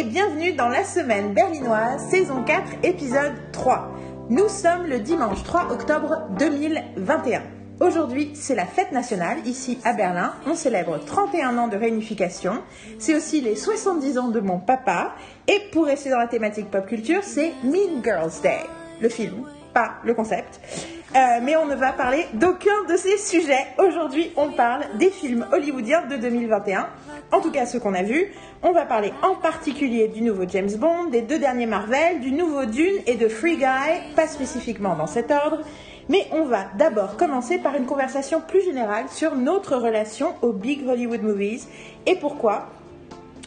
et bienvenue dans la semaine berlinoise, saison 4, épisode 3. Nous sommes le dimanche 3 octobre 2021. Aujourd'hui, c'est la fête nationale ici à Berlin. On célèbre 31 ans de réunification. C'est aussi les 70 ans de mon papa. Et pour rester dans la thématique pop culture, c'est Mean Girls Day, le film, pas le concept. Euh, mais on ne va parler d'aucun de ces sujets. Aujourd'hui, on parle des films hollywoodiens de 2021. En tout cas, ceux qu'on a vus. On va parler en particulier du nouveau James Bond, des deux derniers Marvel, du nouveau Dune et de Free Guy, pas spécifiquement dans cet ordre. Mais on va d'abord commencer par une conversation plus générale sur notre relation aux big Hollywood movies et pourquoi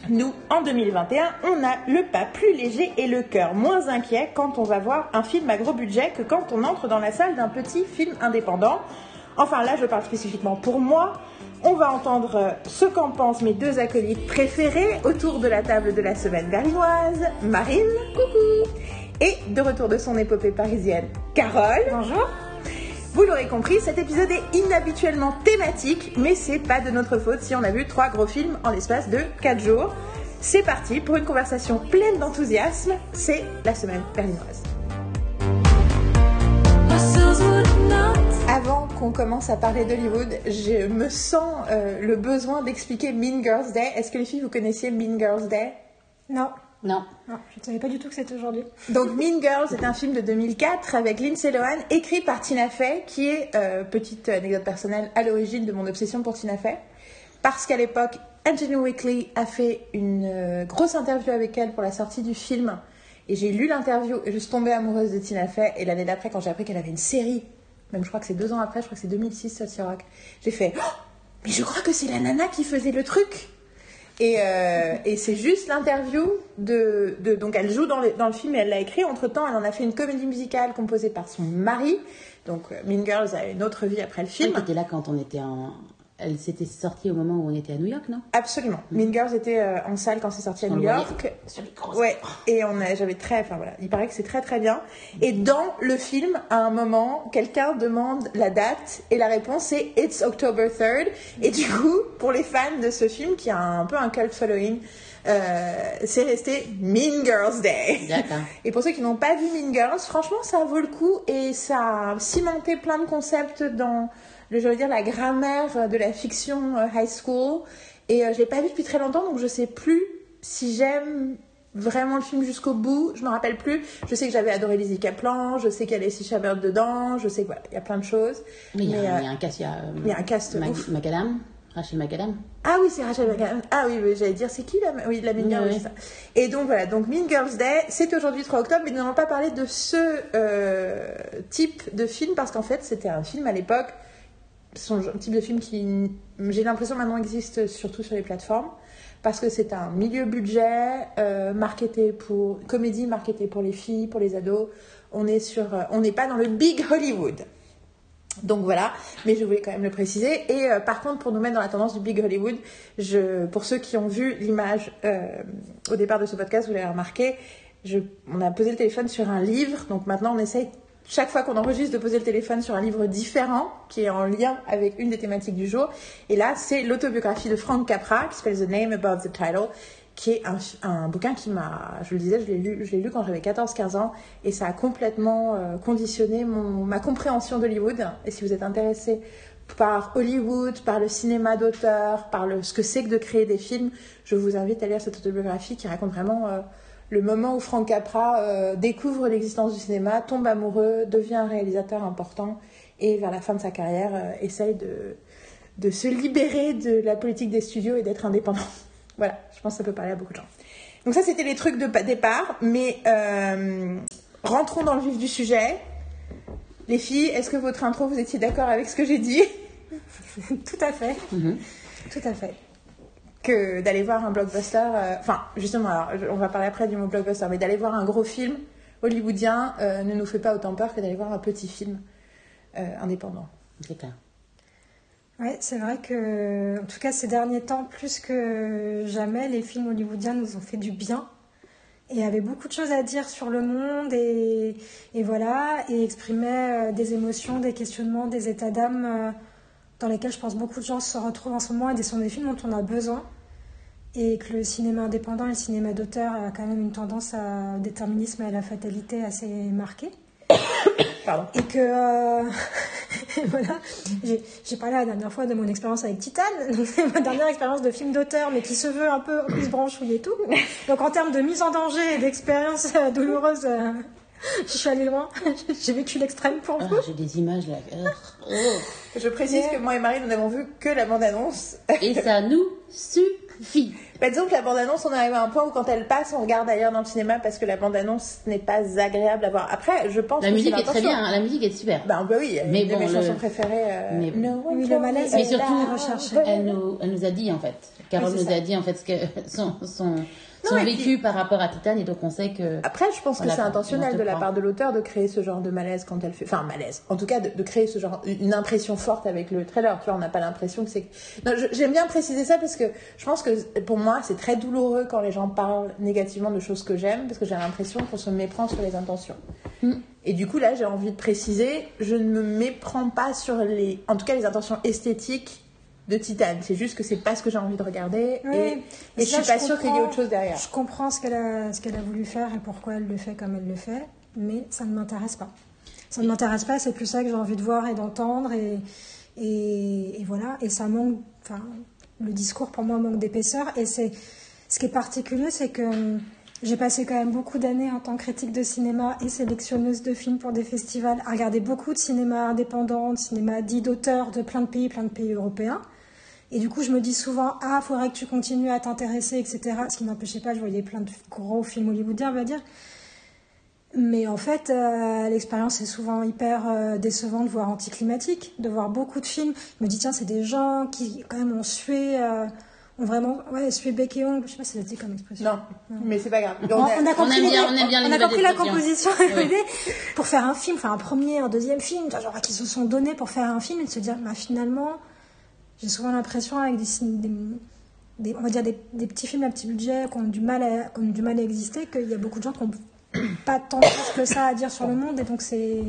nous, en 2021, on a le pas plus léger et le cœur moins inquiet quand on va voir un film à gros budget que quand on entre dans la salle d'un petit film indépendant. Enfin là, je parle spécifiquement pour moi. On va entendre ce qu'en pensent mes deux acolytes préférés autour de la table de la semaine berlinoise, Marine, coucou, et de retour de son épopée parisienne, Carole. Bonjour. Vous l'aurez compris, cet épisode est inhabituellement thématique, mais c'est pas de notre faute si on a vu trois gros films en l'espace de 4 jours. C'est parti pour une conversation pleine d'enthousiasme, c'est la semaine berlinoise. Avant qu'on commence à parler d'Hollywood, je me sens euh, le besoin d'expliquer Mean Girls Day. Est-ce que les filles, vous connaissiez Mean Girls Day? Non. Non. Non, je ne savais pas du tout que c'était aujourd'hui. Donc Mean Girls est un film de 2004 avec Lindsay Lohan, écrit par Tina Fey, qui est, euh, petite anecdote personnelle, à l'origine de mon obsession pour Tina Fey. Parce qu'à l'époque, Angelina Weekly a fait une euh, grosse interview avec elle pour la sortie du film. Et j'ai lu l'interview et je suis tombée amoureuse de Tina Fey. Et l'année d'après, quand j'ai appris qu'elle avait une série, même je crois que c'est deux ans après, je crois que c'est 2006, Saucy Rock, j'ai fait oh, Mais je crois que c'est la nana qui faisait le truc et, euh, et c'est juste l'interview de, de, Donc elle joue dans le, dans le film et elle l'a écrit. Entre temps, elle en a fait une comédie musicale composée par son mari. Donc euh, Mean Girls a une autre vie après le film. Elle était là quand on était en. Elle s'était sortie au moment où on était à New York, non? Absolument. Mean Girls était euh, en salle quand c'est sorti à New York. Sur les grosses. Ouais, et on a, j'avais très, enfin voilà, il paraît que c'est très très bien. Et dans le film, à un moment, quelqu'un demande la date et la réponse c'est It's October 3rd. Et du coup, pour les fans de ce film qui a un peu un cult following, euh, c'est resté Mean Girls Day. D'accord. Et pour ceux qui n'ont pas vu Mean Girls, franchement, ça vaut le coup et ça a cimenté plein de concepts dans, le, je veux dire, la grammaire de la fiction euh, high school. Et euh, je l'ai pas vu depuis très longtemps, donc je sais plus si j'aime vraiment le film jusqu'au bout. Je me rappelle plus. Je sais que j'avais adoré Lizzie Kaplan, je sais qu'il y a Chabert dedans, je sais que voilà, il y a plein de choses. Mais il y, a- euh, un cast, il y a. euh, un cast Mag- ouf. Macadam, Rachel Macadam. Ah oui, c'est Rachel McAdams. Ah oui, oui, j'allais dire, c'est qui la, oui, la Mean Girl, Oui. Et donc voilà, donc Mean Girls Day, c'est aujourd'hui 3 octobre, mais nous n'allons pas parler de ce euh, type de film parce qu'en fait, c'était un film à l'époque, son genre- type de film qui, j'ai l'impression maintenant existe surtout sur les plateformes parce que c'est un milieu budget euh, marketé pour comédie marketée pour les filles, pour les ados. Euh, on n'est pas dans le big Hollywood. Donc voilà, mais je voulais quand même le préciser. Et euh, par contre, pour nous mettre dans la tendance du Big Hollywood, je, pour ceux qui ont vu l'image au départ de ce podcast, vous l'avez remarqué, je, on a posé le téléphone sur un livre. Donc maintenant, on essaye chaque fois qu'on enregistre de poser le téléphone sur un livre différent qui est en lien avec une des thématiques du jour. Et là, c'est l'autobiographie de Frank Capra qui s'appelle The Name Above the Title qui est un, bouquin qui m'a, je le disais, je l'ai lu, lu quand j'avais 14-15 ans et ça a complètement euh, conditionné mon, ma compréhension d'Hollywood. Et si vous êtes intéressé par Hollywood, par le cinéma d'auteur, par le, ce que c'est que de créer des films, je vous invite à lire cette autobiographie qui raconte vraiment euh, le moment où Frank Capra euh, découvre l'existence du cinéma, tombe amoureux, devient un réalisateur important et vers la fin de sa carrière euh, essaye de, de se libérer de la politique des studios et d'être indépendant. Voilà, je pense que ça peut parler à beaucoup de gens. Donc ça, c'était les trucs de pa- départ, mais euh, rentrons dans le vif du sujet. Les filles, est-ce que votre intro, vous étiez d'accord avec ce que j'ai dit? Tout à fait. Mhm. Tout à fait. Que d'aller voir un blockbuster, euh, enfin justement, alors, on va parler après du mot blockbuster, mais d'aller voir un gros film hollywoodien euh, ne nous fait pas autant peur que d'aller voir un petit film euh, indépendant. C'est clair. Ouais, c'est vrai que, en tout cas, ces derniers temps, plus que jamais, les films hollywoodiens nous ont fait du bien. Et avaient beaucoup de choses à dire sur le monde et, et voilà, et exprimaient euh, des émotions, des questionnements, des états d'âme euh, dans lesquels je pense beaucoup de gens se retrouvent en ce moment et des sont des films dont on a besoin. et que le cinéma indépendant et le cinéma d'auteur a quand même une tendance à déterminisme et à la fatalité assez marquée. Pardon. Et que euh, voilà, j'ai parlé la dernière fois de mon expérience avec Titan, donc c'est ma dernière expérience de film d'auteur, mais qui se veut un peu plus branchouille et tout. Donc en termes de mise en danger et d'expérience euh, douloureuse, euh, je suis allée loin. J'ai vécu l'extrême pour Ah, vous. J'ai des images là. Oh. Je précise que moi et Marie, nous n'avons vu que la bande-annonce. Et ça nous suffit. Bah, disons que la bande-annonce, on arrive à un point où quand elle passe, on regarde ailleurs dans le cinéma parce que la bande-annonce n'est pas agréable à voir. Après, je pense La que musique est très bien, hein, la musique est super. Bah, bah oui, Mais une de bon, mes le- chansons préférées. euh, Mais- No Oui, le malaise, Mais surtout. I Elle nous, elle nous a dit en fait. Carole Oui, nous ça. a dit en fait ce que son, son, son Non, vécu puis- par rapport à Titan et donc on sait que. Après, je pense que c'est on intentionnel te de la part de l'auteur de créer ce genre de malaise quand elle fait. Enfin, malaise. En tout cas, de, de créer ce genre. Une impression forte avec le trailer. Tu vois, on n'a pas l'impression que c'est. J'aime bien préciser ça parce que je pense que pour moi, c'est très douloureux quand les gens parlent négativement de choses que j'aime parce que j'ai l'impression qu'on se méprend sur les intentions. Mm. Et du coup, là, j'ai envie de préciser, je ne me méprends pas sur les. En tout cas, les intentions esthétiques de Titan. C'est juste que c'est pas ce que j'ai envie de regarder. Oui. Et, et je suis pas sûre qu'il y ait autre chose derrière. Je comprends ce qu'elle a, ce qu'elle a voulu faire et pourquoi elle le fait comme elle le fait, mais ça ne m'intéresse pas. Ça ne m'intéresse pas, c'est plus ça que j'ai envie de voir et d'entendre et, et, et voilà. Et ça manque, enfin, le discours pour moi manque d'épaisseur et c'est ce qui est particulier, c'est que j'ai passé quand même beaucoup d'années en tant que critique de cinéma et sélectionneuse de films pour des festivals à regarder beaucoup de cinéma indépendant, de cinéma dit d'auteurs de plein de pays, plein de pays européens. Et du coup, je me dis souvent, ah, faudrait que tu continues à t'intéresser, etc. Ce qui n'empêchait pas, je voyais plein de gros films hollywoodiens, on va dire. Mais en fait, euh, l'expérience est souvent hyper euh, décevante, voire anticlimatique, de voir beaucoup de films. Je me dis, tiens, c'est des gens qui, quand même, ont sué, euh, ont vraiment, ouais, sué bec et ongle. Je sais pas si ça dit comme expression. Non, mais c'est pas grave. On, on a compris, aime bien- l'idée. on aime bien les On a compris la composition Oui. pour faire un film, enfin un premier, un deuxième film, genre qui se sont donnés pour faire un film et de se dire, bah, finalement, j'ai souvent l'impression avec des, cin- des, des- on va dire des, des petits films à petit budget qui ont du mal à, qui ont du mal à exister, qu'il y a beaucoup de gens qui n'ont pas tant de choses que ça à dire sur le monde et donc c'est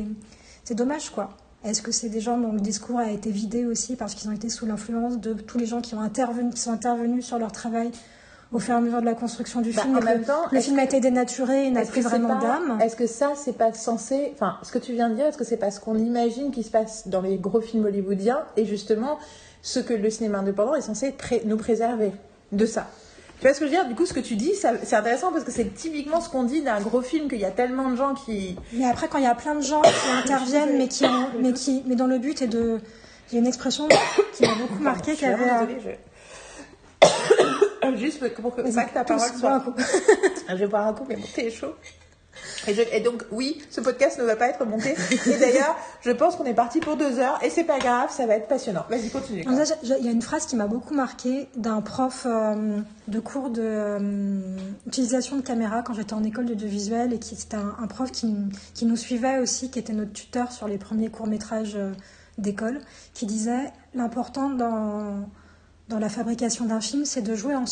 dommage quoi. Est-ce que c'est des gens dont le discours a été vidé aussi parce qu'ils ont été sous l'influence de tous les gens qui ont intervenu, qui sont intervenus sur leur travail au fur et à mesure de la construction du Bah, film? en et même temps, le film a été dénaturé, il n'a plus vraiment d'âme. Est-ce que ça, c'est pas censé. Enfin, ce que tu viens de dire, est-ce que c'est pas ce qu'on imagine qui se passe dans les gros films hollywoodiens et justement ce que le cinéma indépendant est censé pré- nous préserver de ça Tu vois ce que je veux dire? Du coup, ce que tu dis, c'est intéressant parce que c'est typiquement ce qu'on dit d'un gros film qu'il y a tellement de gens qui. Mais après, quand il y a plein de gens qui interviennent, mais qui, ont- mais qui, mais dans le but est de, il y a une expression qui m'a beaucoup marqué, qui suis avait, vraiment désolée, je- Juste pour que, pas que ta parole soit. bois un coup. Je vais boire un coup, mais mon thé est chaud. Et, je- et donc, oui, ce podcast ne va pas être monté. Et d'ailleurs, je pense qu'on est parti pour deux heures. Et c'est pas grave, ça va être passionnant. Vas-y, continue. Il y a une phrase qui m'a beaucoup marquée d'un prof euh, de cours de euh, de caméra quand j'étais en école d'audiovisuel et qui c'était un, un prof qui, qui nous suivait aussi, qui était notre tuteur sur les premiers courts métrages d'école, qui disait l'important dans dans la fabrication d'un film, c'est de jouer en-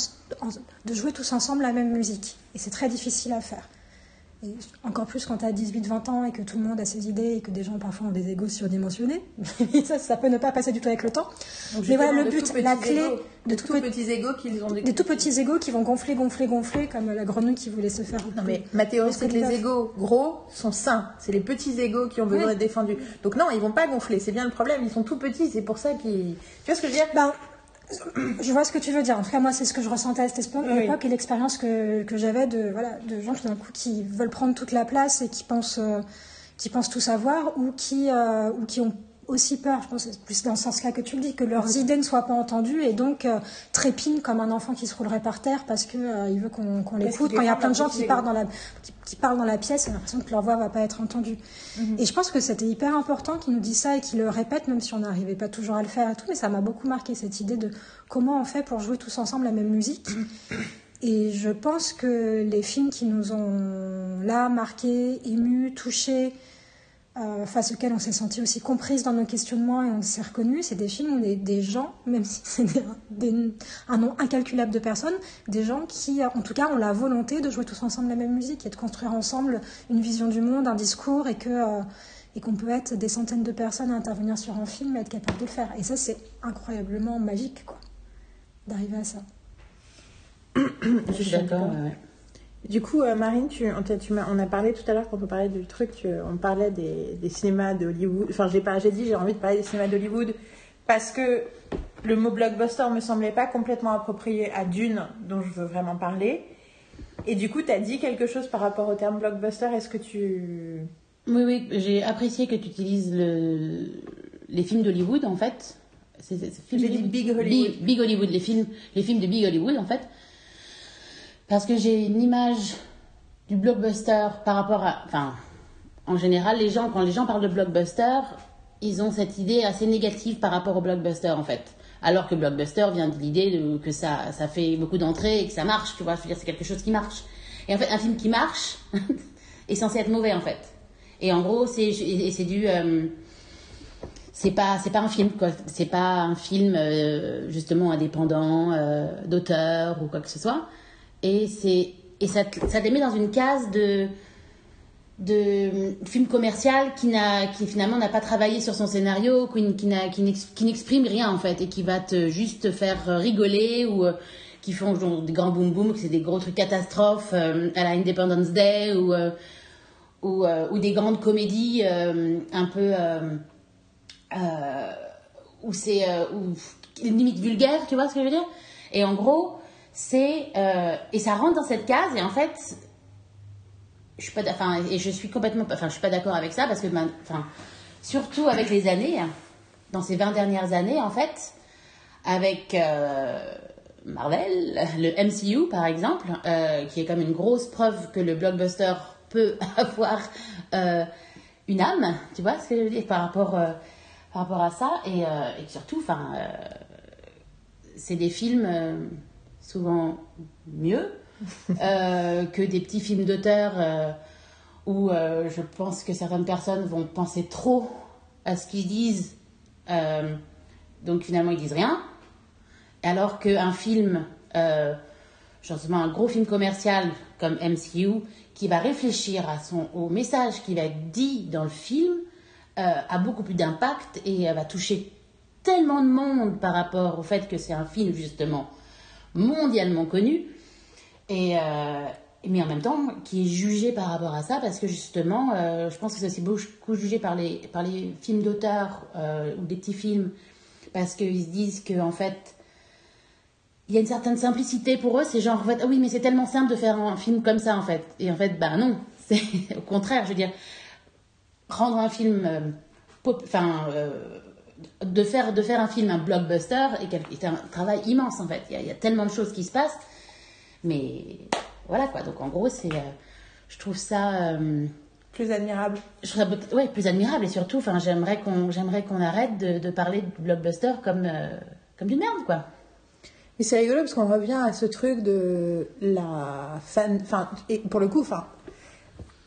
en- de jouer tous ensemble la même musique. Et c'est très difficile à faire. Encore plus quand tu as 18-20 ans et que tout le monde a ses idées et que des gens parfois ont des égos surdimensionnés. ça, ça peut ne pas passer du tout avec le temps. Donc, Mais voilà, le but, la clé égos- de de tout tout pe- petits égos qu'ils ont Des tout petits égos qui vont gonfler, gonfler, gonfler, comme la grenouille qui voulait se faire. Non mais ma théorie c'est que les égos gros sont sains, c'est les petits égos qui ont besoin d'être défendus. Donc non, ils vont pas gonfler, c'est bien le problème, ils sont tout petits, c'est pour ça qu'ils... Tu vois ce que je veux dire? Ben, je vois ce que tu veux dire. En tout cas, moi, c'est ce que je ressentais à cette époque Oui. et l'expérience que, que j'avais de, voilà, de gens tout d'un coup qui veulent prendre toute la place et qui pensent, euh, qui pensent tout savoir ou qui, euh, ou qui ont aussi peur, je pense que c'est plus dans ce sens-là que tu le dis, que leurs idées ne soient pas entendues et donc euh, trépinent comme un enfant qui se roulerait par terre parce qu'il il veut qu'on qu'on l'écoute. Quand il y a plein de gens qui, parlent dans la, qui, qui parlent dans la pièce, on a l'impression que leur voix va pas être entendue. Et je pense que c'était hyper important qu'ils nous disent ça et qu'ils le répètent, même si on n'arrivait pas toujours à le faire et tout, mais ça m'a beaucoup marqué cette idée de comment on fait pour jouer tous ensemble la même musique. Et je pense que les films qui nous ont là marqués, émus, touchés, euh, face auxquels on s'est senti aussi comprise dans nos questionnements et on s'est reconnu, c'est des films où des, des gens, même si c'est un nombre incalculable de personnes, des gens qui, en tout cas, ont la volonté de jouer tous ensemble la même musique et de construire ensemble une vision du monde, un discours et que euh, et qu'on peut être des centaines de personnes à intervenir sur un film et être capable de le faire. Et ça, c'est incroyablement magique, quoi, d'arriver à ça. Je suis d'accord. ouais. Du coup, euh, Marine, tu, on, tu m'as- on a parlé tout à l'heure quand on parlait du truc, tu- on parlait des, des cinémas de Hollywood. Enfin, j'ai pas, j'ai dit j'ai envie de parler des cinémas d'Hollywood parce que le mot blockbuster me semblait pas complètement approprié à Dune, dont je veux vraiment parler. Et du coup, tu as dit quelque chose par rapport au terme blockbuster. Est-ce que tu Oui, oui, j'ai apprécié que tu utilises le... les films d'Hollywood, en fait. J'ai dit d'Hollywood. Big Hollywood. Big, Big Hollywood, les films, les films de Big Hollywood, en fait. Parce que j'ai une image du blockbuster par rapport à... Enfin, en général, les gens, quand les gens parlent de blockbuster, ils ont cette idée assez négative par rapport au blockbuster, en fait. Alors que blockbuster vient de l'idée que ça, ça fait beaucoup d'entrées et que ça marche, tu vois. Je veux dire, c'est quelque chose qui marche. Et en fait, un film qui marche est censé être mauvais, en fait. Et en gros, c'est c'est du... euh, c'est pas c'est pas un film quoi c'est pas un film euh, justement indépendant euh, d'auteur ou quoi que ce soit et et ça ça te met dans une case de de film commercial qui qui finalement n'a pas travaillé sur son scénario qui, n'exprime rien en fait et qui va te juste te faire rigoler ou euh, qui font des grands boom boom que c'est des gros trucs catastrophes euh, à la Independence Day ou euh, ou, ou des grandes comédies un peu où c'est limite vulgaire, tu vois ce que je veux dire? Et en gros, c'est euh, et ça rentre dans cette case et en fait, je suis pas, et je suis complètement, enfin je suis pas d'accord avec ça parce que, ben, enfin surtout avec les années, dans ces 20 dernières années en fait, avec euh, Marvel, le MCU par exemple, euh, qui est comme une grosse preuve que le blockbuster peut avoir une âme, tu vois ce que je veux dire par rapport, par rapport à ça et, et surtout, enfin, c'est des films souvent mieux euh, que des petits films d'auteur euh, où euh, je pense que certaines personnes vont penser trop à ce qu'ils disent, donc finalement ils disent rien. Alors qu'un film, justement un gros film commercial comme MCU, qui va réfléchir à son, au message qui va être dit dans le film, a beaucoup plus d'impact et va toucher tellement de monde par rapport au fait que c'est un film justement mondialement connu et euh, mais en même temps qui est jugé par rapport à ça parce que justement euh, je pense que c'est aussi beaucoup jugé par les par les films d'auteur euh, ou des petits films parce qu'ils se disent que en fait il y a une certaine simplicité pour eux c'est genre en fait, ah oui mais c'est tellement simple de faire un film comme ça en fait. Et en fait bah non c'est au contraire je veux dire rendre un film pop- enfin de faire de faire un film un blockbuster est, un travail immense en fait il y, a, il y a tellement de choses qui se passent mais voilà quoi donc en gros c'est euh, je trouve ça euh, plus admirable je peut- ouais, plus admirable et surtout enfin j'aimerais qu'on j'aimerais qu'on arrête de, de parler de blockbuster comme euh, comme d'une merde quoi Mais c'est rigolo parce qu'on revient à ce truc de la fan. Enfin, et pour le coup, enfin.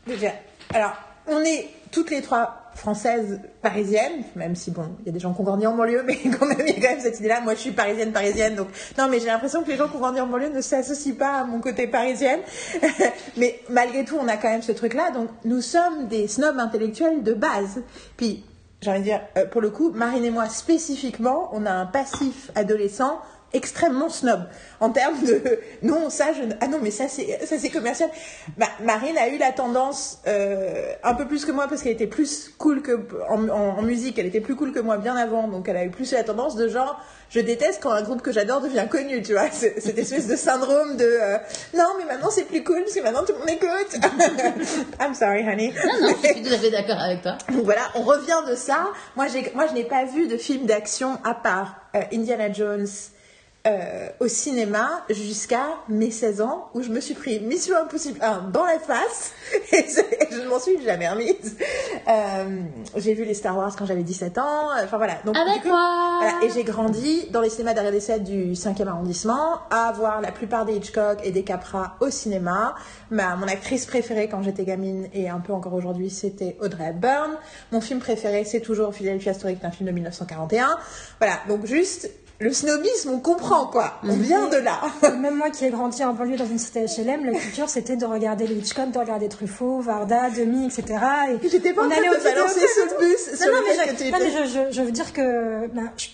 déjà, Alors, on est toutes les trois françaises parisiennes, même si bon, il y a des gens qui ont grandi en banlieue, mais quand même, il y a quand même cette idée-là. Moi, je suis parisienne, parisienne, donc non, mais j'ai l'impression que les gens qui ont grandi en banlieue ne s'associent pas à mon côté parisienne. mais malgré tout, on a quand même ce truc-là. Donc, nous sommes des snobs intellectuels de base. Puis, j'ai envie de dire, euh, pour le coup, Marine et moi spécifiquement, on a un passif adolescent extrêmement snob. En termes de non ça je ah non mais ça c'est ça c'est commercial. Ma- Marine a eu la tendance euh, un peu plus que moi parce qu'elle était plus cool que en, en- en musique elle était plus cool que moi bien avant donc elle a eu plus la tendance de genre je déteste quand un groupe que j'adore devient connu tu vois. C'est- cette espèce de syndrome de euh, non mais maintenant c'est plus cool parce que maintenant tout le monde écoute I'm sorry honey. Non non je suis tout à fait d'accord avec toi. Donc voilà, on revient de ça. Moi, j'ai, moi je n'ai pas vu de film d'action à part euh, Indiana Jones euh, au cinéma jusqu'à mes 16 ans où je me suis pris Mission Impossible 1 dans la face et, je ne m'en suis jamais remise. Euh, j'ai vu les Star Wars quand j'avais 17 ans. Enfin voilà. Donc, avec coup, moi voilà, et j'ai grandi dans les cinémas sets du 5e arrondissement, à voir la plupart des Hitchcock et des Capra au cinéma. Ma, mon actrice préférée quand j'étais gamine et un peu encore aujourd'hui, c'était Audrey Hepburn. Mon film préféré, c'est toujours Philadelphia Story, qui est un film de 1941. Voilà, donc juste le snobisme, on comprend quoi. On vient de là. Même moi qui ai grandi en banlieue dans une cité HLM, la culture c'était de regarder les Hitchcock, de regarder Truffaut, Varda, Demi, etc. Et J'étais pas en on train allait de balancer sous le bus Non, sur non, mais, je, que tu non, étais- mais je, je- je veux dire que ben, je,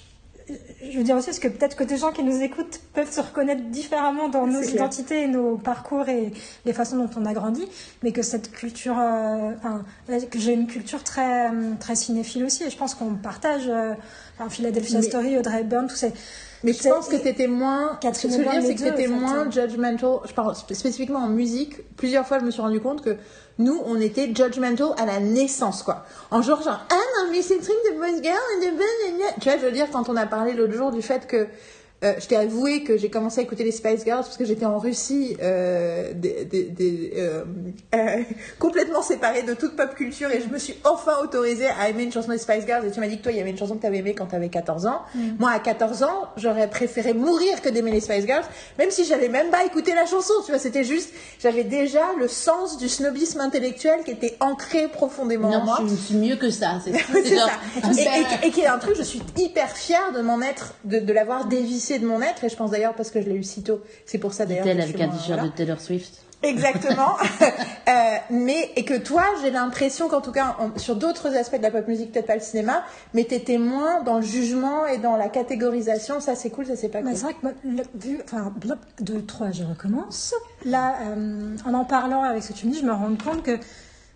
je veux dire aussi, parce que peut-être que des gens qui nous écoutent peuvent se reconnaître différemment dans nos identités et nos parcours et les façons dont on a grandi, mais que cette culture, euh, enfin, que j'ai une culture très, très cinéphile aussi, et je pense qu'on partage, euh, Philadelphia Story, Audrey Hepburn, tous ces mais je pense que tu étais moins. Ce que je veux dire, c'est que tu étais moins judgmental. Je parle spécifiquement en musique. Plusieurs fois, je me suis rendu compte que nous, on était judgmental à la naissance, quoi. En genre, genre, ah non, mais c'est de boys girl et de Tu vois, je veux dire, quand on a parlé l'autre jour du fait que euh, je t'ai avoué que j'ai commencé à écouter les Spice Girls parce que j'étais en Russie, euh, des, des, euh, euh, complètement séparée de toute pop culture et je me suis enfin autorisée à aimer une chanson des Spice Girls. Et tu m'as dit que toi, il y avait une chanson que tu avais aimée quand tu avais 14 ans. Mm. Moi, à 14 ans, j'aurais préféré mourir que d'aimer les Spice Girls, même si j'avais même pas écouté la chanson. Tu vois, c'était juste, j'avais déjà le sens du snobisme intellectuel qui était ancré profondément en moi. Non, je suis mieux que ça. C'est ça. Et, et, qui est un truc, je suis hyper fière de m'en être, de, de l'avoir dévissé de mon être, et je pense d'ailleurs parce que je l'ai eu si tôt, c'est pour ça d'ailleurs. avec un t-shirt de Taylor Swift. Exactement. euh, mais, et que toi, j'ai l'impression qu'en tout cas, sur d'autres aspects de la pop musique, peut-être pas le cinéma, mais t'étais moins dans le jugement et dans la catégorisation. Ça, c'est cool, ça, c'est pas cool. C'est vrai que, vu, enfin, 2, 3, je recommence. Là, euh, en en parlant avec ce que tu me dis, je me rends compte que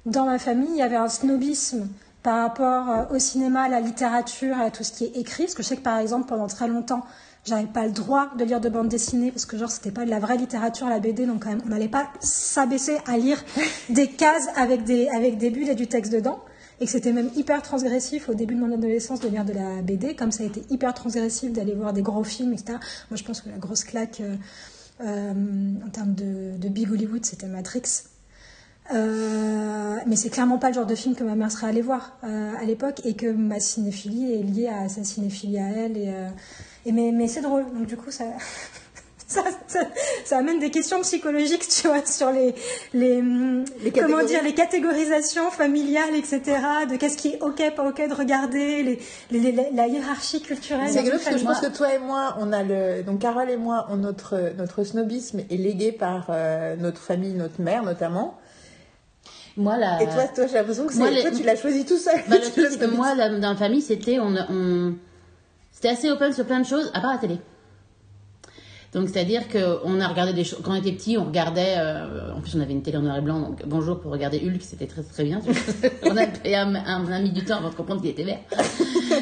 dans ma famille, il y avait un snobisme par rapport euh, au cinéma, à la littérature, à tout ce qui est écrit. Parce que je sais que, par exemple, pendant très longtemps, j'avais pas le droit de lire de bande dessinée parce que genre c'était pas de la vraie littérature la BD donc quand même on n'allait pas s'abaisser à lire des cases avec des avec des bulles et du texte dedans. Et que c'était même hyper transgressif au début de mon adolescence de lire de la BD comme ça a été hyper transgressif d'aller voir des gros films etc moi je pense que la grosse claque euh, euh, en termes de, de big Hollywood c'était Matrix. Euh, mais c'est clairement pas le genre de film que ma mère serait allée voir à l'époque et que ma cinéphilie est liée à sa cinéphilie à elle et, mais, mais c'est drôle, donc du coup, ça, ça, ça, amène des questions psychologiques, tu vois, sur les, les, comment dire, les catégorisations familiales, etc., de qu'est-ce qui est ok, pas ok de regarder, les, la hiérarchie culturelle. C'est parce que je pense que toi et moi, on a le, donc Carole et moi, notre, notre snobisme est légué par euh, notre famille, notre mère notamment. Moi, la... Et toi, toi j'ai l'impression que moi, toi, tu l'as choisi tout seul. Bah, le truc, c'est que moi, dans la famille, c'était, on, on c'était assez open sur plein de choses, à part la télé. Donc, c'est-à-dire qu'on a regardé des choses. Quand on était petit, on regardait. Euh, en plus, on avait une télé en noir et blanc, donc bonjour pour regarder Hulk, c'était très très bien. on a, payé un, un, mis du temps avant de comprendre qu'il était vert.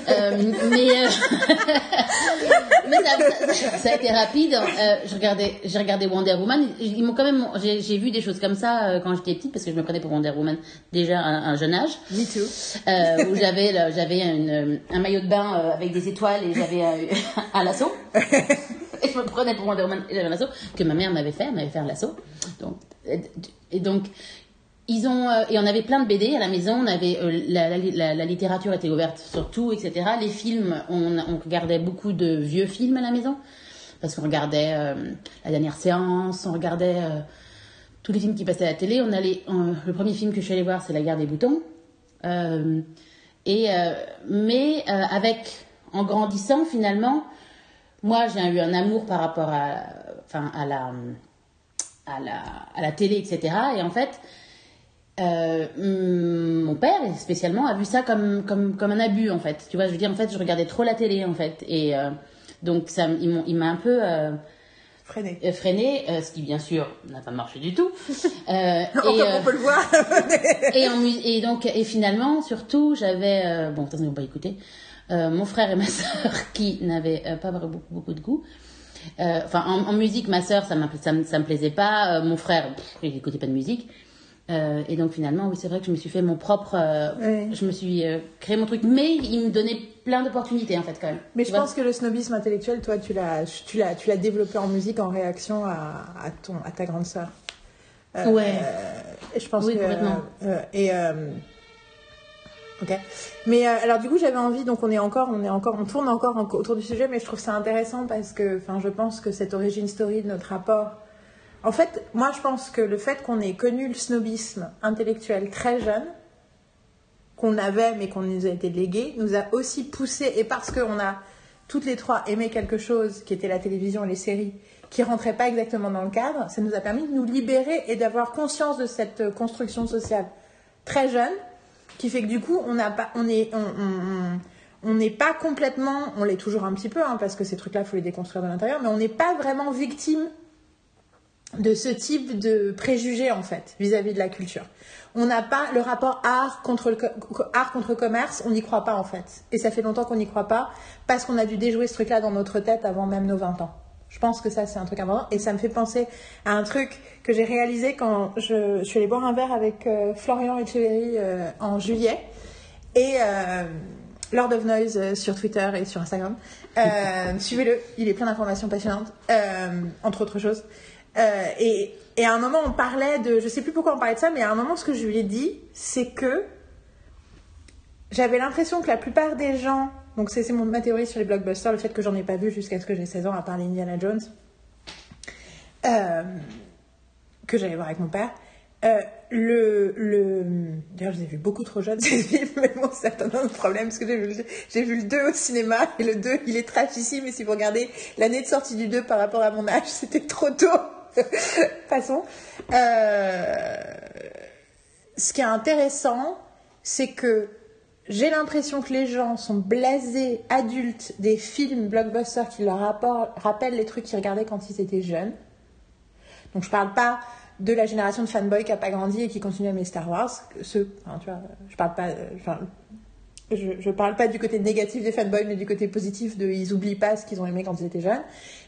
Euh, mais euh, mais ça, ça, a été rapide. je regardais, j'ai regardé Wonder Woman. Ils m'ont quand même. J'ai vu des choses comme ça quand j'étais petite parce que je me prenais pour Wonder Woman déjà à un, jeune âge. Me too. où j'avais j'avais un maillot de bain avec des étoiles et j'avais un lasso. et je me prenais pour Wonder Woman et j'avais un lasso que ma mère m'avait fait, elle m'avait fait un lasso. Donc, et donc, ils ont euh, et on avait plein de BD à la maison. On avait euh, la, la, littérature était ouverte sur tout, etc. Les films, on, on, regardait beaucoup de vieux films à la maison parce qu'on regardait euh, la dernière séance, on regardait tous les films qui passaient à la télé. On allait, le premier film que je suis allée voir, c'est La Guerre des boutons. et mais avec en grandissant finalement, moi, j'ai eu un amour par rapport à, enfin, à, la, à, la, à la télé, etc. Et en fait, euh, mon père, spécialement, a vu ça comme, comme, comme un abus, en fait. Tu vois, je veux dire, en fait, je regardais trop la télé, en fait. Et euh, donc, ça, il m'a un peu... Euh, freiné. freiné, ce qui bien sûr n'a pas marché du tout. et, on peut le voir. et, et, donc, et finalement, surtout, j'avais, bon, attention, on va pas écouter. Euh, mon frère et ma sœur qui n'avaient euh, pas beaucoup, beaucoup de goût. Euh, enfin, en, musique, ma sœur, ça, ça, me plaisait pas. mon frère, il n'écoutait pas de musique. Et donc finalement, oui, c'est vrai que je me suis fait mon propre, je me suis créé mon truc, mais il me donnait plein d'opportunités en fait quand même. Mais je pense que le snobisme intellectuel, toi, tu l'as, tu l'as, tu l'as développé en musique en réaction à, à ton, à ta grande sœur. ouais. et je pense oui, que, complètement. et Ok. Mais euh, alors du coup j'avais envie donc on est encore on est encore on tourne encore autour du sujet mais je trouve ça intéressant parce que enfin je pense que cette origine story de notre rapport en fait moi je pense que le fait qu'on ait connu le snobisme intellectuel très jeune qu'on avait mais qu'on nous a été légué nous a aussi poussé et parce qu'on a toutes les trois aimé quelque chose qui était la télévision et les séries qui rentrait pas exactement dans le cadre ça nous a permis de nous libérer et d'avoir conscience de cette construction sociale très jeune qui fait que du coup, on, n'est pas complètement, on l'est toujours un petit peu, hein, parce que ces trucs-là, faut les déconstruire de l'intérieur, mais on n'est pas vraiment victime de ce type de préjugés, en fait, vis-à-vis de la culture. On n'a pas le rapport art contre, le art contre commerce, on n'y croit pas, en fait. Et ça fait longtemps qu'on n'y croit pas, parce qu'on a dû déjouer ce truc-là dans notre tête avant même nos 20 ans. Je pense que ça, c'est un truc important. Et ça me fait penser à un truc que j'ai réalisé quand je, suis allée boire un verre avec euh, Florian Echeverry euh, en juillet. Et euh, Lord of Noise sur Twitter et sur Instagram. Suivez-le, il est plein d'informations passionnantes, entre autres choses. Et, et, à un moment, on parlait de. Je sais plus pourquoi on parlait de ça, mais à un moment, ce que je lui ai dit, c'est que j'avais l'impression que la plupart des gens donc c'est ma théorie sur les blockbusters, le fait que j'en ai pas vu jusqu'à ce que j'ai 16 ans, à part Indiana Jones, euh, que j'allais voir avec mon père. Euh, le, le... D'ailleurs, je les ai vus beaucoup trop jeunes, ces films, mais bon, c'est un autre problème, parce que j'ai vu, j'ai vu le 2 au cinéma, et le 2, il est trashissime, mais si vous regardez l'année de sortie du 2 par rapport à mon âge, c'était trop tôt. Passons. Euh... Ce qui est intéressant, c'est que j'ai l'impression que les gens sont blasés adultes des films blockbusters qui leur rappellent les trucs qu'ils regardaient quand ils étaient jeunes. Donc je parle pas de la génération de fanboys qui a pas grandi et qui continue à aimer Star Wars. Ceux, tu vois, je parle pas, enfin, je, je parle pas du côté négatif des fanboys, mais du côté positif de ils oublient pas ce qu'ils ont aimé quand ils étaient jeunes.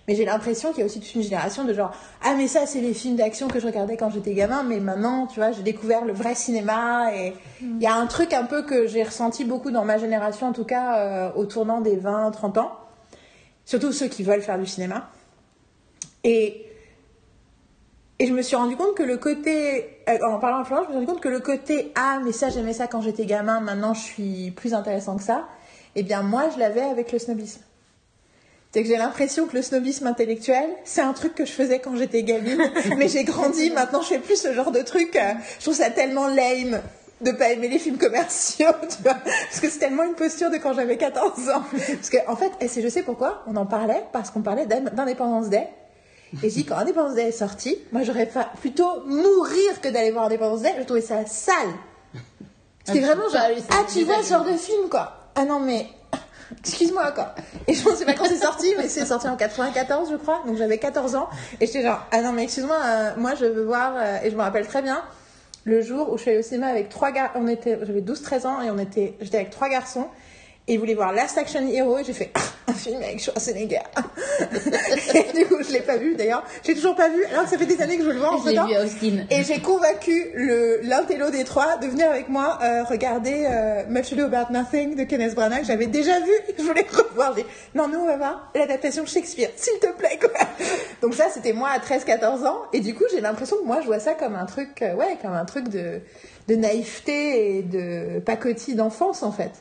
Mais j'ai l'impression qu'il y a aussi toute une génération de genre ah mais ça c'est les films d'action que je regardais quand j'étais gamin, mais maintenant tu vois j'ai découvert le vrai cinéma et il y a un truc un peu que j'ai ressenti beaucoup dans ma génération en tout cas euh, au tournant des 20-30 ans, surtout ceux qui veulent faire du cinéma. Et et je me suis rendu compte que le côté, euh, en parlant en Florence, je me suis rendu compte que le côté ah mais ça j'aimais ça quand j'étais gamin, maintenant je suis plus intéressant que ça. Eh bien moi je l'avais avec le snobisme. C'est que j'ai l'impression que le snobisme intellectuel, c'est un truc que je faisais quand j'étais gamine, mais j'ai grandi, maintenant je fais plus ce genre de truc. Je trouve ça tellement lame de pas aimer les films commerciaux, tu vois, parce que c'est tellement une posture de quand j'avais 14 ans. Parce que en fait, et je sais pourquoi, on en parlait, parce qu'on parlait d'Indépendance Day, et j'ai dit, quand Indépendance Day est sorti, moi j'aurais plutôt mourir que d'aller voir Indépendance Day. Je trouvais ça sale. C'était ah, vraiment genre, ah, tu vois ce genre de film, quoi. Ah non, mais, excuse-moi, quoi. Et je ne sais pas quand c'est sorti, mais c'est sorti en 94, je crois. Donc j'avais 14 ans. Et j'étais genre, ah non, mais excuse-moi, euh, moi je veux voir, euh, et je me rappelle très bien, le jour où je suis allée au cinéma avec trois gars, on était, j'avais 12-13 ans, et on était, j'étais avec trois garçons et il voulait voir Last Action Hero et j'ai fait un film avec Schwarzenegger. et du coup, je l'ai pas vu d'ailleurs. J'ai toujours pas vu, alors que ça fait des années que je le vois en fait. Austin. Et j'ai convaincu le l'intello des trois de venir avec moi euh, regarder euh, Much Ado About Nothing de Kenneth Branagh j'avais déjà vu. Je voulais revoir. Non, nous on va voir l'adaptation Shakespeare, s'il te plaît quoi. Donc ça, c'était moi à 13-14 ans et du coup, j'ai l'impression que moi je vois ça comme un truc, euh, ouais, comme un truc de de naïveté et de pacotille d'enfance en fait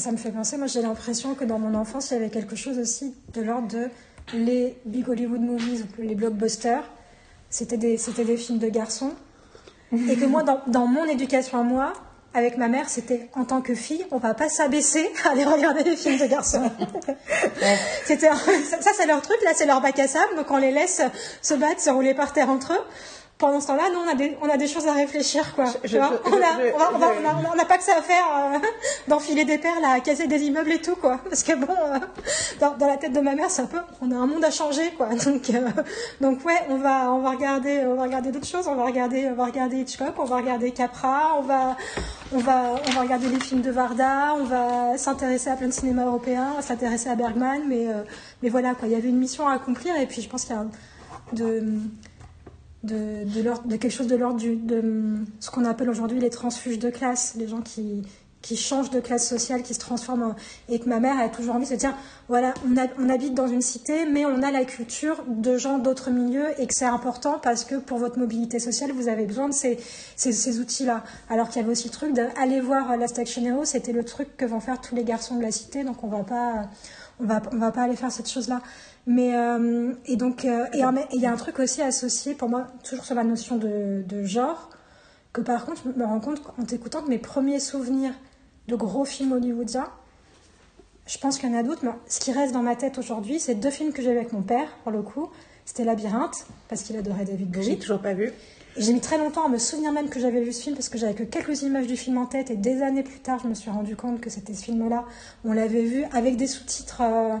ça me fait penser, moi j'ai l'impression que dans mon enfance, il y avait quelque chose aussi de l'ordre de les big Hollywood movies, les blockbusters, c'était des, c'était des films de garçons. Et que moi, dans, dans mon éducation à moi, avec ma mère, c'était en tant que fille, on va pas s'abaisser à aller regarder des films de garçons. c'était, ça, c'est leur truc, là, c'est leur bac à sable, donc on les laisse se battre, se rouler par terre entre eux pendant ce temps-là, nous, on a, des, on a des choses à réfléchir, quoi. on n'a pas que ça à faire euh, d'enfiler des perles, à casser des immeubles et tout, quoi. Parce que bon, euh, dans, la tête de ma mère, c'est un peu, on a un monde à changer, quoi. Donc, euh, donc ouais, on va, on va regarder, on va regarder d'autres choses. On va regarder, on va regarder Hitchcock, on va regarder Capra, on va, on va, on va regarder les films de Varda, on va s'intéresser à plein de cinéma européen, on va s'intéresser à Bergman, mais, mais voilà, quoi. Il y avait une mission à accomplir, et puis je pense qu'il y a de de, de, quelque chose de l'ordre de ce qu'on appelle aujourd'hui les transfuges de classe, les gens qui, qui changent de classe sociale, qui se transforment. et que ma mère a toujours envie de se dire voilà, on, on, habite dans une cité, mais on a la culture de gens d'autres milieux et que c'est important parce que pour votre mobilité sociale, vous avez besoin de ces, ces, ces outils-là. Alors qu'il y avait aussi le truc d'aller voir la Station Hero, c'était le truc que vont faire tous les garçons de la cité, donc on va pas. On va, on va pas aller faire cette chose-là. Mais, euh, et donc, euh, et il y a un truc aussi associé pour moi, toujours sur la notion de, de genre, que par contre, je me rends compte en t'écoutant que mes premiers souvenirs de gros films hollywoodiens, je pense qu'il y en a d'autres, mais ce qui reste dans ma tête aujourd'hui, c'est deux films que j'ai avec mon père, pour le coup. c'était Labyrinthe, parce qu'il adorait David J'ai Bowie. toujours pas vu. Et J'ai mis très longtemps à me souvenir même que j'avais vu ce film parce que j'avais que quelques images du film en tête et des années plus tard, je me suis rendu compte que c'était ce film-là. On l'avait vu avec des sous-titres, euh,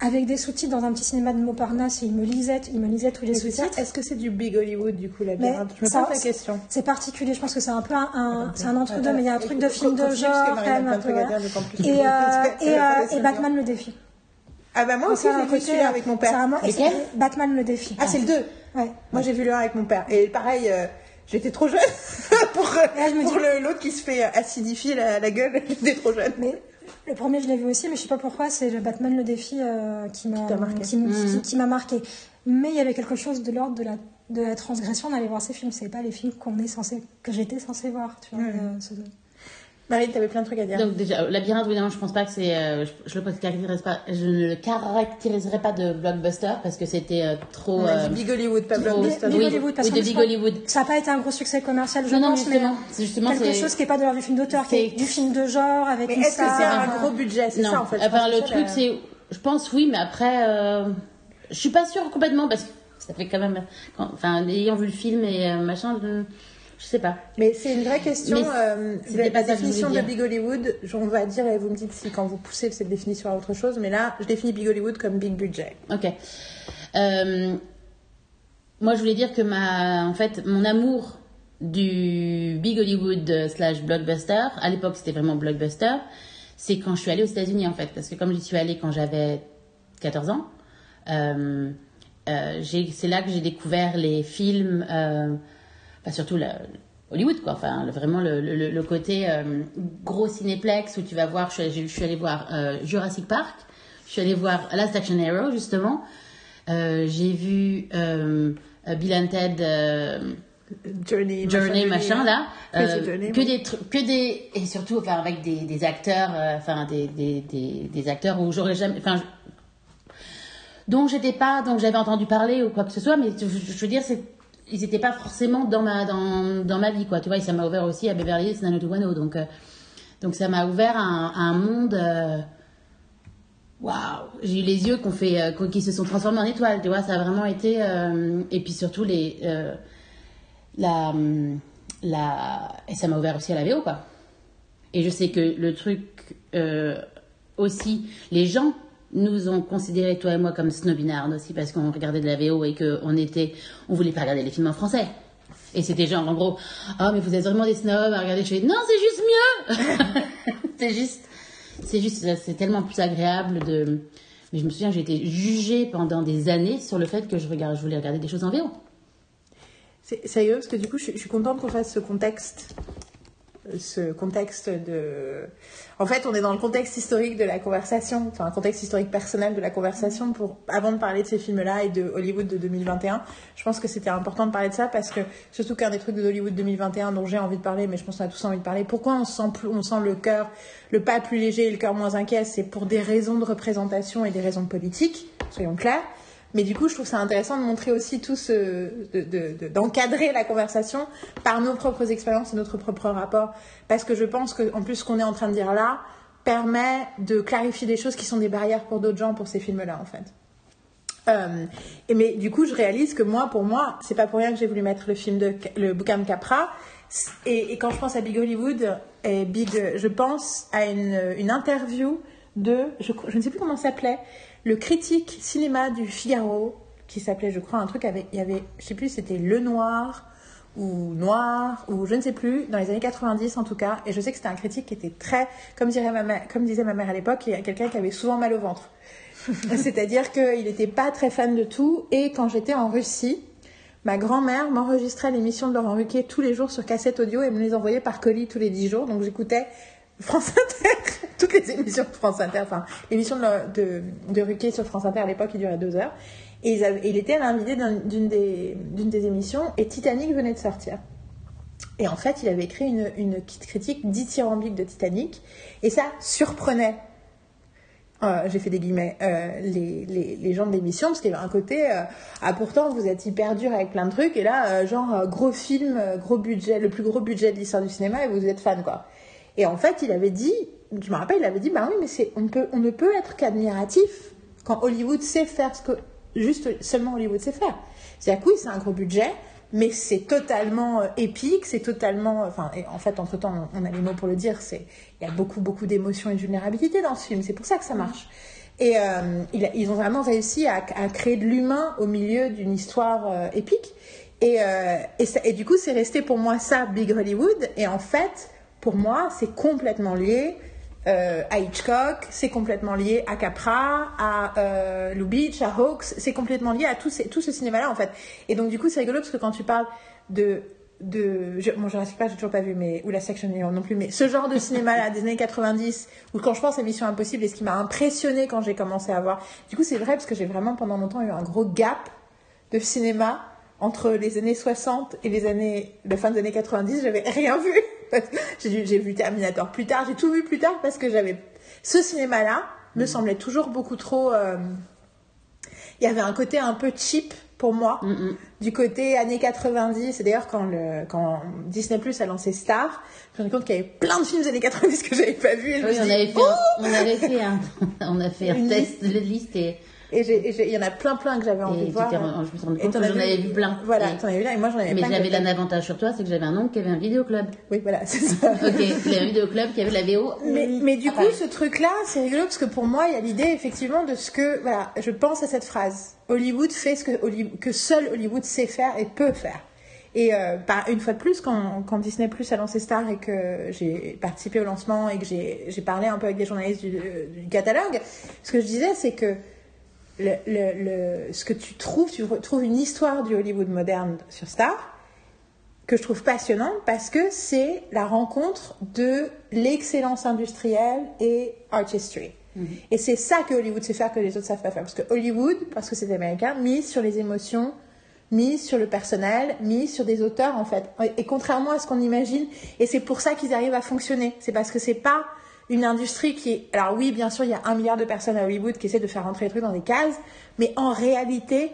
avec des sous-titres dans un petit cinéma de Montparnasse et il me lisait, il me lisait tous les sous-titres. Est-ce que c'est du Big Hollywood du coup, labyrinthe Mais Je me ça- pose la question. C'est particulier, je pense que c'est un peu un, un- c'est un entre-deux, mais il y a un truc de film de genre Et, euh, euh, Batman le défi. Ah bah moi aussi j'ai vu celui-là avec mon c'est père. Batman le défi. Ah c'est le 2 Ouais. Moi j'ai vu le 1 avec mon père. Et pareil, euh, j'étais trop jeune pour, l'autre qui se fait acidifier la, la gueule. J'étais trop jeune. Mais le premier, je l'ai vu aussi, mais je sais pas pourquoi, c'est le Batman le défi euh, qui m'a marqué. qui, Mhm. qui- qui m'a marqué. Mais il y avait quelque chose de l'ordre de la, de la transgression d'aller voir ces films. C'est pas les films qu'on est censé, que j'étais censé voir. Tu vois, euh, ce- Marine, t'avais plein de trucs à dire. Donc déjà, Labyrinthe, évidemment, je pense pas que c'est, euh, je, je le caractérise pas, je ne le caractériserai pas de blockbuster parce que c'était euh, trop. On a euh, dit Big Hollywood, pas trop- Blockbuster. Big oui, Hollywood, oui, de Big Hollywood. Ça n'a pas été un gros succès commercial, je Non, non, mais pense, mais, justement, c'est justement quelque c'est- chose qui est pas de l'ordre du film d'auteur, qui est du film de genre avec Mais une est-ce que c'est un euh, gros budget? C'est non. ça en fait. Enfin, le truc, c'est, je pense oui, mais après, euh, je suis pas sûre complètement parce que ça fait quand même, quand- enfin, ayant vu le film et euh, machin, je, je sais pas. Mais c'est une vraie question. Euh, la pas définition de Big Hollywood, on va dire et vous me dites si quand vous poussez cette définition à autre chose. Mais là, je définis Big Hollywood comme big budget. Ok. Euh, moi, je voulais dire que ma, en fait, mon amour du big Hollywood slash blockbuster, à l'époque c'était vraiment blockbuster, c'est quand je suis allée aux États-Unis en fait, parce que comme j'y suis allée quand j'avais 14 ans, euh, euh, c'est là que j'ai découvert les films, enfin surtout la- Hollywood quoi, enfin le- vraiment le, le- le côté euh, gros cinéplex où tu vas voir, je suis allée, je suis allée voir euh, Jurassic Park, je suis allée voir Last Action Hero justement, Euh, j'ai vu Bill and Ted. Journey, Journey machin là. Journey, que des trucs que des et surtout enfin avec des, des acteurs enfin des, des, des, des acteurs où j'aurais jamais enfin dont j'étais pas donc j'avais entendu parler ou quoi que ce soit mais je, je veux dire c'est ils étaient pas forcément dans ma dans, dans ma vie quoi. Tu vois et ça m'a ouvert aussi à Beverly Hills 90210 donc euh, donc ça m'a ouvert à un, monde euh, Waouh, j'ai eu les yeux fait, euh, qui se sont transformés en étoiles, tu vois, ça a vraiment été, et puis surtout les, la, la, et ça m'a ouvert aussi à la VO, quoi. Et je sais que le truc, aussi, les gens nous ont considérés, toi et moi, comme snobinards aussi, parce qu'on regardait de la VO et qu'on était, on voulait pas regarder les films en français. Et c'était genre, en gros, ah, mais vous êtes vraiment des snobs à regarder, je fais, non, c'est juste mieux! c'est juste, c'est juste, c'est tellement plus agréable de, mais je me souviens, j'ai été jugée pendant des années sur le fait que je regarde, je voulais regarder des choses en VO. C'est sérieux? Parce que du coup, je suis contente qu'on fasse ce contexte, ce contexte de. En fait, on est dans le contexte historique de la conversation, enfin un contexte historique personnel de la conversation pour avant de parler de ces films-là et de Hollywood de 2021. Je pense que c'était important de parler de ça parce que surtout qu'un des trucs de Hollywood 2021 dont j'ai envie de parler, mais je pense qu'on a tous envie de parler. Pourquoi on sent plus, on sent le cœur, le pas plus léger et le cœur moins inquiet, c'est pour des raisons de représentation et des raisons politiques, soyons clairs. Mais du coup, je trouve ça intéressant de montrer aussi tout ce, de- de- de- d'encadrer la conversation par nos propres expériences et notre propre rapport. Parce que je pense que, en plus, ce qu'on est en train de dire là permet de clarifier des choses qui sont des barrières pour d'autres gens pour ces films-là, en fait. Euh, et mais du coup, je réalise que moi, pour moi, c'est pas pour rien que j'ai voulu mettre le film de le bouquin de Capra. Et, quand je pense à Big Hollywood, et Big, je pense à une, une interview de, je ne sais plus comment ça s'appelait, le critique cinéma du Figaro, qui s'appelait, je crois, un truc avec, il y avait, je sais plus, c'était Le Noir ou Noir ou je ne sais plus, dans les années 90 en tout cas. Et je sais que c'était un critique qui était très, comme dirait ma mère, comme disait ma mère à l'époque, il y a quelqu'un qui avait souvent mal au ventre. C'est-à-dire qu'il n'était pas très fan de tout. Et quand j'étais en Russie, ma grand-mère m'enregistrait l'émission de Laurent Ruquier tous les jours sur cassette audio et me les envoyait par colis tous les 10 jours. Donc j'écoutais France Inter, toutes les émissions de France Inter, enfin l'émission de, de, sur France Inter à l'époque, il durait deux heures. Et il était l'invité d'un- d'une des, des émissions et Titanic venait de sortir. Et en fait, il avait écrit une, une critique dithyrambique de Titanic et ça surprenait euh, j'ai fait des guillemets, euh, les, les, gens de l'émission, parce qu'il y avait un côté, euh, ah pourtant vous êtes hyper dur avec plein de trucs, et là, genre, gros film, gros budget, le plus gros budget de l'histoire du cinéma, et vous êtes fan, quoi. Et en fait, il avait dit, je me rappelle, il avait dit, bah oui, mais c'est, on, peut, on ne peut être qu'admiratif quand Hollywood sait faire ce que juste seulement Hollywood sait faire. C'est-à-dire que oui, c'est un gros budget, mais c'est totalement euh, épique, c'est totalement. Enfin, et en fait, entre temps, on a les mots pour le dire. C'est il y a beaucoup, beaucoup d'émotions et de vulnérabilité dans ce film. C'est pour ça que ça marche. Et euh, ils ont vraiment réussi à, à créer de l'humain au milieu d'une histoire euh, épique. Et, euh, et, ça- et du coup, c'est resté pour moi ça, Big Hollywood. Et en fait, pour moi, c'est complètement lié euh, à Hitchcock, c'est complètement lié à Capra, à euh, Lou Beach, à Hawks, c'est complètement lié à tout, ce cinéma-là en fait. Et donc du coup c'est rigolo parce que quand tu parles de de je, bon Jurassic Park j'ai toujours pas vu mais ou la Section non plus mais ce genre de cinéma là des années 90 ou quand je pense à Mission Impossible et ce qui m'a impressionné quand j'ai commencé à voir du coup c'est vrai parce que j'ai vraiment pendant longtemps eu un gros gap de cinéma entre les années 60 et les années la fin des années 90 j'avais rien vu j'ai vu Terminator plus tard. J'ai tout vu plus tard parce que j'avais ce cinéma là me semblait toujours beaucoup trop euh, il y avait un côté un peu cheap pour moi Mm, du côté années 90 et d'ailleurs quand le quand Disney Plus a lancé Star je me suis rendu compte qu'il y avait plein de films des années 90 que j'avais pas vu et je me Oui, suis on dit, avait fait, un, on avait fait un, on a fait un Une test de liste et, et il y en a plein plein que j'avais envie et de voir je me suis rendu compte que j'en avais vu plein. voilà t'en avais vu là et moi j'en avais mais j'avais un avantage sur toi, c'est que j'avais un oncle qui avait un vidéoclub. oui voilà c'est ça Ok, il avait un vidéoclub qui avait la VO. Mais, mais du Ah, coup, ce truc-là, c'est rigolo parce que pour moi, il y a l'idée effectivement de ce que, voilà, je pense à cette phrase. Hollywood fait ce que, que seul Hollywood sait faire et peut faire. Et euh, bah, une fois de plus, quand, quand Disney Plus a lancé Star et que j'ai participé au lancement et que j'ai j'ai parlé un peu avec des journalistes du, du catalogue, ce que je disais, c'est que le, le- le- ce que tu trouves, tu retrouves une histoire du Hollywood moderne sur Star que je trouve passionnante parce que c'est la rencontre de l'excellence industrielle et artistry. Et c'est ça que Hollywood sait faire que les autres savent pas faire. Parce que Hollywood, parce que c'est américain, mise sur les émotions, mise sur le personnel, mise sur des auteurs en fait. Et contrairement à ce qu'on imagine, et c'est pour ça qu'ils arrivent à fonctionner. C'est parce que c'est pas une industrie qui est... Alors oui, bien sûr, il y a un milliard de personnes à Hollywood qui essaient de faire rentrer les trucs dans des cases, mais en réalité,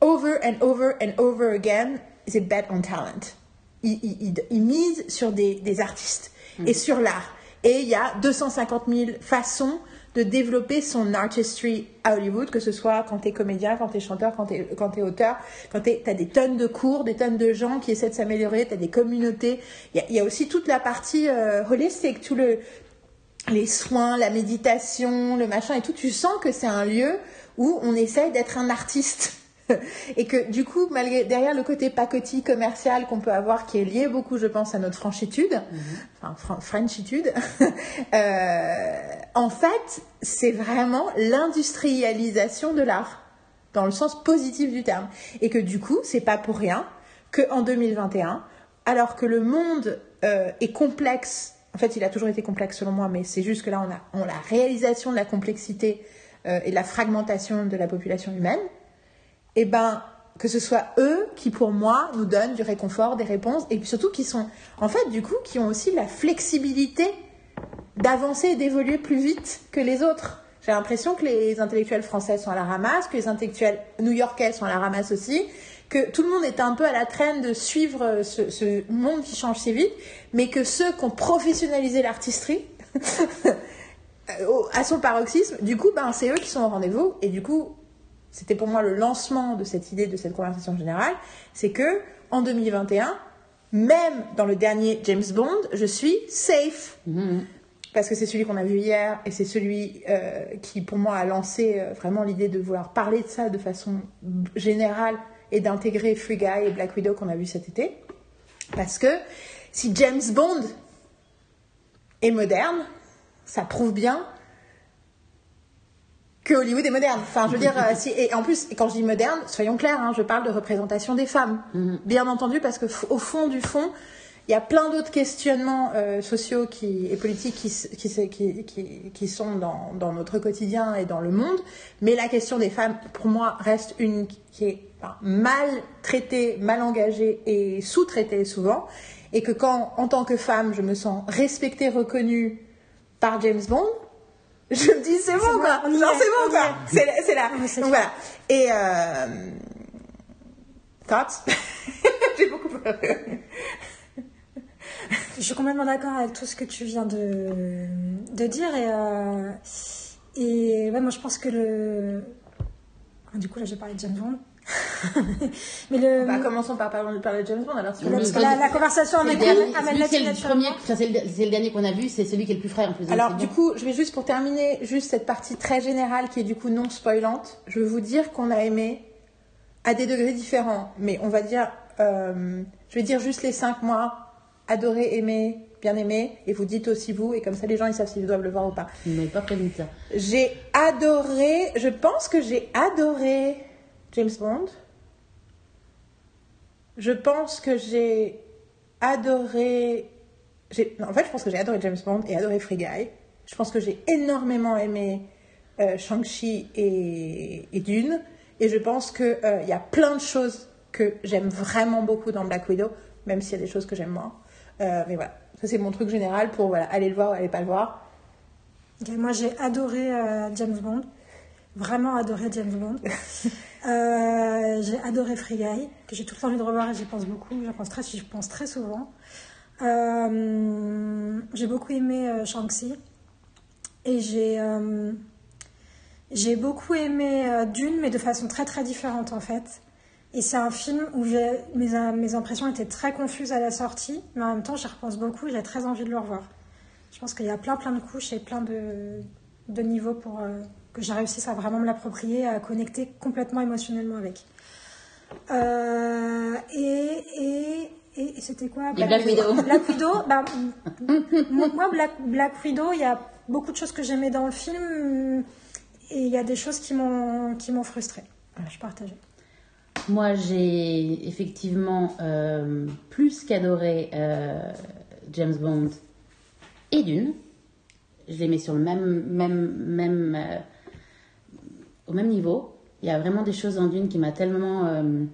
over and over and over again, they bet on talent? Ils, ils, ils- misent sur des, des artistes et sur l'art. Et il y a 250 000 façons de développer son artistry à Hollywood, que ce soit quand t'es comédien, quand t'es chanteur, quand t'es quand t'es auteur, quand t'es- t'as des tonnes de cours, des tonnes de gens qui essaient de s'améliorer, t'as des communautés. Il y a, aussi toute la partie euh, holistique, tout le les soins, la méditation, le machin et tout, tu sens que c'est un lieu où on essaye d'être un artiste. et que du coup, malgré derrière le côté pacotille commercial qu'on peut avoir, qui est lié beaucoup, je pense, à notre franchitude, enfin fran- frenchitude, euh, en fait, c'est vraiment l'industrialisation de l'art dans le sens positif du terme. Et que du coup, c'est pas pour rien qu'en 2021, alors que le monde euh, est complexe, en fait, il a toujours été complexe selon moi, mais c'est juste que là, on a, on a la réalisation de la complexité euh, et de la fragmentation de la population humaine, et ben que ce soit eux qui, pour moi, nous donnent du réconfort, des réponses, et surtout qui sont, en fait, du coup, qui ont aussi la flexibilité d'avancer et d'évoluer plus vite que les autres. J'ai l'impression que les intellectuels français sont à la ramasse, que les intellectuels new-yorkais sont à la ramasse aussi, que tout le monde est un peu à la traîne de suivre ce, ce monde qui change si vite, mais que ceux qui ont professionnalisé l'artisterie au- à son paroxysme, du coup, ben, c'est eux qui sont au rendez-vous, et du coup, c'était pour moi le lancement de cette idée, de cette conversation générale, c'est que en 2021, même dans le dernier James Bond, je suis safe. Parce que c'est celui qu'on a vu hier et c'est celui euh, qui, pour moi, a lancé euh, vraiment l'idée de vouloir parler de ça de façon générale et d'intégrer Free Guy et Black Widow qu'on a vu cet été. Parce que si James Bond est moderne, ça prouve bien que Hollywood est moderne. Enfin, je veux dire, euh, si, et en plus, quand je dis moderne, soyons clairs, hein, je parle de représentation des femmes. Bien entendu, parce que au fond du fond, il y a plein d'autres questionnements euh, sociaux qui, et politiques qui, sont dans, dans notre quotidien et dans le monde. Mais la question des femmes, pour moi, reste une qui est enfin, mal traitée, mal engagée et sous-traitée souvent. Et que quand, en tant que femme, je me sens respectée, reconnue par James Bond, je me dis c'est bon bon, quoi on y genre est, c'est bon quoi est. c'est là, c'est donc voilà et euh... thoughts? J'ai beaucoup pleuré Je suis complètement d'accord avec tout ce que tu viens de, de dire. Et, euh, et ouais, moi, je pense que le. Ah, Du coup, là, j'ai parlé de James Bond. Mais le. Bah, commençons par parler parler de James Bond alors. Parce que la, la conversation amène le premier, enfin, c'est le, c'est le dernier qu'on a vu, c'est celui qui est le plus frais en plus. Alors du bon. coup, je vais juste pour terminer, juste cette partie très générale qui est du coup non spoilante. Je veux vous dire qu'on a aimé à des degrés différents, mais on va dire, euh, je vais dire juste les cinq mois, adoré, aimé, bien aimé, et vous dites aussi vous, et comme ça les gens ils savent s'ils doivent le voir ou pas. Vous m'avez pas prévenu de ça. J'ai adoré, je pense que j'ai adoré James Bond. Je pense que j'ai adoré. non, en fait, je pense que j'ai adoré James Bond et adoré Free Guy. Je pense que j'ai énormément aimé euh, Shang-Chi et, et Dune. Et je pense qu'il il y a plein de choses que j'aime vraiment beaucoup dans Black Widow, même s'il y a des choses que j'aime moins. Euh, mais voilà, ça c'est mon truc général pour voilà, aller le voir ou aller pas le voir. Moi, j'ai adoré euh, James Bond. Vraiment adoré James Bond. Euh, j'ai adoré Free Guy, que j'ai tout le envie de revoir et j'y pense beaucoup. J'y pense très, pense très souvent. Euh, j'ai beaucoup aimé euh, Shang-Chi. Et j'ai euh, j'ai beaucoup aimé Dune, mais de façon très très différente en fait. Et c'est un film où mes, mes impressions étaient très confuses à la sortie, mais en même temps j'y repense beaucoup et j'ai très envie de le revoir. Je pense qu'il y a plein plein de couches et plein de, de niveaux pour que j'ai réussi à vraiment me l'approprier, à connecter complètement émotionnellement avec. Euh, et et, et, et c'était quoi? Et Black Widow. Black Widow, bah, moi Black, Black Widow, il y a beaucoup de choses que j'aimais dans le film et il y a des choses qui m'ont qui m'ont frustrée. Voilà, je partageais. Moi, j'ai effectivement euh, plus qu'adoré euh, James Bond et Dune. Je les mets sur le même, même, même, au même niveau. Il y a vraiment des choses dans Dune qui m'a tellement. euh,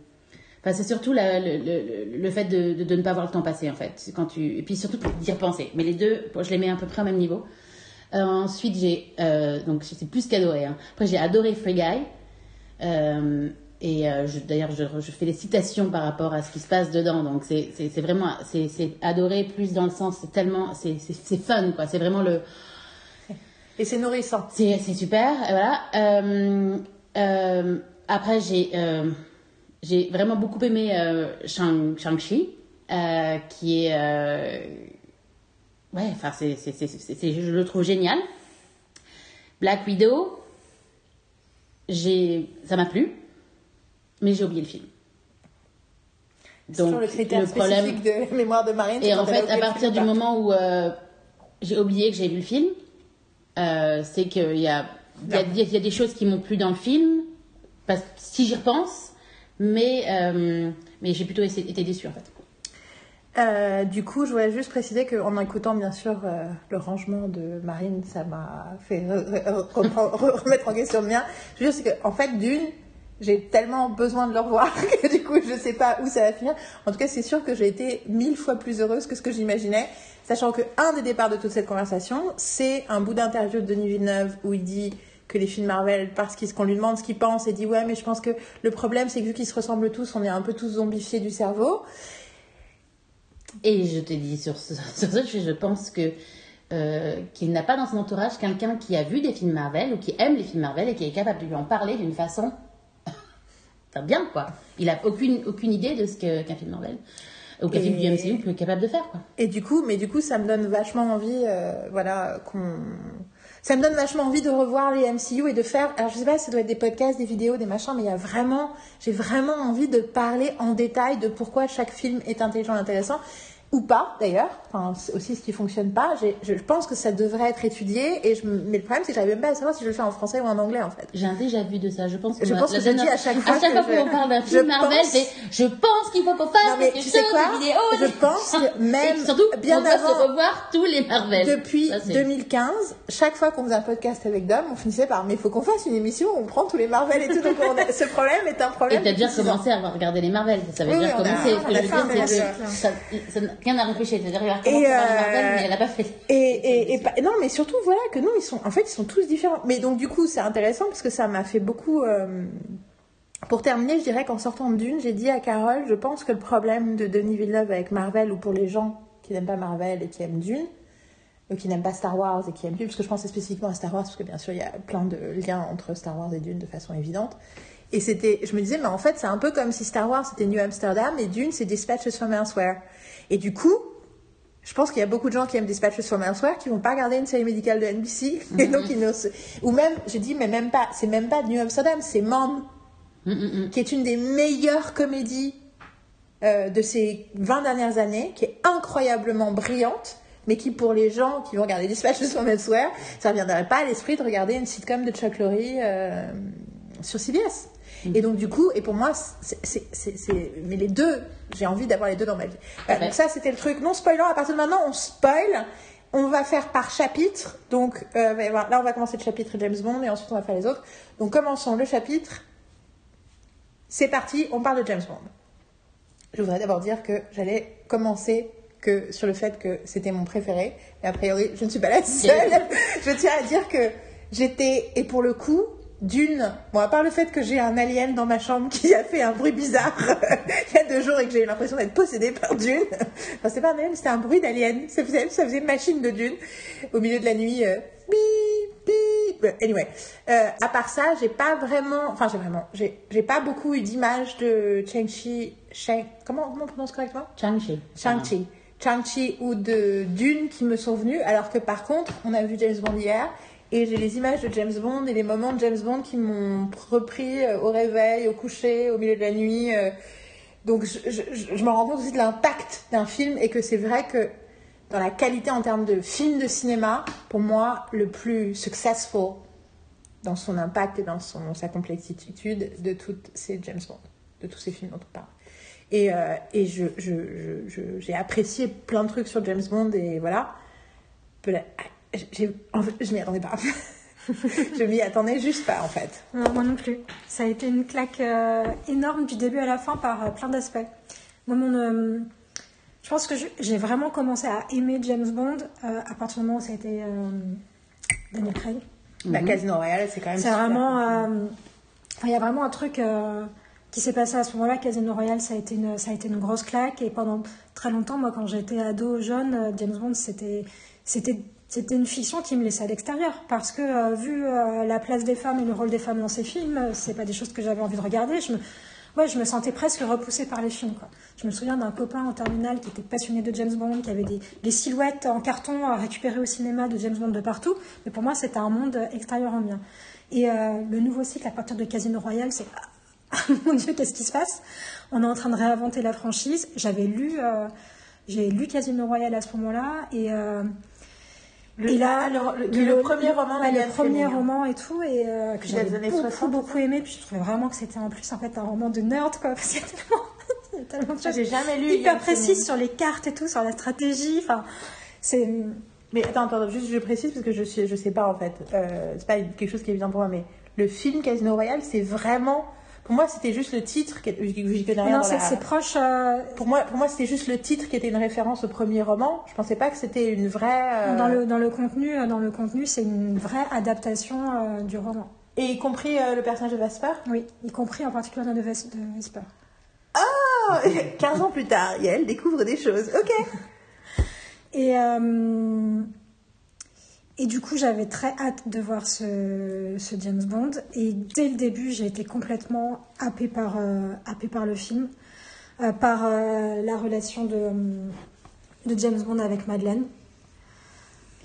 Enfin, c'est surtout la- le, le- le fait de, de- ne pas voir le temps passer, en fait. Quand tu... Et puis surtout d'y repenser. Mais les deux, je les mets à peu près au même niveau. Euh, ensuite, j'ai. euh, donc, c'est plus qu'adoré. hein. Après, j'ai adoré Free Guy. Et d'ailleurs, je, je fais des citations par rapport à ce qui se passe dedans. Donc, c'est vraiment. C'est adoré plus dans le sens. C'est tellement. C'est fun, quoi. C'est vraiment le. Et c'est nourrissant. C'est super, voilà. Euh, euh, après, j'ai euh, j'ai vraiment beaucoup aimé Shang- Shang-Chi, qui est. ouais, enfin, je le trouve génial. Black Widow, j'ai, ça m'a plu, mais j'ai oublié le film. Toujours le critère spécifique de la mémoire de Marine. Et en fait, à le partir du moment où j'ai oublié que j'ai vu le film, euh, c'est qu'il y a, y, a, y a des choses qui m'ont plu dans le film, parce si j'y repense, mais, euh, mais j'ai plutôt été, déçue en fait. Euh, du coup, je voulais juste préciser qu'en écoutant bien sûr le rangement de Marine, ça m'a fait remettre en question le mien. Je veux dire, c'est qu'en fait, d'une, j'ai tellement besoin de le revoir que du coup, je sais pas où ça va finir. En tout cas, c'est sûr que j'ai été mille fois plus heureuse que ce que j'imaginais, sachant que un des départs de toute cette conversation, c'est un bout d'interview de Denis Villeneuve où il dit que les films Marvel, parce qu'on lui demande ce qu'il pense, et dit ouais, mais je pense que le problème, c'est que vu qu'ils se ressemblent tous, on est un peu tous zombifiés du cerveau. Et je te dis sur ce, je pense que euh, qu'il n'a pas dans son entourage quelqu'un qui a vu des films Marvel ou qui aime les films Marvel et qui est capable de lui en parler d'une façon bien quoi. Il a aucune idée de ce qu'un film Marvel qu'un Et- du MCU peut être capable de faire quoi. Et du coup, mais du coup, ça me donne vachement envie, euh, voilà, qu'on. Ça me donne vachement envie de revoir les MCU et de faire. Alors, je sais pas, ça doit être des podcasts, des vidéos, des machins, mais il y a vraiment. J'ai vraiment envie de parler en détail de pourquoi chaque film est intelligent et intéressant. Ou pas, d'ailleurs. Enfin, c'est aussi ce qui fonctionne pas. Je pense que ça devrait être étudié. Et je... Mais le problème, c'est que j'arrive même pas à savoir si je le fais en français ou en anglais, en fait. J'ai un déjà vu de ça. Je pense que, Je pense la que je dis à chaque fois à chaque que fois qu'on parle d'un film Marvel, c'est je pense qu'il faut qu'on fasse quelque tu sais chose quoi de vidéo? Je pense que même et surtout, bien avant- se revoir tous les Marvel. Depuis Ça, c'est- 2015, chaque fois qu'on faisait un podcast avec Dom, on finissait par mais il faut qu'on fasse une émission où on prend tous les Marvel et tout. Donc ce problème est un Et problème. t'as déjà depuis six ans. commencé à regarder les Marvel, ça veut dire commencer. Rien à réfléchir. C'est-à-dire, elle a Et, commencé par Marvel, mais elle n'a pas fait. Et, et, et non, mais surtout voilà que non, ils sont en fait ils sont tous différents. Mais donc du coup c'est intéressant parce que ça m'a fait beaucoup. euh, Pour terminer, je dirais qu'en sortant de Dune, j'ai dit à Carole, je pense que le problème de Denis Villeneuve avec Marvel ou pour les gens qui n'aiment pas Marvel et qui aiment Dune, euh, qui n'aiment pas Star Wars et qui aiment Dune, parce que je pensais spécifiquement à Star Wars, parce que bien sûr il y a plein de liens entre Star Wars et Dune de façon évidente. Et c'était, je me disais, mais en fait c'est un peu comme si Star Wars c'était New Amsterdam et Dune c'est Dispatches from Elsewhere. Et du coup, je pense qu'il y a beaucoup de gens qui aiment Dispatches from Elsewhere qui vont pas regarder une série médicale de NBC et donc ils n'osent. Ou même, j'ai dit, mais même pas, c'est même pas New Amsterdam, c'est Mom, qui est une des meilleures comédies euh, de ces 20 dernières années, qui est incroyablement brillante, mais qui pour les gens qui vont regarder Dispatches from Elsewhere, ça ne reviendrait pas à l'esprit de regarder une sitcom de Chuck Lorre euh, sur CBS. Et donc, du coup, et pour moi, c'est. Mais les deux, j'ai envie d'avoir les deux dans ma vie. Voilà, Ouais. donc, ça, c'était le truc. Non spoilant, à partir de maintenant, on spoil. On va faire par chapitre. Donc, euh, voilà, là, on va commencer le chapitre James Bond et ensuite, on va faire les autres. Donc, commençons le chapitre. C'est parti, on parle de James Bond. Je voudrais d'abord dire que j'allais commencer que sur le fait que c'était mon préféré. Et a priori, je ne suis pas la seule. je tiens à dire que j'étais, et pour le coup, d'une, bon, à part le fait que j'ai un alien dans ma chambre qui a fait un bruit bizarre il y a deux jours et que j'ai eu l'impression d'être possédée par Dune. Enfin, c'était pas un alien, c'était un bruit d'alien. Ça faisait, ça faisait machine de Dune au milieu de la nuit. euh, bip, bip. Anyway, euh, à part ça, j'ai pas vraiment, enfin, j'ai vraiment, j'ai pas beaucoup eu d'images de Chang-Chi, Shang- comment, comment on prononce correctement? Shang-Chi. Shang-Chi. Shang-Chi ou de Dune qui me sont venus, alors que par contre, on a vu James Bond hier et j'ai les images de James Bond et les moments de James Bond qui m'ont repris euh, au réveil, au coucher, au milieu de la nuit. euh. Donc je, me rends compte aussi de l'impact d'un film et que c'est vrai que dans la qualité en termes de film de cinéma, pour moi, le plus successful dans son impact et dans son, sa complexitude de toutes ces James Bond, de tous ces films dont on parle. Et, euh, et je, je, je, j'ai apprécié plein de trucs sur James Bond et voilà. J'ai- en fait, je m'y attendais pas. je m'y attendais juste pas en fait. Non, moi non plus. Ça a été une claque euh, énorme du début à la fin par euh, plein d'aspects. Moi, mon, euh, je pense que je- j'ai vraiment commencé à aimer James Bond euh, à partir du moment où ça a été euh, Daniel Craig. La Casino Royale, c'est quand même. C'est super. vraiment. euh, Il y a vraiment un truc euh, qui s'est passé à ce moment-là. Casino Royale, ça a, été une, ça a été une grosse claque. Et pendant très longtemps, moi, quand j'étais ado, jeune, euh, James Bond, c'était. C'était une fiction qui me laissait à l'extérieur parce que euh, vu euh, la place des femmes et le rôle des femmes dans ces films, euh, c'est pas des choses que j'avais envie de regarder. Je me, ouais, je me sentais presque repoussée par les films. Quoi. Je me souviens d'un copain en terminale qui était passionné de James Bond, qui avait des, silhouettes en carton à récupérer au cinéma de James Bond de partout. Mais pour moi, c'était un monde extérieur au mien. Et le nouveau cycle à partir de Casino Royale, c'est ah, mon Dieu, qu'est-ce qui se passe? On est en train de réinventer la franchise. J'avais lu, j'ai lu Casino Royale à ce moment-là et Le- et là, ah, le- le- le premier roman le premier roman et tout, et euh, que j'avais beaucoup, 60, beaucoup aimé. Puis je trouvais vraiment que c'était en plus en fait un roman de nerd, quoi, parce qu'il y a tellement, il y a tellement de choses J'ai jamais lu. hyper précises sur les cartes et tout, sur la stratégie. Enfin, c'est Mais attends, attends, juste je précise parce que je suis, je sais pas en fait. Euh, c'est pas quelque chose qui est évident pour moi, mais le film Casino Royale, c'est vraiment. Pour moi, c'était juste le titre. qui- non, c'est la- proche. euh, Pour moi, pour moi, c'était juste le titre qui était une référence au premier roman. Je pensais pas que c'était une vraie. euh, Dans le, dans le contenu, euh, dans le contenu, c'est une vraie adaptation euh, du roman. Et y compris le personnage de Vesper? Oui, y compris en particulier de, Ves- de Vesper. Oh 15 ans plus tard, Yael découvre des choses. Ok. Et, euh, et du coup, j'avais très hâte de voir ce, James Bond. Et dès le début, j'ai été complètement happée par, euh, happée par le film, euh, par euh, la relation de, James Bond avec Madeleine.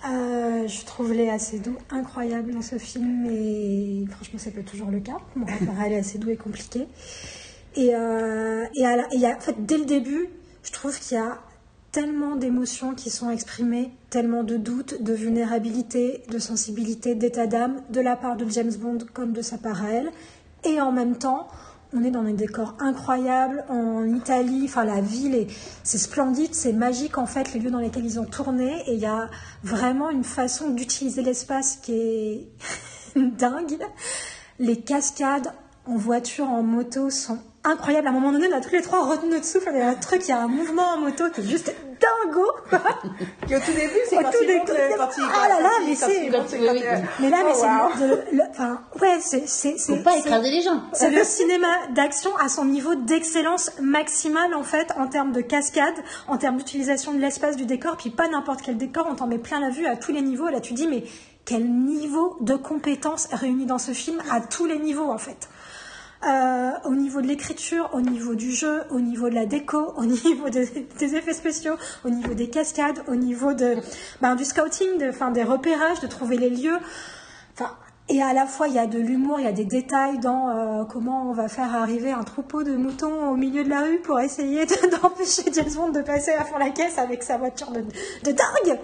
Je trouve Léa Seydoux incroyable dans ce film et franchement c'est pas toujours le cas. Mon rapport à Léa Seydoux est compliqué. Et, et, à la- et a- en fait, dès le début, je trouve qu'il y a tellement d'émotions qui sont exprimées, tellement de doutes, de vulnérabilité, de sensibilité, d'état d'âme de la part de James Bond comme de sa part à elle. Et en même temps, on est dans des décors incroyables en Italie. Enfin, la ville est, c'est splendide, c'est magique en fait les lieux dans lesquels ils ont tourné. Et il y a vraiment une façon d'utiliser l'espace qui est dingue. Les cascades en voiture, en moto sont incroyables. À un moment donné, on a tous les trois retenu notre souffle. Il y a un truc, il y a un mouvement en moto qui est juste dingo. quoi. Qui au tout début, c'est quand tout il monte, euh, quand il ah là là, mais c'est- Mais là, mais Oh, c'est enfin, ouais, c'est Faut pas écraser les gens. C'est le cinéma d'action à son niveau d'excellence maximale en fait en termes de cascade, en termes d'utilisation de l'espace du décor, puis pas n'importe quel décor, on t'en met plein la vue à tous les niveaux. Là tu dis mais quel niveau de compétences réunis dans ce film à tous les niveaux en fait? Euh, au niveau de l'écriture, au niveau du jeu, au niveau de la déco, au niveau des, effets spéciaux, au niveau des cascades, au niveau de, ben, du scouting, de, des repérages, de trouver les lieux. Enfin, et à la fois, il y a de l'humour, il y a des détails dans euh, comment on va faire arriver un troupeau de moutons au milieu de la rue pour essayer de- d'empêcher James Bond de passer à fond la caisse avec sa voiture de, de dingue.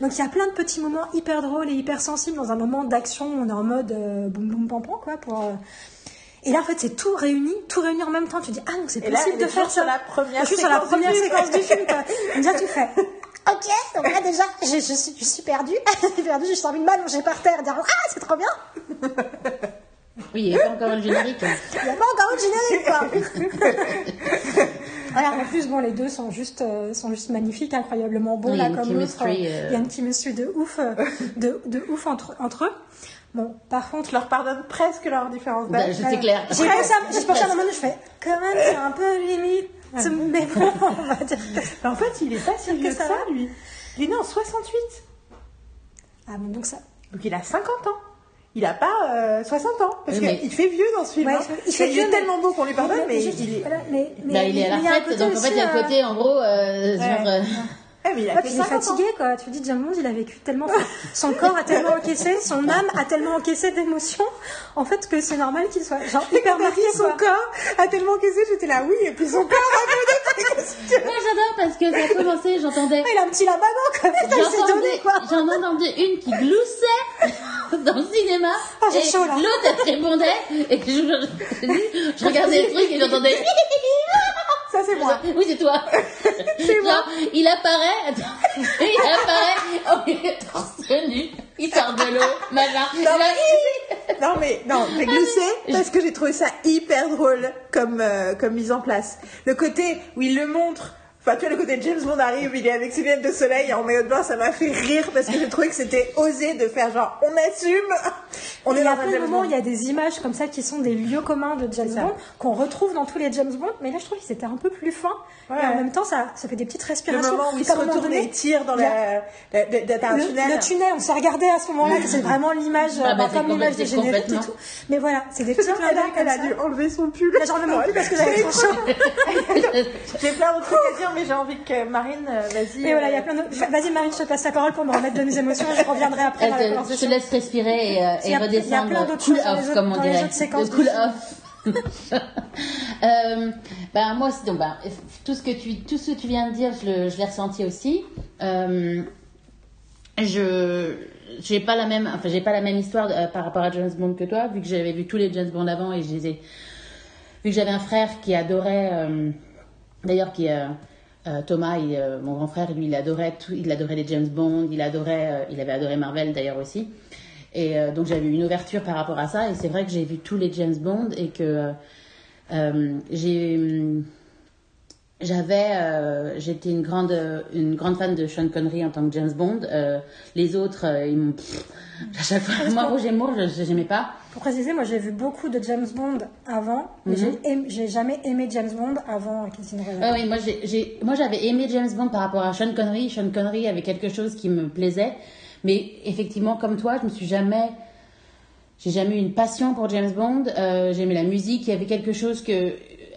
Donc il y a plein de petits moments hyper drôles et hyper sensibles dans un moment d'action. On est en mode euh, boum boum pam pam quoi. Pour, Et là en fait c'est tout réuni, tout réuni en même temps. Tu dis ah donc c'est là, possible de faire ça. la première Je suis sur la du première séquence du film. Quoi. Et déjà tu fais ok donc là déjà je, je suis, je suis perdue, je suis perdue, j'ai envie de m'allonger par terre, dire ah c'est trop bien. Oui, il n'y a pas encore le générique. Il n'y a pas encore de générique, quoi. voilà, en plus, bon, les deux sont juste, euh, sont juste magnifiques, incroyablement Oui, a là, une comme l'autre. euh, euh. Il y a une chemistry de ouf, euh, de, de ouf entre, entre eux. Bon, par contre, Je leur pardonne presque leur différence Bah, d'âge. je- C'est clair. j'ai pensé à, j'ai pensé à un moment donné, je fais, quand même, c'est un peu limite. Mais bon, on va dire. Mais en fait, il est pas si vieux que ça va lui? Il est né en 68. Ah bon, donc ça. Donc il a 50 ans. Il a pas euh, 60 ans. Parce mais- qu'il fait vieux dans ce film. Ouais, hein. il fait vieux, mais- tellement beau qu'on lui pardonne, mais, juste- il est. voilà, mais, mais- Bah, il est à la mais retraite, donc en fait, il y a un euh, côté, en gros, euh, genre, euh, Ah, mais il a Ouais, fait puis il est 50 ans. fatigué, quoi. Tu dis, James Bond, il a vécu tellement. Son corps a tellement encaissé, son âme a tellement encaissé d'émotions, en fait, que c'est normal qu'il soit genre hyper quand marqué, son quoi. corps a tellement encaissé, j'étais là, oui, et puis son corps a Moi, j'adore parce que ça a commencé, j'entendais. Il a un petit labago, quoi. Putain, il s'est donné, J'entendais, quoi. j'en entendais une qui gloussait dans le cinéma. Ah, j'ai chaud, là. L'autre, elle répondait. Et je, je- je- je regardais le truc et j'entendais. C'est moi. Oui, c'est toi. Genre, il apparaît. attends, il apparaît. Oh, il est torse nu. Il sort de l'eau. Machin. Non, mais, non, mais non, j'ai gloussé parce que j'ai trouvé ça hyper drôle comme, euh, comme mise en place. Le côté où il le montre, enfin, tu vois, le côté James Bond arrive, il est avec ses lunettes de soleil en maillot de bain, ça m'a fait rire parce que j'ai trouvé que c'était osé de faire genre, on assume, on Il est y a dans un de James Bond. il y a des images comme ça qui sont des lieux communs de James. Bond, qu'on retrouve dans tous les James Bond, mais là, je trouve que c'était un peu plus fin. Ouais. Et en même temps, ça, ça fait des petites Le respirations. moment où il se Puis à un moment retourne et donné, il tire dans la, la, la- le, tunnel. le tunnel, on s'est regardé à ce moment-là, que c'est vraiment l'image, Ah, bah, comme c'est l'image des génériques et tout. Mais voilà, c'est des petits Genre, clins elle, a, dû enlever son pull. Là, j'en ai plus parce que j'avais trop chaud. J'ai plein d'autres trucs à dire, mais j'ai envie que Marine, euh, vas-y. Et voilà, il y a euh, plein de... Vas-y Marine, je te passe la parole pour me remettre de mes émotions. Je reviendrai après dans la je te laisse respirer et, euh, Il y et a- il y a redescendre. plein d'autres cool choses dans off, comme on dirait. De cool off. euh, ben, moi, c'est- donc, ben, tout, ce que tu, tout ce que tu viens de dire, je, le- je l'ai ressenti aussi. Euh, je j'ai pas la même enfin j'ai pas la même histoire euh, par rapport à James Bond que toi vu que j'avais vu tous les James Bond avant et je les ai vu que j'avais un frère qui adorait euh, d'ailleurs qui euh, euh, Thomas euh, mon grand frère lui il adorait il adorait les James Bond il adorait euh, il avait adoré Marvel d'ailleurs aussi et donc j'avais une ouverture par rapport à ça et c'est vrai que j'ai vu tous les James Bond et que hum, j'avais, j'étais une grande, une grande fan de Sean Connery en tant que James Bond. Les autres, ils m'ont, à chaque fois, moi Rouge et Moore, je j'aimais pas. Pour préciser, moi j'ai vu beaucoup de James Bond avant, mais j'ai aimé- j'ai jamais aimé James Bond avant Casino Royale. Ah oui, moi j'ai, j'ai- moi j'avais aimé James Bond par rapport à Sean Connery. Sean Connery avait quelque chose qui me plaisait, mais effectivement, comme toi, je me suis jamais, j'ai jamais eu une passion pour James Bond. Euh, j'aimais la musique, il y avait quelque chose que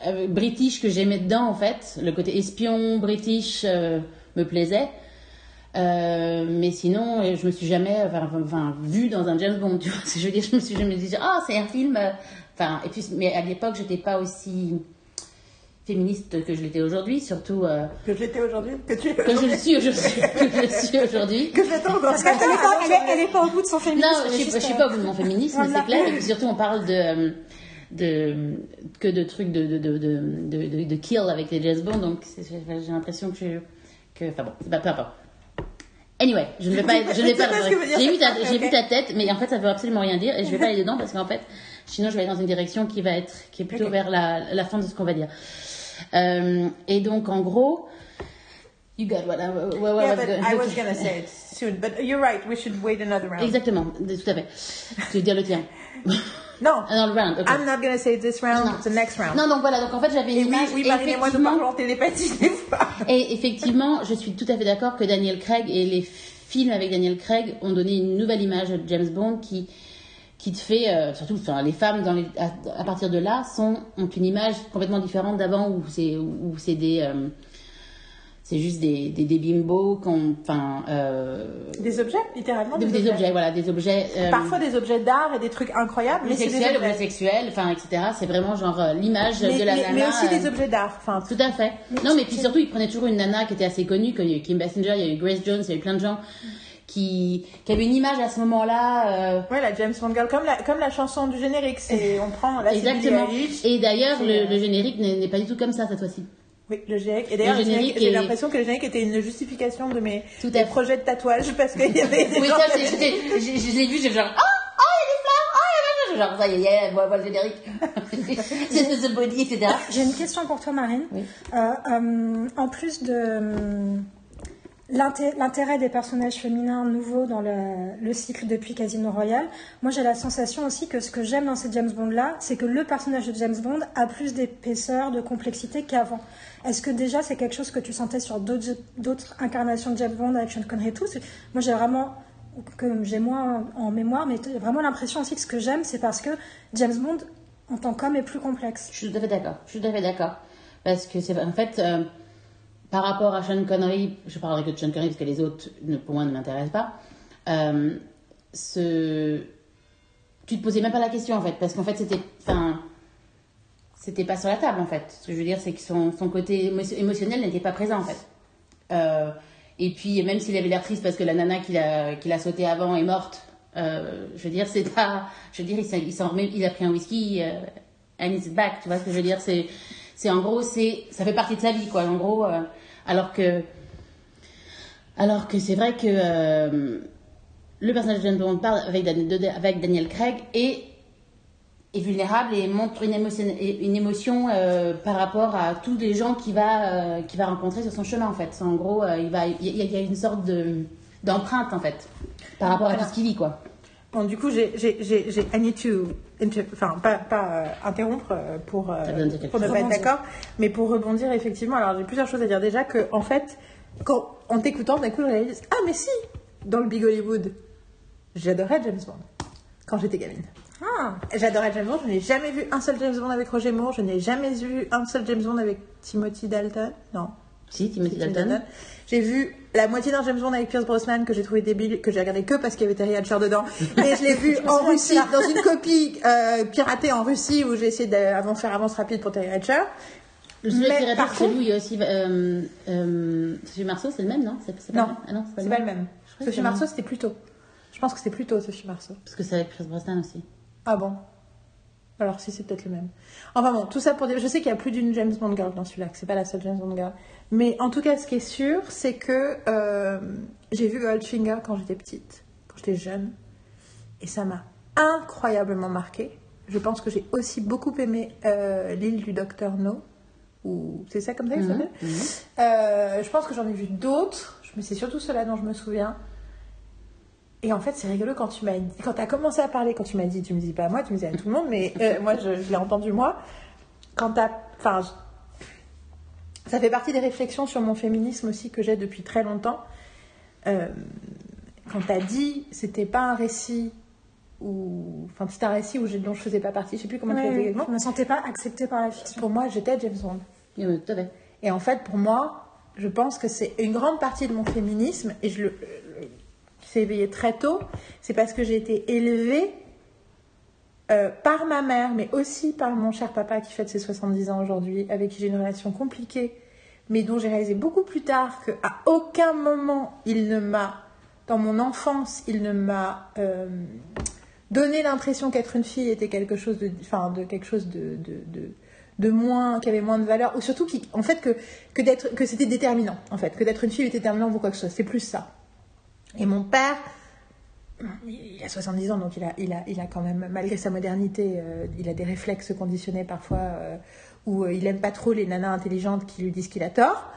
euh, british que j'aimais dedans en fait. Le côté espion british euh, me plaisait. Euh, mais sinon, euh, je me suis jamais enfin, enfin, vue dans un James Bond, tu vois. ce que Je veux dire, je me suis jamais dit, ah, c'est un film. euh, Enfin, et puis, mais à l'époque, j'étais pas aussi féministe que je l'étais aujourd'hui, surtout euh, Que je l'étais aujourd'hui, que tu que je le suis aujourd'hui. que je le suis aujourd'hui. Que je l'étais encore. Parce qu'elle est, pas- elle est- elle est pas au bout de son féminisme. Non, je suis, juste, je suis pas au bout de mon féminisme, Voilà. c'est clair. Et puis surtout, on parle de, euh, de que de trucs de, de, de, de, de, de- de kill avec les jazz Bond, donc j'ai j'ai l'impression que je, que, enfin bon, c'est pas peu importe. Anyway, je ne vais pas, je ne vais pas. J'ai vu ta, j'ai Ok. vu ta tête, mais en fait, ça veut absolument rien dire, et je vais pas aller dedans parce qu'en fait, sinon, je vais aller dans une direction qui va être, qui est plutôt vers la, la fin de ce qu'on va dire. Euh, et donc, en gros, You got what I, what I Yeah, was but I was gonna say it soon. But you're right, we should wait another round. Exactement, tout à fait. Je vais dire le tien. Non, non, le round, ok. I'm not gonna say this round, Non. it's the next round. Non, donc voilà, donc en fait j'avais une oui, image. oui, Marine et moi nous parlons en télépathie des fois. Et effectivement, je suis tout à fait d'accord que Daniel Craig et les films avec Daniel Craig ont donné une nouvelle image de James Bond qui, qui te fait, euh, surtout enfin, les femmes dans les- à, à partir de là sont, ont une image complètement différente d'avant où c'est où c'est des euh, c'est juste des, des, des bimbos, enfin euh, Des objets, littéralement. des, des objets, voilà, des objets. euh, Parfois des objets d'art et des trucs incroyables, mais sexuels, objets. homosexuels, enfin etc. C'est vraiment genre euh, l'image Mais, de la mais- nana. mais aussi euh, des objets d'art. Enfin, tout à fait. Non, mais puis surtout, il prenait toujours une nana qui était assez connue, comme il y a eu Kim Basinger, il y a eu Grace Jones, il y a eu plein de gens qui, qui avaient une image à ce moment-là. euh, ouais, la James Bond girl, comme la, comme la chanson du générique, c'est on prend Billie exactement. Et d'ailleurs, le, euh, le générique n'est pas du tout comme ça cette fois-ci. Oui, le générique. Et d'ailleurs, j'ai l'impression que le générique était une justification de mes, Tout à projets de tatouage parce qu'il y avait des Oui, gens ça, j'ai- je l'ai vu, j'ai genre, oh, oh, il y a des fleurs, oh, il y a des. Genre, ça y est, voilà, voilà le générique. c'est ce body, etc. J'ai une question pour toi, Marine. Oui. Euh, euh, en plus de l'inté- l'intérêt des personnages féminins nouveaux dans le, le cycle depuis Casino Royale, moi j'ai la sensation aussi que ce que j'aime dans ces James Bond-là, c'est que le personnage de James Bond a plus d'épaisseur, de complexité qu'avant. Est-ce que déjà c'est quelque chose que tu sentais sur d'autres incarnations de James Bond avec Sean Connery et tout? Moi j'ai vraiment que j'ai moins en mémoire, mais j'ai vraiment l'impression aussi que ce que j'aime, c'est parce que James Bond, en tant qu'homme, est plus complexe. Je suis tout à fait d'accord. Je suis tout à fait d'accord. Parce que c'est en fait, euh, par rapport à Sean Connery, je parlerai que de Sean Connery parce que les autres, pour moi, ne m'intéressent pas. Euh, ce... Tu te posais même pas la question en fait, parce qu'en fait, c'était. Enfin. C'était pas sur la table en fait. Ce que je veux dire, c'est que son, son côté émo- émotionnel n'était pas présent en fait. Euh, et puis, même s'il avait l'air triste parce que la nana qu'il a, qu'il a sauté avant est morte, euh, je veux dire, c'est pas. Je veux dire, il, il, s'en remet- il a pris un whisky, euh, and it's back, tu vois ce que je veux dire C'est, c'est en gros, c'est, ça fait partie de sa vie, quoi, en gros. euh, alors que. Alors que c'est vrai que euh, le personnage de on parle avec, Daniel Craig est, est vulnérable et montre une émotion, une émotion euh, par rapport à tous les gens qu'il va, qu'il va rencontrer sur son chemin, en fait. En gros, il, va, il, y a, il y a une sorte de, d'empreinte, en fait, par rapport à tout ce qu'il vit, quoi. Bon, du coup, j'ai, I need to, enfin, pas, pas euh, interrompre euh, pour, euh, pour ne pas être d'accord, mais pour rebondir effectivement. Alors, j'ai plusieurs choses à dire. Déjà que, en fait, quand, en t'écoutant, d'un coup, je réalise, ah, mais si, dans le Big Hollywood, j'adorais James Bond quand j'étais gamine. Ah, J'adorais James Bond. Je n'ai jamais vu un seul James Bond avec Roger Moore. Je n'ai jamais vu un seul James Bond avec Timothy Dalton. Non. Si, Timothy Timothy Dalton. J'ai vu la moitié d'un James Bond avec Pierce Brosnan que j'ai trouvé débile, que j'ai regardé que parce qu'il y avait Terry Hatcher dedans. Mais je l'ai vu en Russie, dans une copie euh, piratée en Russie où j'ai essayé de faire avance rapide pour Terry Hatcher. Je dirais par contre- vous, il y a aussi. Euh, euh, Sophie Marceau, c'est le même, non? C'est, pas Non. Ah non, c'est pas pas le même. Sophie Marceau, c'était plus tôt. Je pense que c'était plus tôt, Sophie Marceau. Parce que c'est avec Pierce Brosnan aussi. Ah bon? Alors si c'est peut-être le même. Enfin bon, tout ça pour dire, je sais qu'il y a plus d'une James Bond girl dans celui-là, que c'est pas la seule James Bond girl. Mais en tout cas, ce qui est sûr, c'est que euh, j'ai vu Goldfinger quand j'étais petite, quand j'étais jeune, et ça m'a incroyablement marqué. Je pense que j'ai aussi beaucoup aimé euh, l'île du Docteur No, ou c'est ça comme ça qu'il Mhm, s'appelle mhm. euh, je pense que j'en ai vu d'autres, mais c'est surtout ceux-là dont je me souviens. Et en fait, c'est rigolo quand tu m'as quand tu as commencé à parler, quand tu m'as dit, tu me dis pas à moi, tu me dis à tout le monde, mais moi je, je l'ai entendu moi. Quand tu enfin, ça fait partie des réflexions sur mon féminisme aussi que j'ai depuis très longtemps. Euh, quand tu as dit, c'était pas un récit ou, enfin, c'était un récit où j'ai- dont je faisais pas partie, je sais plus comment tu l'as dit ouais, exactement. je me sentais pas acceptée par la fiction. Pour moi, j'étais James Bond. Oui, oui, tout à fait. Et en fait, pour moi, je pense que c'est une grande partie de mon féminisme, et je le, le- qui s'est éveillé très tôt, c'est parce que j'ai été élevée euh, par ma mère, mais aussi par mon cher papa qui fête ses 70 ans aujourd'hui, avec qui j'ai une relation compliquée, mais dont j'ai réalisé beaucoup plus tard qu'à aucun moment il ne m'a, dans mon enfance, il ne m'a euh, donné l'impression qu'être une fille était quelque chose de, enfin, de quelque chose de, de, moins, qui avait moins de valeur, ou surtout qui, en fait, que, que d'être, que c'était déterminant, en fait, que d'être une fille était déterminant pour quoi que ce soit. C'est plus ça. Et mon père, il a 70 ans, donc il a, quand même, malgré sa modernité, euh, il a des réflexes conditionnés parfois, euh, où euh, il aime pas trop les nanas intelligentes qui lui disent qu'il a tort.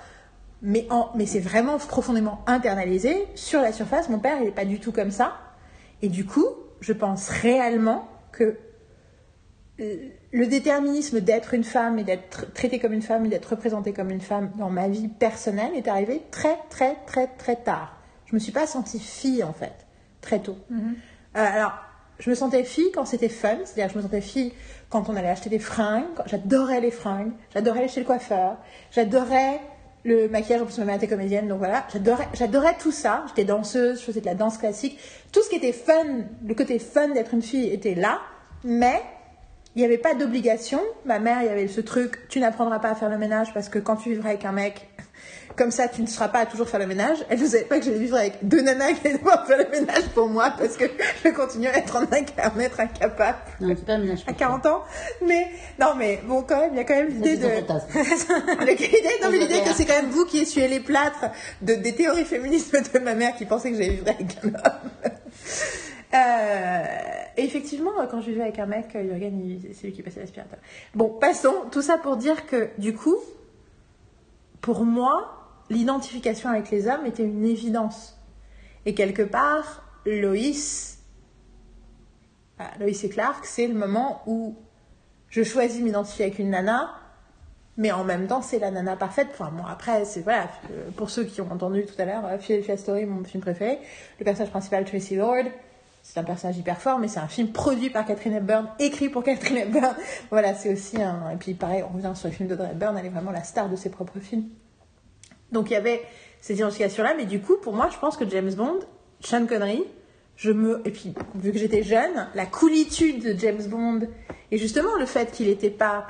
mais, c'est vraiment profondément internalisé. Sur la surface, mon père, il n'est pas du tout comme ça. Et du coup, je pense réellement que le déterminisme d'être une femme et d'être traitée comme une femme et d'être représentée comme une femme dans ma vie personnelle est arrivé très, très, très, très tard. Je me suis pas sentie fille, en fait, très tôt. Mhm. Euh, alors, je me sentais fille quand c'était fun, c'est-à-dire que je me sentais fille quand on allait acheter des fringues, quand- j'adorais les fringues, j'adorais aller chez le coiffeur, j'adorais le maquillage, en plus ma mère était comédienne, donc voilà, j'adorais tout ça, j'étais danseuse, je faisais de la danse classique, tout ce qui était fun, le côté fun d'être une fille était là, mais il n'y avait pas d'obligation. Ma mère, il y avait ce truc, tu n'apprendras pas à faire le ménage parce que quand tu vivras avec un mec, comme ça, tu ne seras pas à toujours faire le ménage. Elle ne savait pas que j'allais vivre avec deux nanas qui allaient devoir faire le ménage pour moi parce que je continue à être en incapable Non, pas un ménage. à 40 ans. Mais, non, mais bon, quand même, il y a quand même l'idée de. L'idée, non, mais l'idée que c'est quand même vous qui essuyez les plâtres de, des théories féministes de ma mère qui pensait que j'allais vivre avec un homme. Euh, et effectivement, quand je vivais avec un mec, Jürgen, il- c'est lui qui passait l'aspirateur. Bon, passons. Tout ça pour dire que, du coup, pour moi, l'identification avec les hommes était une évidence. Et quelque part, Loïs, ah, et Clark, c'est le moment où je choisis de m'identifier avec une nana, mais en même temps, c'est la nana parfaite. Enfin, bon, après, c'est voilà, pour ceux qui ont entendu tout à l'heure, euh, Philadelphia Story, mon film préféré, le personnage principal, Tracy Lord, c'est un personnage hyper fort, mais c'est un film produit par Catherine Hepburn, écrit pour Catherine Hepburn. Voilà, c'est aussi un. Et puis, pareil, on revient sur les films d'Audrey Hepburn, elle est vraiment la star de ses propres films. Donc, il y avait ces identifications-là, mais du coup, pour moi, je pense que James Bond, Sean Connery, je me. Et puis, vu que j'étais jeune, la coolitude de James Bond, et justement le fait qu'il n'était pas.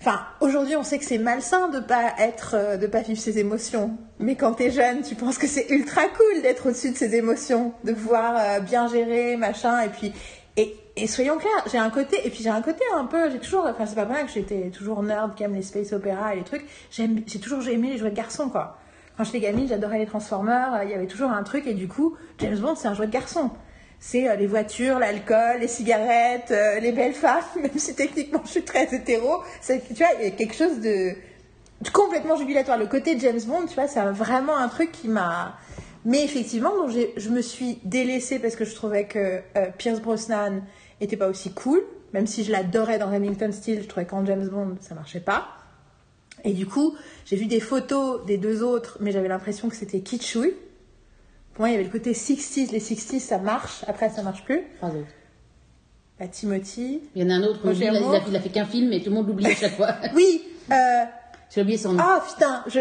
Enfin, aujourd'hui, on sait que c'est malsain de pas être, euh, de pas vivre ses émotions. Mais quand t'es jeune, tu penses que c'est ultra cool d'être au-dessus de ses émotions, de pouvoir euh, bien gérer, machin. Et puis, et, et soyons clairs, j'ai un côté, et puis j'ai un côté un peu, j'ai toujours, enfin c'est pas vrai que j'étais toujours nerd qui aime les space opéra et les trucs. J'ai toujours aimé les jouets de garçons, quoi. Quand j'étais gamine, j'adorais les Transformers. euh, Il y avait toujours un truc, et du coup, James Bond, c'est un jouet de garçon. C'est euh, les voitures, l'alcool, les cigarettes, euh, les belles femmes, même si techniquement je suis très hétéro. Tu vois, il y a quelque chose de, complètement jubilatoire. Le côté James Bond, tu vois, c'est vraiment un truc qui m'a. Mais effectivement, donc je me suis délaissée parce que je trouvais que Pierce Brosnan était pas aussi cool, même si je l'adorais dans Remington Steel, je trouvais qu'en James Bond ça marchait pas. Et du coup, j'ai vu des photos des deux autres, mais j'avais l'impression que c'était kitschouille. Pour moi, il y avait le côté 60s, les 60s ça marche, après ça marche plus. Trois autres. La Timothy. Il y en a un autre, Roger lui, il, a, il, a, Moore. il a fait qu'un film, mais tout le monde l'oublie à chaque fois. Oui, euh, J'ai oublié son nom. ah putain, je,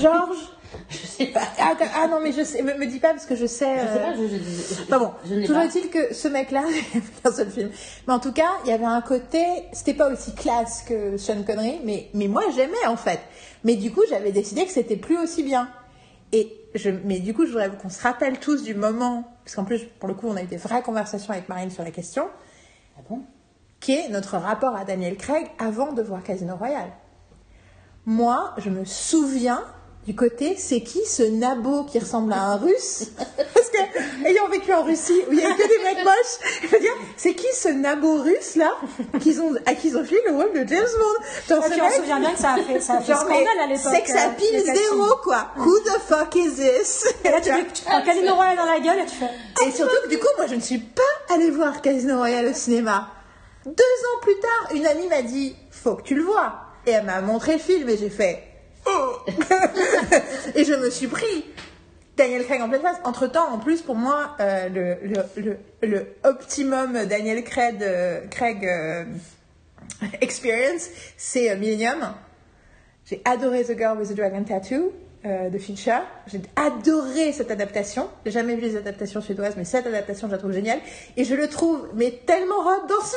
Georges. Je sais pas. Ah, ah non, mais je sais, me, me dis pas parce que je sais. Je sais euh, pas, je, je, je, Enfin bon, je toujours est-il que ce mec-là, il a fait qu'un seul film. Mais en tout cas, il y avait un côté, c'était pas aussi classe que Sean Connery, mais, mais moi j'aimais en fait. Mais du coup, j'avais décidé que c'était plus aussi bien. Et je, mais du coup, je voudrais qu'on se rappelle tous du moment, parce qu'en plus, pour le coup, on a eu des vraies conversations avec Marine sur la question, Ah bon? qui est notre rapport à Daniel Craig avant de voir Casino Royale. Moi, je me souviens du côté, c'est qui ce nabo qui ressemble à un russe Parce que, ayant vécu en Russie, où il y a que des mecs moches, je veux dire, c'est qui ce nabo russe là qu'ils ont, à qui ils ont filé le rôle de James Bond Genre, puis on se souvient bien que ça a fait, ça a fait genre, scandale à l'époque. C'est que ça pile zéro quoi Who the fuck is this Et là, tu, tu prends Casino Royale dans la gueule et tu fais. Et surtout que du coup, moi, je ne suis pas allée voir Casino Royale au cinéma. Deux ans plus tard, une amie m'a dit, faut que tu le vois. Et elle m'a montré le film et j'ai fait, oh Et je me suis pris Daniel Craig en pleine face. Entre temps, en plus, pour moi, euh, le, le, le, le optimum Daniel Craig, euh, Craig euh, experience, c'est Millennium. J'ai adoré The Girl with the Dragon Tattoo de Fincher. J'ai adoré cette adaptation. J'ai jamais vu les adaptations suédoises, mais cette adaptation, je la trouve géniale. Et je le trouve, mais tellement hot dans ce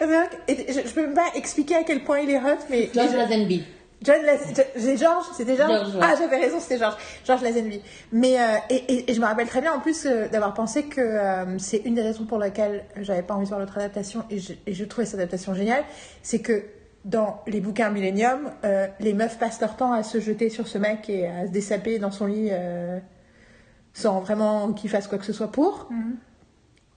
film. Et je, je peux même pas expliquer à quel point il est hot, mais George Lazenby. John Georges, c'était Georges. Georges, ouais. Ah, j'avais raison, c'était Georges. Georges Lazenby. Mais euh, et, et- et je me rappelle très bien en plus euh, d'avoir pensé que euh, c'est une des raisons pour lesquelles j'avais pas envie de voir l'autre adaptation et je, et je trouvais cette adaptation géniale, c'est que dans les bouquins Millennium, euh, les meufs passent leur temps à se jeter sur ce mec et à se dessaper dans son lit euh, sans vraiment qu'il fasse quoi que ce soit pour.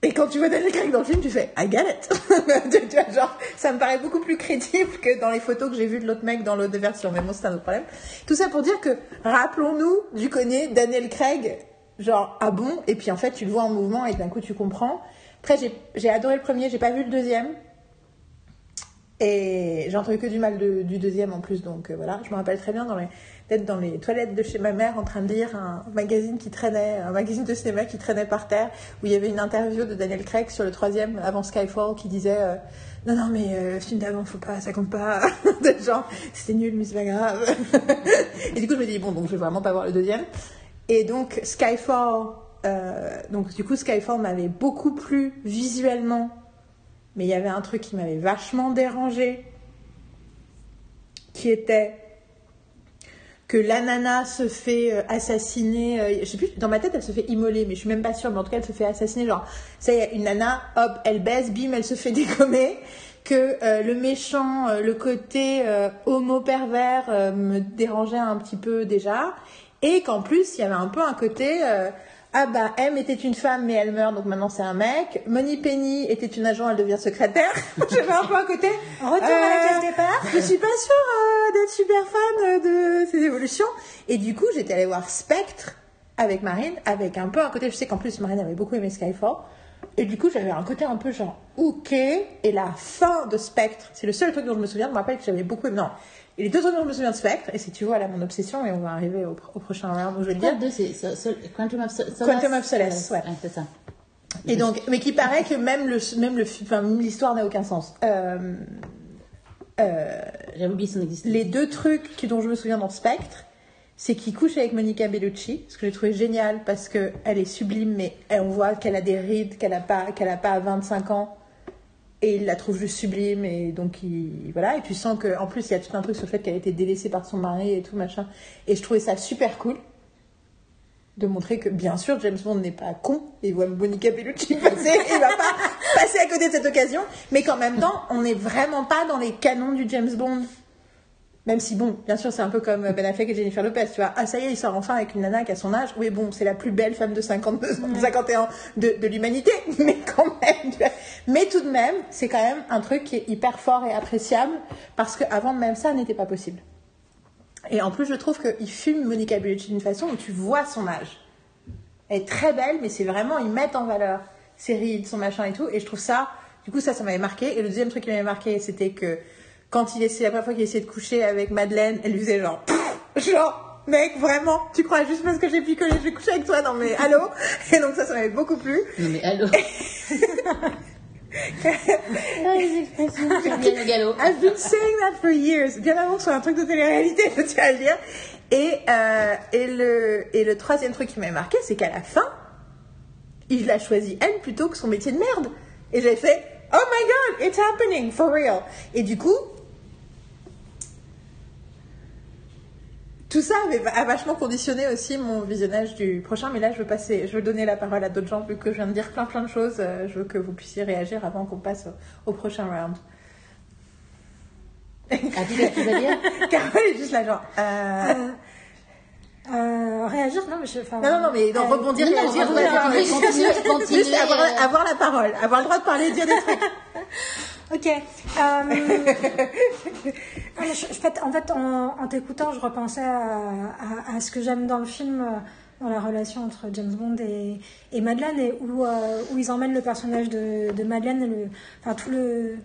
Et quand tu vois Daniel Craig dans le film, tu fais I get it. tu, vois, genre, ça me paraît beaucoup plus crédible que dans les photos que j'ai vues de l'autre mec dans l'autre version. Mais bon, c'est un autre problème. Tout ça pour dire que, rappelons-nous du connais Daniel Craig, genre, ah bon? Et puis en fait, tu le vois en mouvement et d'un coup, tu comprends. Après, j'ai- adoré le premier, j'ai pas vu le deuxième. Et j'ai entendu que du mal du deuxième en plus, donc euh, voilà. Je me rappelle très bien dans les- dans les toilettes de chez ma mère en train de lire un magazine qui traînait, un magazine de cinéma qui traînait par terre, où il y avait une interview de Daniel Craig sur le troisième avant Skyfall qui disait euh, non non mais euh, film d'avant faut pas, ça compte pas, de genre c'était nul mais c'est pas grave. Et du coup je me dis bon donc je vais vraiment pas voir le deuxième. Et donc Skyfall, euh, donc du coup Skyfall m'avait beaucoup plu visuellement mais il y avait un truc qui m'avait vachement dérangé, qui était que la nana se fait euh, assassiner, euh, je sais plus, dans ma tête elle se fait immoler, mais je suis même pas sûre, mais en tout cas elle se fait assassiner, genre, ça y est, une nana, hop, elle baisse, bim, elle se fait dégommer, que euh, le méchant, le côté homo pervers me dérangeait un petit peu déjà, et qu'en plus il y avait un peu un côté... euh, ah bah M était une femme mais elle meurt donc maintenant c'est un mec. Money Penny était une agent elle devient secrétaire. J'avais un peu un côté. Retour à la case départ. Je suis pas sûre euh, d'être super fan euh, de ces évolutions. Et du coup j'étais allée voir Spectre avec Marine avec un peu un côté. Je sais qu'en plus Marine avait beaucoup aimé Skyfall. Et du coup j'avais un côté un peu genre ok. Et la fin de Spectre c'est le seul truc dont je me souviens. Je me rappelle que j'avais beaucoup aimé. Non. Et les deux trucs dont je me souviens de Spectre, et si tu vois là mon obsession, et on va arriver au, au prochain round où je vais le dire. 2, c'est Quantum of Solace? Quantum of Solace, ouais. c'est ça. Et donc, mais qui paraît que même le, même le, enfin, l'histoire n'a aucun sens. Euh, euh, J'avais oublié son existence. les deux trucs dont je me souviens dans Spectre, c'est qu'il couche avec Monica Bellucci, ce que j'ai trouvé génial parce que elle est sublime, mais on voit qu'elle a des rides, qu'elle a pas, qu'elle a pas 25 ans, et il la trouve juste sublime, et donc il, voilà. Et tu sens que, en plus, il y a tout un truc sur le fait qu'elle a été délaissée par son mari et tout machin. Et je trouvais ça super cool de montrer que bien sûr James Bond n'est pas con il voit Monica Bellucci passer il va pas passer à côté de cette occasion mais qu'en même temps on n'est vraiment pas dans les canons du James Bond même si bon bien sûr c'est un peu comme Ben Affleck et Jennifer Lopez tu vois ah ça y est il sort enfin avec une nana qui a son âge oui bon c'est la plus belle femme de 52 51 de, de l'humanité mais quand même tu vois. mais tout de même c'est quand même un truc qui est hyper fort et appréciable parce que avant même ça n'était pas possible et en plus, je trouve qu'il filme Monica Bellucci d'une façon où tu vois son âge. Elle est très belle, mais c'est vraiment, ils mettent en valeur ses rides, son machin et tout. Et je trouve ça, du coup, ça, ça m'avait marqué. Et le deuxième truc qui m'avait marqué, c'était que quand il essayait, la première fois qu'il essayait de coucher avec Madeleine, elle lui faisait genre, genre, mec, vraiment, tu crois juste parce que j'ai picolé, je vais coucher avec toi, non mais allô? Et donc ça, ça m'avait beaucoup plu. Non mais allô? Ah, les expressions, le galop. I've been saying that for years. Bien avant que ce soit un truc de télé-réalité, je tiens à le dire. Et, euh, et, le, et le troisième truc qui m'a marqué, c'est qu'à la fin, il l'a choisi elle plutôt que son métier de merde. Et j'ai fait, oh my god, it's happening, for real. Et du coup, tout ça avait, a vachement conditionné aussi mon visionnage du prochain. Mais là, je veux passer, je veux donner la parole à d'autres gens, vu que je viens de dire plein plein de choses. euh, Je veux que vous puissiez réagir avant qu'on passe au, au prochain round. Ah, tu dire? Carole est juste là, genre. euh, Euh, réagir, non, mais je. Non, non, non, mais non, euh, rebondir, non, non, réagir, rebondir, ouais, continue, ouais, continue, juste- avoir, euh. avoir la parole, avoir le droit de parler dire des trucs. Ok. Euh, je- en fait, en, fait, en, en t'écoutant, je repensais à, à- à ce que j'aime dans le film, euh, dans la relation entre James Bond et, et Madeleine, et où, où ils emmènent le personnage de, de Madeleine, le, enfin tout le.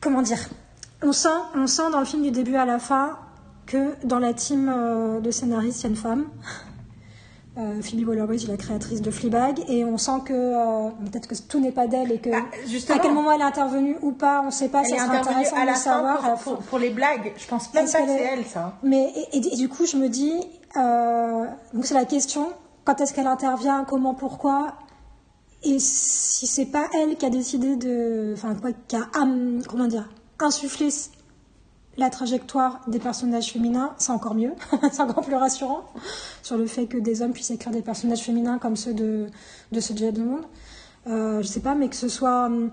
Comment dire on sent, on sent dans le film du début à la fin que dans la team euh, de scénaristes, il y a une femme. Euh, Phoebe Waller-Bridge, la créatrice de Fleabag, et on sent que euh, peut-être que tout n'est pas d'elle et que Ah, à quel moment elle est intervenue ou pas, on ne sait pas, Elle ça serait intéressant à de la fin savoir. pour, pour, pour les blagues. Je pense même pas que c'est est- elle, ça. Mais et, et- et du coup, je me dis, euh, donc c'est la question quand est-ce qu'elle intervient, comment, pourquoi, et si c'est pas elle qui a décidé de, enfin quoi, qui a comment dire, insufflé la trajectoire des personnages féminins, c'est encore mieux, c'est encore plus rassurant sur le fait que des hommes puissent écrire des personnages féminins comme ceux de, de ce James Bond. Euh, je sais pas, mais que ce soit. hum,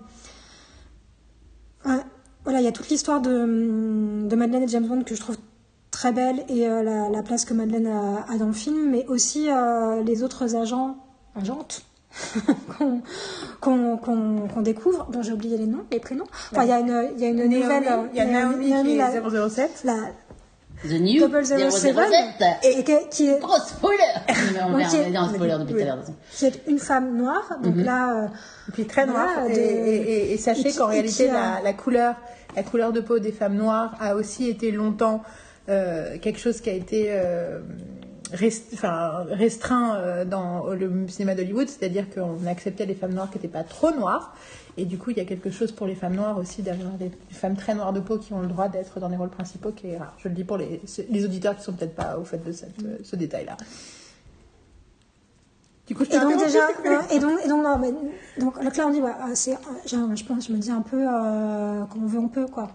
voilà, il y a toute l'histoire de, hum, de Madeleine et James Bond que je trouve très belle et euh, la, la place que Madeleine a, a dans le film, mais aussi euh, les autres agents, agentes qu'on qu'on qu'on qu'on découvre, dont j'ai oublié les noms, les prénoms. Enfin, il y a une, il y a une nouvelle. euh, il y a Naomi, qui la- est 007. la- The New 007. 007. et qui, qui est, Gros spoiler on, est en spoiler depuis tout à l'heure. de toute façon. qui est une femme noire. Donc là, euh, Et puis très noire. Voilà, et, et- et- et sachez et qui- qu'en et réalité, qui a- la, la couleur, la couleur de peau des femmes noires a aussi été longtemps euh, quelque chose qui a été euh, rest- enfin, restreint euh, dans le cinéma d'Hollywood, c'est-à-dire qu'on acceptait les femmes noires qui n'étaient pas trop noires. Et du coup, il y a quelque chose pour les femmes noires aussi, derrière les femmes très noires de peau qui ont le droit d'être dans les rôles principaux, qui est rare. Je le dis pour les, les auditeurs qui sont peut-être pas au fait de cette, euh, ce détail-là. Du coup, je Et donc déjà, euh, et donc, et donc, non, mais, donc donc là on dit, ouais, c'est, j'ai un- je pense, je me dis un peu, euh, comme on veut, on peut, quoi.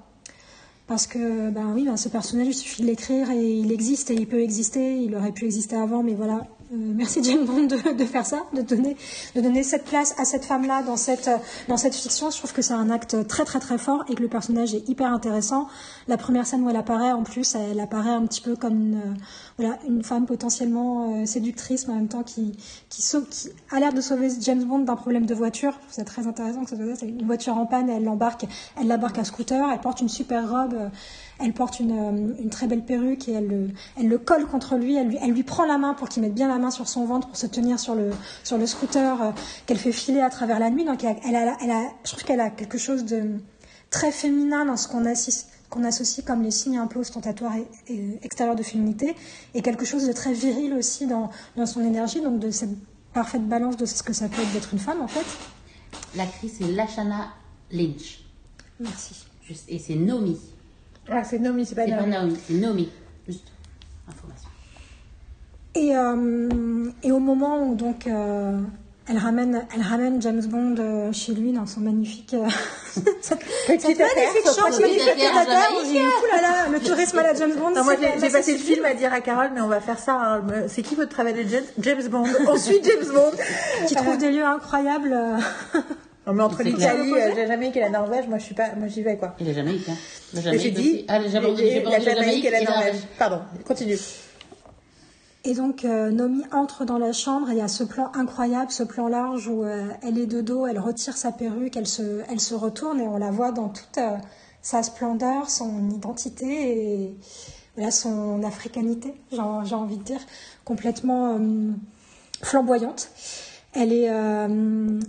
Parce que, ben oui, ben, ce personnage, il suffit de l'écrire et il existe et il peut exister. Il aurait pu exister avant, mais voilà. Euh, merci James Bond de, de faire ça, de donner, de donner cette place à cette femme-là dans cette, euh, dans cette fiction. Je trouve que c'est un acte très très très fort et que le personnage est hyper intéressant. La première scène où elle apparaît, en plus, elle apparaît un petit peu comme une, euh, voilà, une femme potentiellement séductrice, mais en même temps qui, qui, sauve, qui a l'air de sauver James Bond d'un problème de voiture. Ça très intéressant que ça soit. C'est une voiture en panne, elle l'embarque, elle l'embarque à scooter, elle porte une super robe, elle porte une, euh, une très belle perruque et elle le, elle le colle contre lui, elle lui, elle lui prend la main pour qu'il mette bien la main sur son ventre pour se tenir sur le, sur le scooter euh, qu'elle fait filer à travers la nuit. Donc elle a, elle a, elle a- je trouve qu'elle a quelque chose de très féminin dans ce qu'on assiste qu'on associe comme les signes un peu ostentatoires et, et extérieurs de féminité, et quelque chose de très viril aussi dans, dans son énergie, donc de cette parfaite balance de ce que ça peut être d'être une femme en fait. L'actrice c'est Lashana Lynch. Merci. Juste- et c'est Nomi. Ah, c'est Nomi, c'est pas C'est pas Naomi. Naomi, c'est Nomi. Juste information. Et, euh, et au moment où donc euh, elle ramène, elle ramène James Bond euh, chez lui dans son magnifique, cette, Petite cette affaire, magnifique chambre, magnifique là le tourisme à la James Bond. Non, moi, c'est- j'ai passé le film à dire à Carole, mais on va faire ça. hein. C'est qui votre travel agent James Bond? On suit James Bond. qui trouve des lieux incroyables. Non, mais entre l'Italie, clair. euh, la Jamaïque et la Norvège, moi, je suis pas, moi, j'y vais, quoi. Et la Jamaïque, hein. La Jamaïque j'ai dit, Ah, la Jamaïque, pas la Jamaïque et la Norvège. Norvège. Pardon, continue. Et donc euh, Nomi entre dans la chambre et il y a ce plan incroyable, ce plan large où euh, elle est de dos, elle retire sa perruque, elle se, elle se retourne et on la voit dans toute euh, sa splendeur, son identité et voilà, son africanité, j'ai j'ai envie de dire, complètement euh, flamboyante. Elle est euh,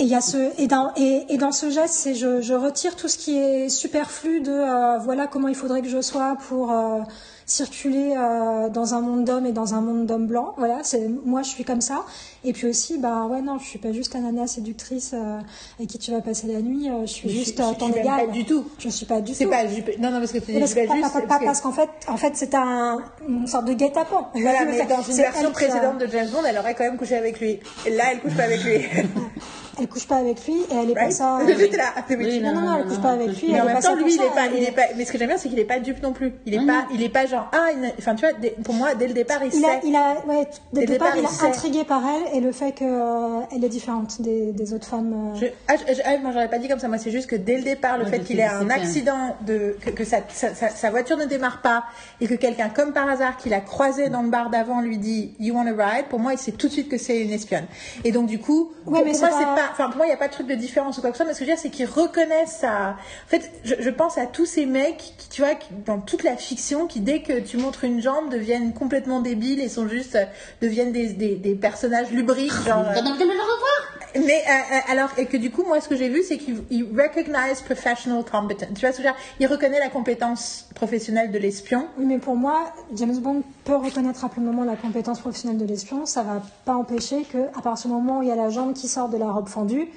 et y a ce et dans et, et dans ce geste, c'est je, je retire tout ce qui est superflu de euh, voilà comment il faudrait que je sois pour euh, circuler euh, dans un monde d'hommes et dans un monde d'hommes blancs. Voilà, c'est moi je suis comme ça. Et puis aussi bah ouais non, je suis pas juste un nana séductrice euh, avec qui tu vas passer la nuit. euh, je suis Je- juste je- je ton égal. pas du tout. Je suis pas du tout. pas jupe- Non, non, parce que tu dis Parce, pas pas- juste. pas- pas- parce que- parce qu'en fait, en fait, c'est un, une sorte de guet-apens. Voilà, mais dans une version précédente de James Bond, elle aurait quand même couché avec lui. Et là, elle couche pas avec lui. Elle couche pas avec lui et elle est pas ça. J'étais là. Oui. Oui, Non, non, non, elle couche pas avec lui. Mais elle en est même temps, lui, il est pas, il est- est pas. Mais ce que j'aime bien, c'est qu'il est pas dupe non plus. Il est Ah, pas, il est pas genre ah, il- enfin tu vois, pour moi, dès le départ, il, Il a, sait. il a, ouais, dès le départ, départ, il sait. intrigué par elle et le fait qu'elle est différente des, des autres femmes. euh. Je, ah, je- ah, moi, j'aurais pas dit comme ça. Moi, c'est juste que dès le départ, le Ouais, fait qu'il ait un accident, de, que, que sa, sa, sa- sa voiture ne démarre pas et que quelqu'un, comme par hasard, qu'il a croisé dans le bar d'avant, lui dit You want a ride? Pour moi, il sait tout de suite que c'est une espionne. Et donc, du coup, Ouais, pour, mais pour c'est moi, c'est pas. Enfin, pour moi, il n'y a pas de truc de différence ou quoi que ce soit. Mais ce que je veux dire, c'est qu'ils reconnaissent ça. En fait, je, je pense à tous ces mecs qui, tu vois, qui, dans toute la fiction, qui dès que tu montres une jambe, deviennent complètement débiles et sont juste euh, deviennent des, des, des personnages lubriques, genre. euh, le revoir mais euh, euh, alors et que du coup moi ce que j'ai vu c'est qu'il il recognize professional competence. Tu vois ce que je veux dire? Il reconnaît la compétence professionnelle de l'espion. Mais pour moi, James Bond peut reconnaître à plein moment la compétence professionnelle de l'espion. Ça va pas empêcher que, à partir du moment où il y a la jambe qui sort de la robe fendue,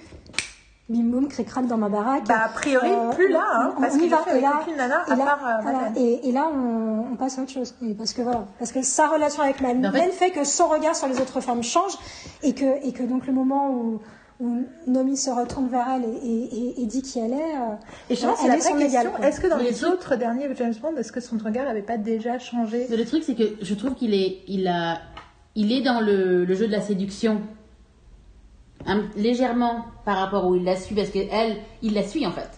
bim boum, cric-crac dans ma baraque. Bah, a priori, plus là, hein, on- parce qu'il fait Et avec aucune nana, et à là- part, euh, voilà. Et, et là, on, on passe à autre chose. Et parce que voilà, parce que sa relation avec en fait- fait que son regard sur les autres femmes change et que, et que donc le moment où, où Nomi se retourne vers elle et, et- et- et dit qui elle est, euh, Et je pense c'est elle la est vraie son question. Est-ce que dans Mais les autres derniers James Bond, est-ce que son regard n'avait pas déjà changé? Mais Le truc, c'est que je trouve qu'il est, il a, il est dans le, le jeu de la séduction. Un- légèrement par rapport où il la suit, parce que elle, il la suit en fait.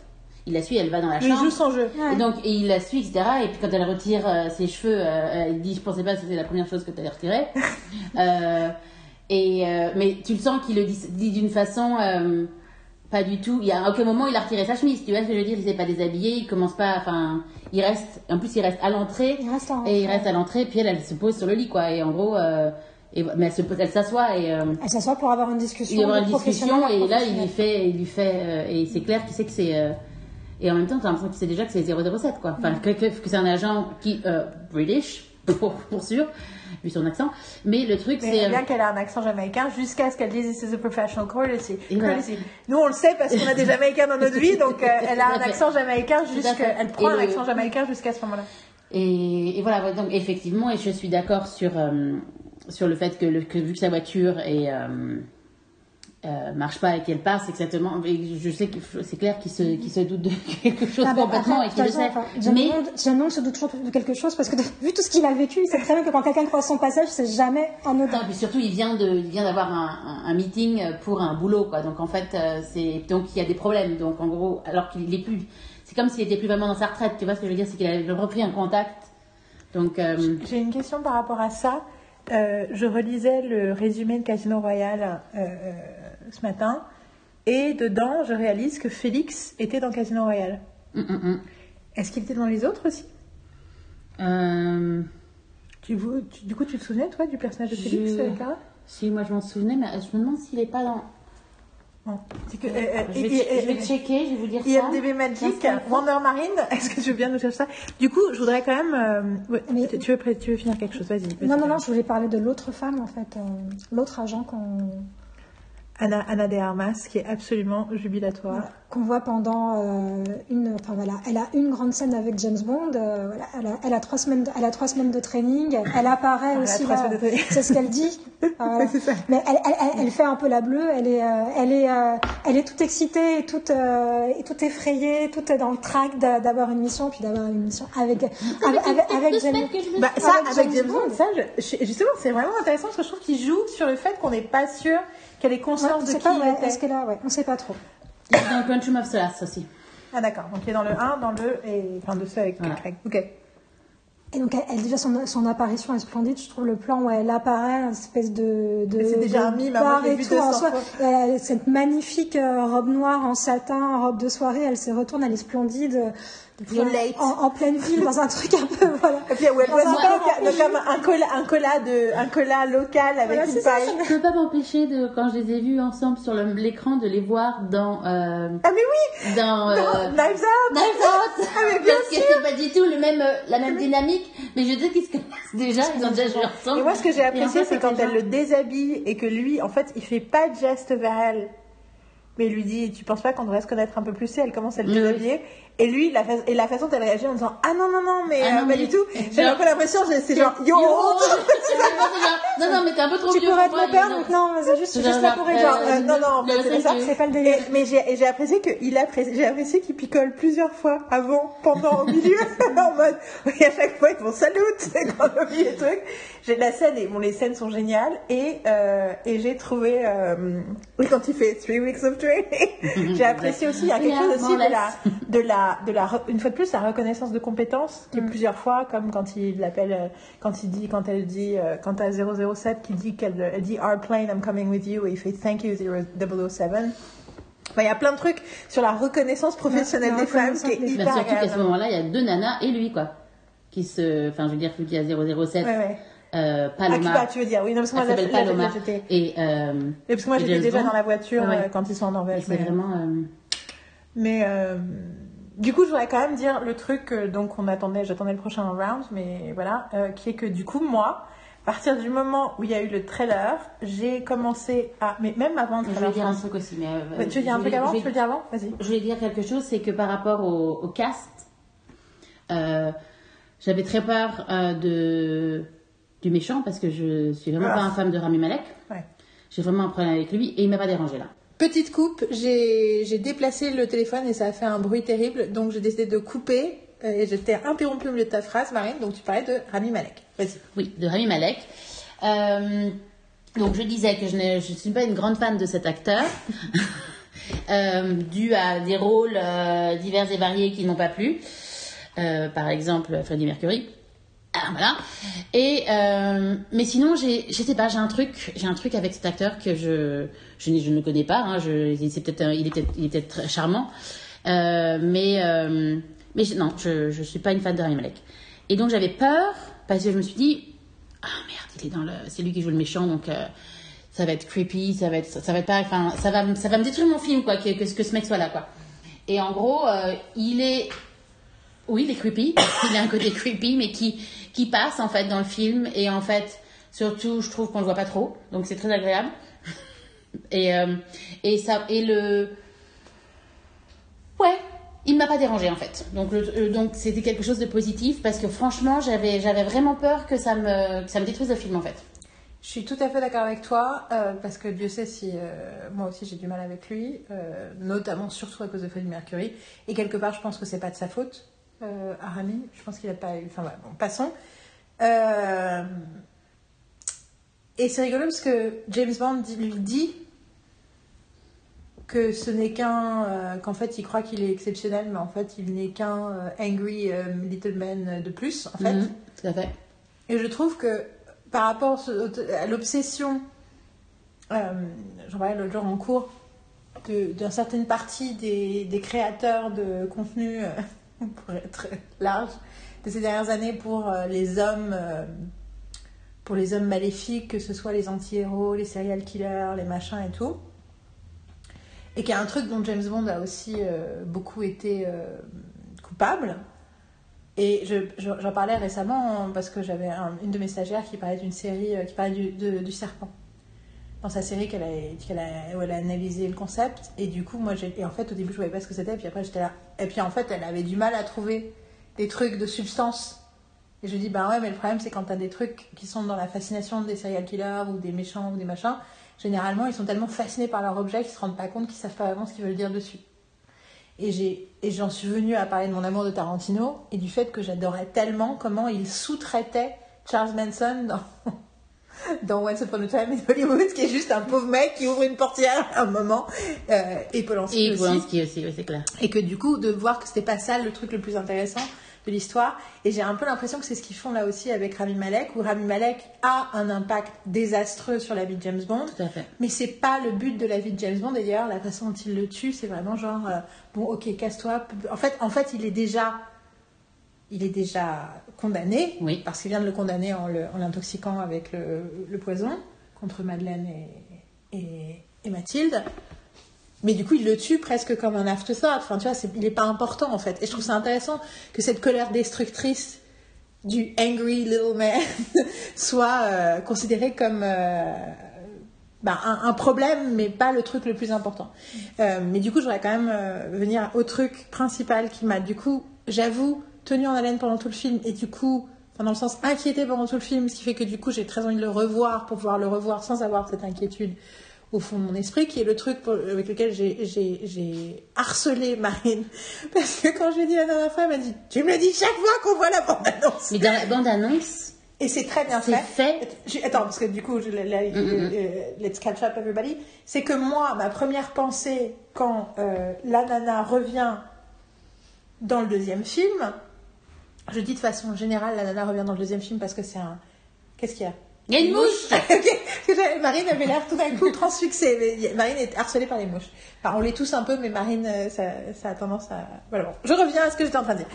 Il la suit, elle va dans la Il chambre. joue son jeu. Ouais. Et donc, et il la suit, etc. Et puis quand elle retire euh, ses cheveux, euh, elle dit Je pensais pas que c'était la première chose que tu allais retirer. Euh, Et, euh, mais tu le sens qu'il le dit, dit d'une façon pas du tout. Il y a à aucun moment il a retiré sa chemise. Tu vois ce que je veux dire? Il s'est pas déshabillé. Il commence pas. Enfin, il reste. En plus, il reste à l'entrée. Il reste en Et il reste à l'entrée. Puis elle, elle se pose sur le lit, quoi. Et en gros, et, mais elle s'assoit et. euh, Elle s'assoit pour avoir une discussion. il y de une discussion et là il lui fait, il lui fait euh, et c'est clair qu'il sait que c'est euh, et en même temps t'as l'impression qu'il sait déjà que c'est 007 quoi. Enfin que, que, que c'est un agent qui euh, British pour, pour sûr vu son accent. Mais le truc c'est bien qu'elle a un accent jamaïcain jusqu'à ce qu'elle dise This is a professional courtesy. Voilà. Nous, on le sait parce qu'on a des Jamaïcains dans notre vie, donc euh, elle a un accent jamaïcain jusqu'à. Elle prend Et un le- accent jamaïcain jusqu'à ce moment-là. et, et voilà donc effectivement et je suis d'accord sur euh, sur le fait que, le, que vu que sa voiture est euh, euh, marche pas et qu'elle c'est exactement. et Je sais que c'est clair qu'il se, qu'il se doute de quelque chose Ah bah, complètement après, et qu'il le sait. enfin, Mais Bond se doute toujours de quelque chose parce que vu tout ce qu'il a vécu, il sait très bien que quand quelqu'un croise son passage, c'est jamais anodin. Non, et puis surtout, il vient de, il vient d'avoir un, un- un meeting pour un boulot, quoi. Donc en fait, euh, c'est donc il y a des problèmes. Donc en gros, alors qu'il est plus, c'est comme s'il était plus vraiment dans sa retraite. Tu vois ce que je veux dire, c'est qu'il a repris un contact. Donc euh, J'ai une question par rapport à ça. Euh, je relisais le résumé de Casino Royale euh, euh, ce matin et dedans, je réalise que Félix était dans Casino Royale. hum, hum, hum. Est-ce qu'il était dans les autres aussi? Euh, tu, vous- tu- Du coup, tu te souvenais, toi, du personnage de Je- Félix, Clara si moi je m'en souvenais, mais je me demande s'il est pas dans. Non. C'est que, euh, euh, Je vais, et- et- je vais checker, je vais vous dire ça. IMDB Magic. Wonder Marine, est-ce que tu veux bien nous chercher ça? Du coup, je voudrais quand même... euh, ouais, Mais- tu, veux, pré- tu veux finir quelque chose? Vas-y. vas-y. Non, non, non, je voulais parler de l'autre femme, en fait, euh, l'autre agent qu'on Anna, Anna de Armas, qui est absolument jubilatoire. qu'on voit pendant euh, une, enfin voilà, elle a une grande scène avec James Bond. euh, voilà, elle, a, elle a trois semaines, de, elle a trois semaines de training. Elle apparaît Elle aussi là. C'est ce qu'elle dit. Euh, voilà. c'est ça. Mais elle, elle, elle, elle fait un peu la bleue. Elle est, euh, elle est, euh, elle est toute excitée, et toute, euh, et toute effrayée, toute dans le trac d'a- d'avoir une mission, puis d'avoir une mission avec, avec, avec, avec Deux James. Bah, ça, Avec James Bond, ça, je- justement, c'est vraiment intéressant parce que je trouve qu'il joue sur le fait qu'on n'est pas sûr qu'elle ait conscience on de sait qui pas, était. est-ce qu'elle a, ouais, on sait pas trop. Il est dans Quantum of Solace aussi. Ah d'accord, donc il est dans le 1, dans le... Et, enfin, de ceux avec Voilà. Craig. Ok. Et donc, elle, elle- déjà, son, son apparition est splendide. Je trouve le plan où elle apparaît, une espèce de. de c'est déjà de un mime, l'ai et tout en 200 soi. Elle a cette magnifique euh, robe noire en satin, robe de soirée. Elle se retourne, elle est splendide. En, en pleine ville, dans un truc un peu. Voilà. Et puis, Dans doit un comme un cola, un cola de, un cola local avec Voilà, une ça, paille. Je peux pas m'empêcher de, quand je les ai vus ensemble sur l'écran, de les voir dans, euh, Ah mais oui, dans, euh, Knives Out. Knives Out. Ah, mais bien Parce que c'est pas du tout le même, euh, la même dynamique, mais je sais qu'ils se connaissent déjà, ils ont déjà joué ensemble. Et moi, ce que j'ai en apprécié, fait, c'est quand elle le déshabille et que lui, en fait, il fait pas de geste vers elle. Mais il lui dit, tu penses pas qu'on devrait se connaître un peu plus Et elle commence à le déshabiller. Et lui, la, fa- et la façon dont elle réagit en disant, ah non, non, non, mais Ah euh, non, pas mais- du tout. J'ai un peu l'impression, c'est- genre, yo, Yo Non, non, mais t'es un peu trop Tu pourrais pour être mon père, non, c'est juste, juste là pour euh, Genre, euh, non, non, en le fait, c'est ça. c'est- pas le délire. mais j'ai apprécié qu'il j'ai apprécié qu'il picole plusieurs fois avant, pendant, au milieu, en mode, et à chaque fois ils font salut, quand on les trucs. J'ai la scène et bon les scènes sont géniales et euh, et j'ai trouvé euh, oui quand il fait three weeks of j'ai apprécié aussi il y a quelque chose aussi de la de la de la une fois de plus la reconnaissance de compétences qui est Mm. plusieurs fois comme quand il l'appelle euh, quand il dit quand elle dit euh, quand à 007 qui dit qu'elle elle dit our plane I'm coming with you et il fait thank you 007 Enfin, il y a plein de trucs sur la reconnaissance professionnelle la des femmes qui est hyper surtout qu'à ce moment-là, il y a deux nanas et lui, quoi. Qui se. Enfin, je veux dire, celui qui a 007, Ouais, ouais. Euh, Ah, Paloma. Cuba, tu veux dire, oui, non, parce que moi, s'appelle Paloma. j'étais. Et. Euh, parce que moi, et j'étais déjà dans la voiture Ouais, ouais. euh, quand ils sont en Norvège. c'est mais, vraiment. euh, mais, euh, du coup, je voudrais quand même dire le truc, euh, donc on attendait, j'attendais le prochain round, mais voilà, euh, qui est que du coup, moi, à partir du moment où il y a eu le trailer, j'ai commencé à, mais même avant le Je trailer, voulais dire un je truc aussi, mais. euh, tu veux dire un je truc avant je Tu veux le dire avant Vas-y. Je voulais dire quelque chose, c'est que par rapport au, au cast, euh, j'avais très peur euh, de, du méchant parce que je suis vraiment Ah. pas un fan de Rami Malek. Ouais. J'ai vraiment un problème avec lui et il m'a pas dérangé là. Petite coupe, j'ai j'ai déplacé le téléphone et ça a fait un bruit terrible, donc j'ai décidé de couper euh, et j'étais interrompue au milieu de ta phrase, Marine, donc tu parlais de Rami Malek. Vas-y. Oui, de Rami Malek. Euh, donc je disais que je ne je suis pas une grande fan de cet acteur, euh, dû à des rôles euh, divers et variés qui n'ont pas plu. Euh, par exemple, Freddie Mercury. Voilà. Et euh, mais sinon, j'ai, je sais pas, j'ai un truc, j'ai un truc avec cet acteur que je, je, je ne connais pas. Hein, je, peut-être, il était, il était très charmant, Euh, mais euh, mais non, je, je suis pas une fan de Rami Malek. Et donc j'avais peur parce que je me suis dit, ah merde, il est dans le, c'est lui qui joue le méchant, donc. ça va être creepy, ça va être, ça va être pas, enfin, ça va, ça va me détruire mon film, quoi, que, que, que ce mec soit là, quoi. Et en gros, il est, oui, il est creepy. Il a un côté creepy, mais qui, qui passe en fait dans le film. Et en fait, surtout, je trouve qu'on le voit pas trop. Donc c'est très agréable. Et, euh, et, ça, et le. Ouais, il m'a pas dérangé en fait. Donc euh, donc c'était quelque chose de positif parce que franchement, j'avais j'avais vraiment peur que ça me, que ça me détruise le film en fait. Je suis tout à fait d'accord avec toi, euh, parce que Dieu sait si moi aussi j'ai du mal avec lui, notamment surtout à cause de Freddie Mercury. Et quelque part, je pense que c'est pas de sa faute, euh, à Rami. Je pense qu'il a pas eu. Enfin voilà, bon, passons. Euh, Et c'est rigolo parce que James Bond lui dit que ce n'est qu'un. euh, qu'en fait, il croit qu'il est exceptionnel, mais en fait, il n'est qu'un euh, angry little man de plus, en fait. Mhm, tout à fait. Et je trouve que par rapport à l'obsession, j'en parlais l'autre jour en cours, d'une certaine partie des, des créateurs de contenu, pour être large, de ces dernières années pour euh, les hommes, euh, pour les hommes maléfiques, que ce soit les anti-héros, les serial killers, les machins et tout. Et qu'il y a un truc dont James Bond a aussi euh, beaucoup été coupable, et je- je- j'en parlais récemment parce que j'avais un- une de mes stagiaires qui parlait d'une série qui parlait du serpent. Dans sa série qu'elle a, a- où elle a analysé le concept. Et du coup, moi, j'ai, et en fait, au début, je voyais pas ce que c'était. Puis après, j'étais là. Et puis en fait, elle avait du mal à trouver des trucs de substance. Et je dis, bah ouais, mais le problème, c'est quand t'as des trucs qui sont dans la fascination des serial killers ou des méchants ou des machins, généralement, ils sont tellement fascinés par leur objet qu'ils se rendent pas compte qu'ils savent pas vraiment ce qu'ils veulent dire dessus. Et j'ai et j'en suis venue à parler de mon amour de Tarantino et du fait que j'adorais tellement comment il sous-traitait Charles Manson dans, dans Once Upon a Time in Hollywood, qui est juste un pauvre mec qui ouvre une portière à un moment, euh, et Polanski Et aussi. Polanski aussi, oui, c'est clair. Et que du coup, de voir que c'était pas ça le truc le plus intéressant de l'histoire. Et j'ai un peu l'impression que c'est ce qu'ils font là aussi avec Rami Malek, où Rami Malek a un impact désastreux sur la vie de James Bond. Tout à fait. Mais c'est pas le but de la vie de James Bond. D'ailleurs, la façon dont il le tue, c'est vraiment genre euh, bon, ok, casse-toi. En fait, en fait, il est déjà, il est déjà condamné Oui. parce qu'il vient de le condamner en l'intoxiquant avec le, le poison contre Madeleine et, et, et Mathilde. Mais du coup, il le tue presque comme un afterthought. Enfin, tu vois, il n'est pas important en fait. Et je trouve ça intéressant que cette colère destructrice du angry little man soit euh, considérée comme euh, bah, un, un problème, mais pas le truc le plus important. Euh, mais du coup, je voudrais quand même venir au truc principal qui m'a, du coup, j'avoue, tenu en haleine pendant tout le film, et du coup, enfin, dans le sens inquiété pendant tout le film, ce qui fait que du coup, j'ai très envie de le revoir pour pouvoir le revoir sans avoir cette inquiétude au fond de mon esprit, qui est le truc pour- avec lequel j'ai- harcelé Marine. Parce que quand je lui ai dit la dernière fois, elle m'a dit Tu me le dis chaque fois qu'on voit la bande-annonce. Mais dans la bande-annonce, Et c'est très bien fait. fait. Attends, parce que du coup, je, la- la- euh, let's catch up everybody. C'est que moi, ma première pensée quand euh, la nana revient dans le deuxième film, je dis de façon générale, la nana revient dans le deuxième film parce que c'est un. Qu'est-ce qu'il y a? Il y a une mouche Marine avait l'air tout d'un coup transfixée. Marine est harcelée par les mouches. Enfin, on l'est tous un peu, mais Marine, euh, ça, ça a tendance à. Voilà, bon. Je reviens à ce que j'étais en train de dire.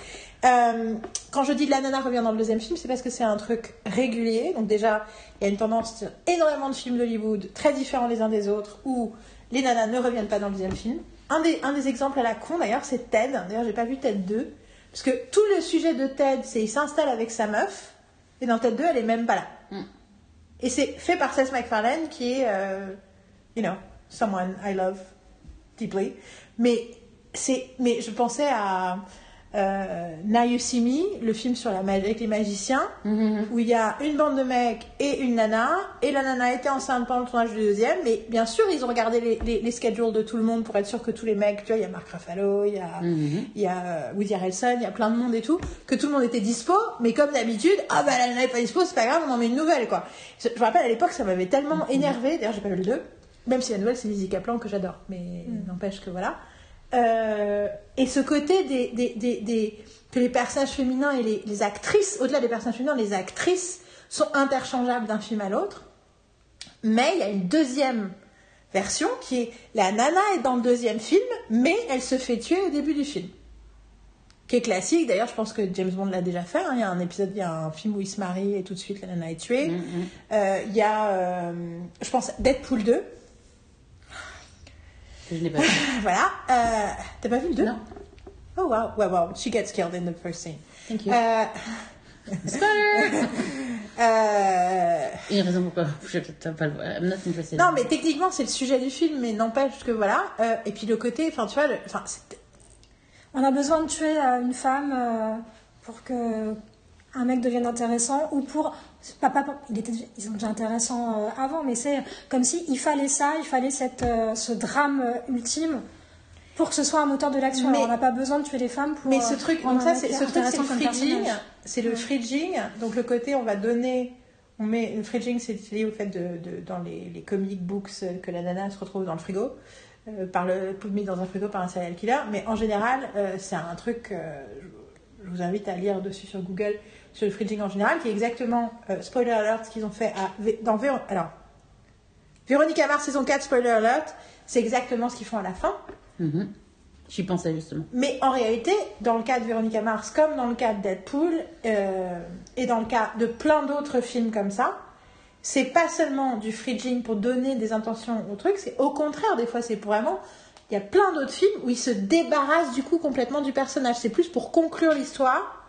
Euh, quand je dis la nana revient dans le deuxième film, c'est parce que c'est un truc régulier. Donc, déjà, il y a une tendance sur énormément de films d'Hollywood, très différents les uns des autres, où les nanas ne reviennent pas dans le deuxième film. Un des, un des exemples à la con, d'ailleurs, c'est Ted. D'ailleurs, j'ai pas vu Ted 2. Parce que tout le sujet de Ted, c'est il s'installe avec sa meuf, et dans Ted 2, elle est même pas là. Mm. Et c'est fait par Seth MacFarlane, qui est, euh, you know, someone I love deeply. Mais, c'est, mais je pensais à euh, Now You See Me, le film sur la avec les magiciens, Mhm. où il y a une bande de mecs et une nana, et la nana était enceinte pendant le tournage du deuxième, mais bien sûr, ils ont regardé les, les, les schedules de tout le monde pour être sûr que tous les mecs, tu vois, il y a Mark Ruffalo, il y a, Mhm. il y a euh, Woody Harrelson, il y a plein de monde et tout, que tout le monde était dispo, mais comme d'habitude, ah bah la nana est pas dispo, c'est pas grave, on en met une nouvelle, quoi. Je, je me rappelle à l'époque, ça m'avait tellement énervé, d'ailleurs j'ai pas vu le 2, même si la nouvelle c'est Lizzie Kaplan que j'adore, mais n'empêche que voilà. Euh, et ce côté des, des, des, des- que les personnages féminins et les, les actrices, au-delà des personnages féminins, les actrices sont interchangeables d'un film à l'autre. Mais il y a une deuxième version qui est la nana est dans le deuxième film, mais elle se fait tuer au début du film. Qui est classique, d'ailleurs je pense que James Bond l'a déjà fait. hein. Il y a un épisode, il y a un film où il se marie et tout de suite la nana est tuée. Mm, mm. Euh, Il y a, euh, je pense, Deadpool 2. Je n'ai pas vu. Voilà. Euh, T'as pas vu le 2 Non. Oh wow, wow, wow. She gets killed in the first scene. Thank you. Euh, Spoiler euh, Il y a une raison pourquoi je ne pas le voir. I'm not interested. non, mais techniquement, c'est le sujet du film, mais n'empêche que voilà. Euh, et puis le côté, enfin, tu vois, le- enfin, On a besoin de tuer une femme pour que un mec devienne intéressant ou pour pas, il était, ils sont déjà intéressants euh, avant, mais c'est comme si il fallait ça, il fallait cette, euh, ce drame euh, ultime pour que ce soit un moteur de l'action. On n'a pas besoin de tuer les femmes pour. Mais ce truc, donc ça, c'est ce truc, c'est le fridging. C'est le fridging. Donc le côté, on va donner, on met le fridging, c'est lié au fait de, de- dans les, les comic books que la nana se retrouve dans le frigo, euh, par le mis dans un frigo par un serial killer. Mais en général, euh, c'est un truc. euh, je vous invite à lire dessus sur Google sur le fridging en général, qui est exactement euh, spoiler alert ce qu'ils ont fait à, dans Véro- alors Véronique Mars saison 4 spoiler alert, c'est exactement ce qu'ils font à la fin. Mhm. J'y pensais justement. Mais en réalité, dans le cas de Véronica Mars, comme dans le cas de Deadpool, euh, et dans le cas de plein d'autres films comme ça, c'est pas seulement du fridging pour donner des intentions au truc, c'est au contraire, des fois, c'est pour vraiment. Il y a plein d'autres films où ils se débarrassent du coup complètement du personnage. C'est plus pour conclure l'histoire,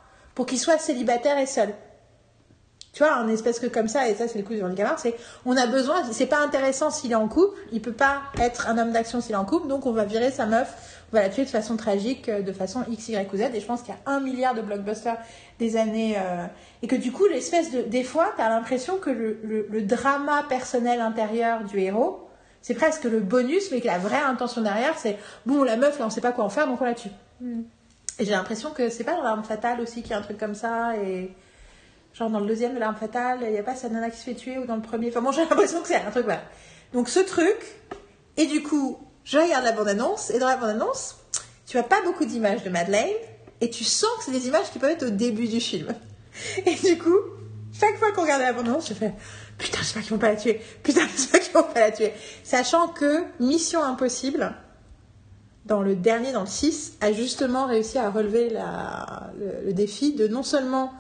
pour qu'il soit célibataire et seul. Tu vois, un espèce que comme ça, et ça c'est le coup Véronica Mars, c'est on a besoin, c'est pas intéressant s'il est en couple, il peut pas être un homme d'action s'il est en couple, donc on va virer sa meuf, on va la tuer de façon tragique, euh, de façon X, Y ou Z, et je pense qu'il y a un milliard de blockbusters des années, euh, et que du coup, l'espèce de, des fois, t'as l'impression que le, le, drama personnel intérieur du héros, c'est presque le bonus, mais que la vraie intention derrière, c'est bon, la meuf, là, on sait pas quoi en faire, donc on la tue. Et j'ai l'impression que c'est pas dans l'arme fatale aussi qu'il y a un truc comme ça, et genre dans le deuxième de l'arme fatale, il n'y a pas sa nana qui se fait tuer, ou dans le premier. Enfin bon, j'ai l'impression que c'est un truc, voilà. Donc ce truc, et du coup, je regarde la bande-annonce, et dans la bande-annonce, tu as pas beaucoup d'images de Madeleine, et tu sens que c'est des images qui peuvent être au début du film. Et du coup, chaque fois qu'on regarde la bande-annonce, je fais Putain, j'espère qu'ils vont pas la tuer. Putain, j'espère qu'ils vont pas la tuer. Sachant que Mission Impossible, dans le dernier, dans le 6, a justement réussi à relever la, le, le défi de non seulement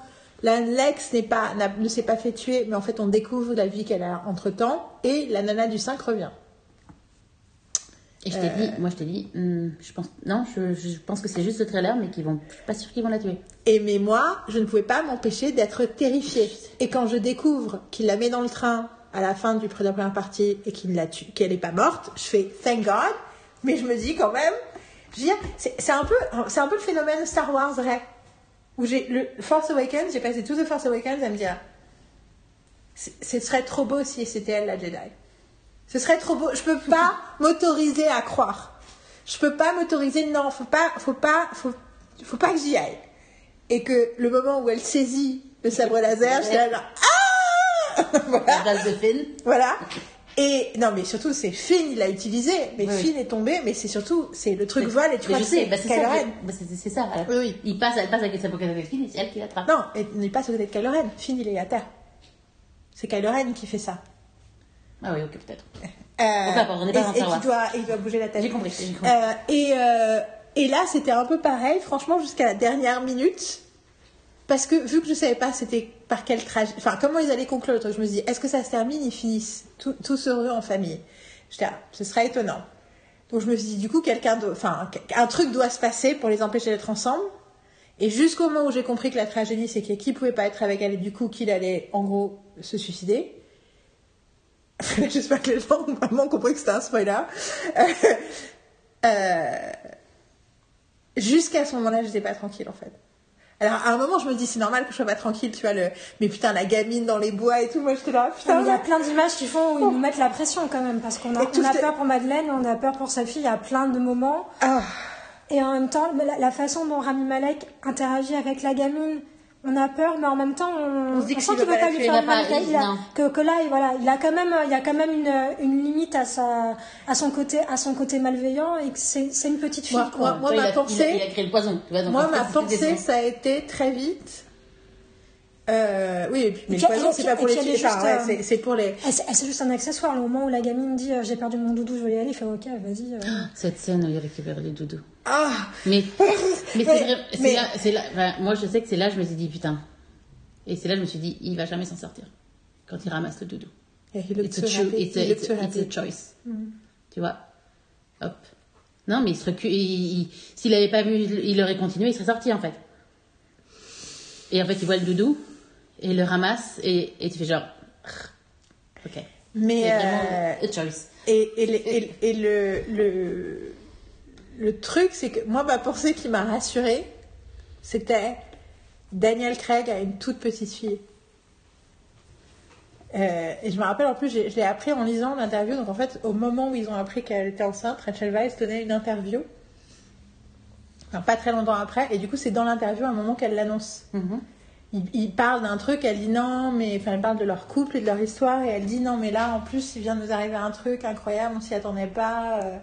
la Lex pas, ne s'est pas fait tuer, mais en fait on découvre la vie qu'elle a entre temps, et la nana du 5 revient. Et je t'ai dit, moi je t'ai dit, hmm, je pense, non, je, je pense que c'est juste le trailer, mais qu'ils vont, je suis pas sûre qu'ils vont la tuer. Et mais moi, je ne pouvais pas m'empêcher d'être terrifiée. Et quand je découvre qu'il la met dans le train à la fin du, de la première partie et qu'il la tue, qu'elle n'est pas morte, je fais thank God. Mais je me dis quand même, je c'est un peu, un peu le phénomène Star Wars vrai, où j'ai le Force Awakens, j'ai passé tout The Force Awakens à me dire, ce serait trop beau si c'était elle la Jedi. Ce serait trop beau. Je peux pas m'autoriser à croire. Je peux pas m'autoriser. Non, faut pas, faut pas, faut, faut pas que j'y aille. Et que le moment où elle saisit le sabre laser, j'étais là genre, ah voilà, La de voilà. Et non, mais surtout c'est Finn, il l'a utilisé, mais Oui. Finn est tombé, mais c'est surtout c'est le truc vol et tu vois c'est bah, c'est Kylo. Ren. bah, c'est- ça. Oui, oui. Il passe, elle passe sa pocket avec Finn c'est elle qui l'attrape. Non, et n'est pas ce côté de Kylo Ren. Finn il est à terre. C'est Kylo Ren qui fait ça. Ah oui, ok, peut-être. Euh, Enfin, on pas et, et doit, il doit bouger la tête. J'ai compris. Euh, et, euh, et là, c'était un peu pareil, franchement, jusqu'à la dernière minute. Parce que vu que je savais pas c'était par quel trajet, enfin comment ils allaient conclure le truc, je me suis dit, est-ce que ça se termine, ils finissent tout- tous heureux en famille? J'étais là, ce serait étonnant. Donc je me suis dit, du coup, quelqu'un, enfin, un truc doit se passer pour les empêcher d'être ensemble. Et jusqu'au moment où j'ai compris que la tragédie, c'est que qui pouvait pas être avec elle et du coup qu'il allait, en gros, se suicider. J'espère que les gens ont vraiment compris que c'était un spoiler. Euh, euh, Jusqu'à ce moment-là, j'étais pas tranquille en fait. Alors à un moment, je me dis c'est normal que je sois pas tranquille, tu vois le. Mais putain, la gamine dans les bois et tout, moi j'étais là, Non, putain. Il y a plein d'images qui font où ils nous mettent la pression quand même, parce qu'on a, on a peur pour Madeleine, on a peur pour sa fille, il y a plein de moments. Ah. Et en même temps, la, la façon dont Rami Malek interagit avec la gamine, on a peur, mais en même temps, on, On se dit que qu'il veut va pas lui faire mal. pas- Il a- non. que, que là, voilà, il a quand même, il y a quand même une, une limite à sa, à son côté, à son côté malveillant et que c'est, c'est une petite fille. Moi- quoi. moi, ma pensée- il a, il a créé le poison. Tu vois, donc Moi, ma pensée, ça a été très vite. Euh, oui, et puis, mais Et le puis, poison, c'est pas pour les filles. Euh, c'est- pour les. C'est juste un accessoire. Le moment où la gamine dit euh, j'ai perdu mon doudou, je veux y aller, il fait ok, vas-y. euh. Cette scène où il récupère les doudous. Ah Mais, mais c'est vrai, c'est mais- là, c'est là, moi je sais que c'est là que je me suis dit putain. Et c'est là que je me suis dit, il va jamais s'en sortir. Quand il ramasse le doudou. Look It's a, it's a, it's too a- it's a happy. choice. Tu vois? Hop. Non, mais il se recule. il- il- S'il avait pas vu, il aurait continué, il serait sorti en fait. Et en fait, il voit le doudou, et il le ramasse, et, et tu fais genre. Ok. Mais. C'est vraiment euh, a choice. Et, et, le- et, et le, le, le truc, c'est que moi, ma pensée qui m'a rassurée, c'était Daniel Craig a une toute petite fille. Euh, et je me rappelle en plus, je l'ai appris en lisant l'interview. Donc en fait, au moment où ils ont appris qu'elle était enceinte, Rachel Weisz donnait une interview. Enfin, pas très longtemps après. Et du coup, c'est dans l'interview à un moment qu'elle l'annonce. Il, il parle d'un truc, elle dit non, mais enfin, elle parle de leur couple et de leur histoire, et elle dit non, mais là, en plus, il vient de nous arriver un truc incroyable, on s'y attendait pas, euh,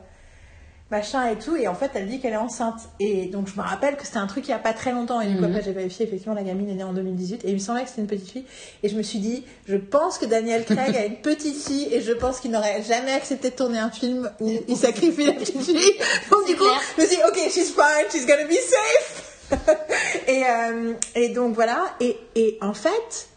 machin et tout, et en fait, elle dit qu'elle est enceinte. Et donc, je me rappelle que c'était un truc il y a pas très longtemps, et du coup, Mhm. après, j'ai vérifié, effectivement, la gamine est née en 2018, et il me semblait que c'était une petite fille, et je me suis dit, je pense que Daniel Craig a une petite fille, et je pense qu'il n'aurait jamais accepté de tourner un film où il sacrifie la petite fille. Donc, du coup, clair. je me suis dit, ok, she's fine, she's gonna be safe. et, euh, et donc voilà, et, et en fait,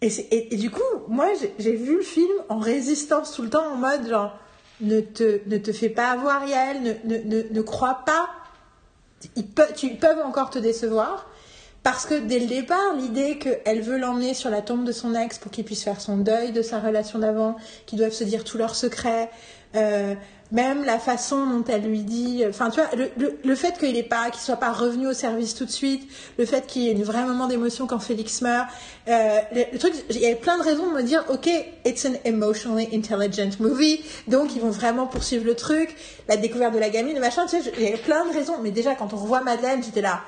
et, et- et du coup, moi j'ai vu le film en résistance tout le temps, en mode genre, ne te, fais pas avoir, Yael, ne, ne, crois pas, ils tu, ils peuvent encore te décevoir. Parce que dès le départ, l'idée qu'elle veut l'emmener sur la tombe de son ex pour qu'il puisse faire son deuil de sa relation d'avant, qu'ils doivent se dire tous leurs secrets, euh, même la façon dont elle lui dit, enfin tu vois, le, le, le fait qu'il est pas, qu'il soit pas revenu au service tout de suite, le fait qu'il y ait une vraie moment d'émotion quand Félix meurt, euh, le, truc, il y avait plein de raisons de me dire, ok, it's an emotionally intelligent movie, donc ils vont vraiment poursuivre le truc, la découverte de la gamine, machin, tu sais, il y avait plein de raisons, mais déjà quand on revoit Madeleine, j'étais là.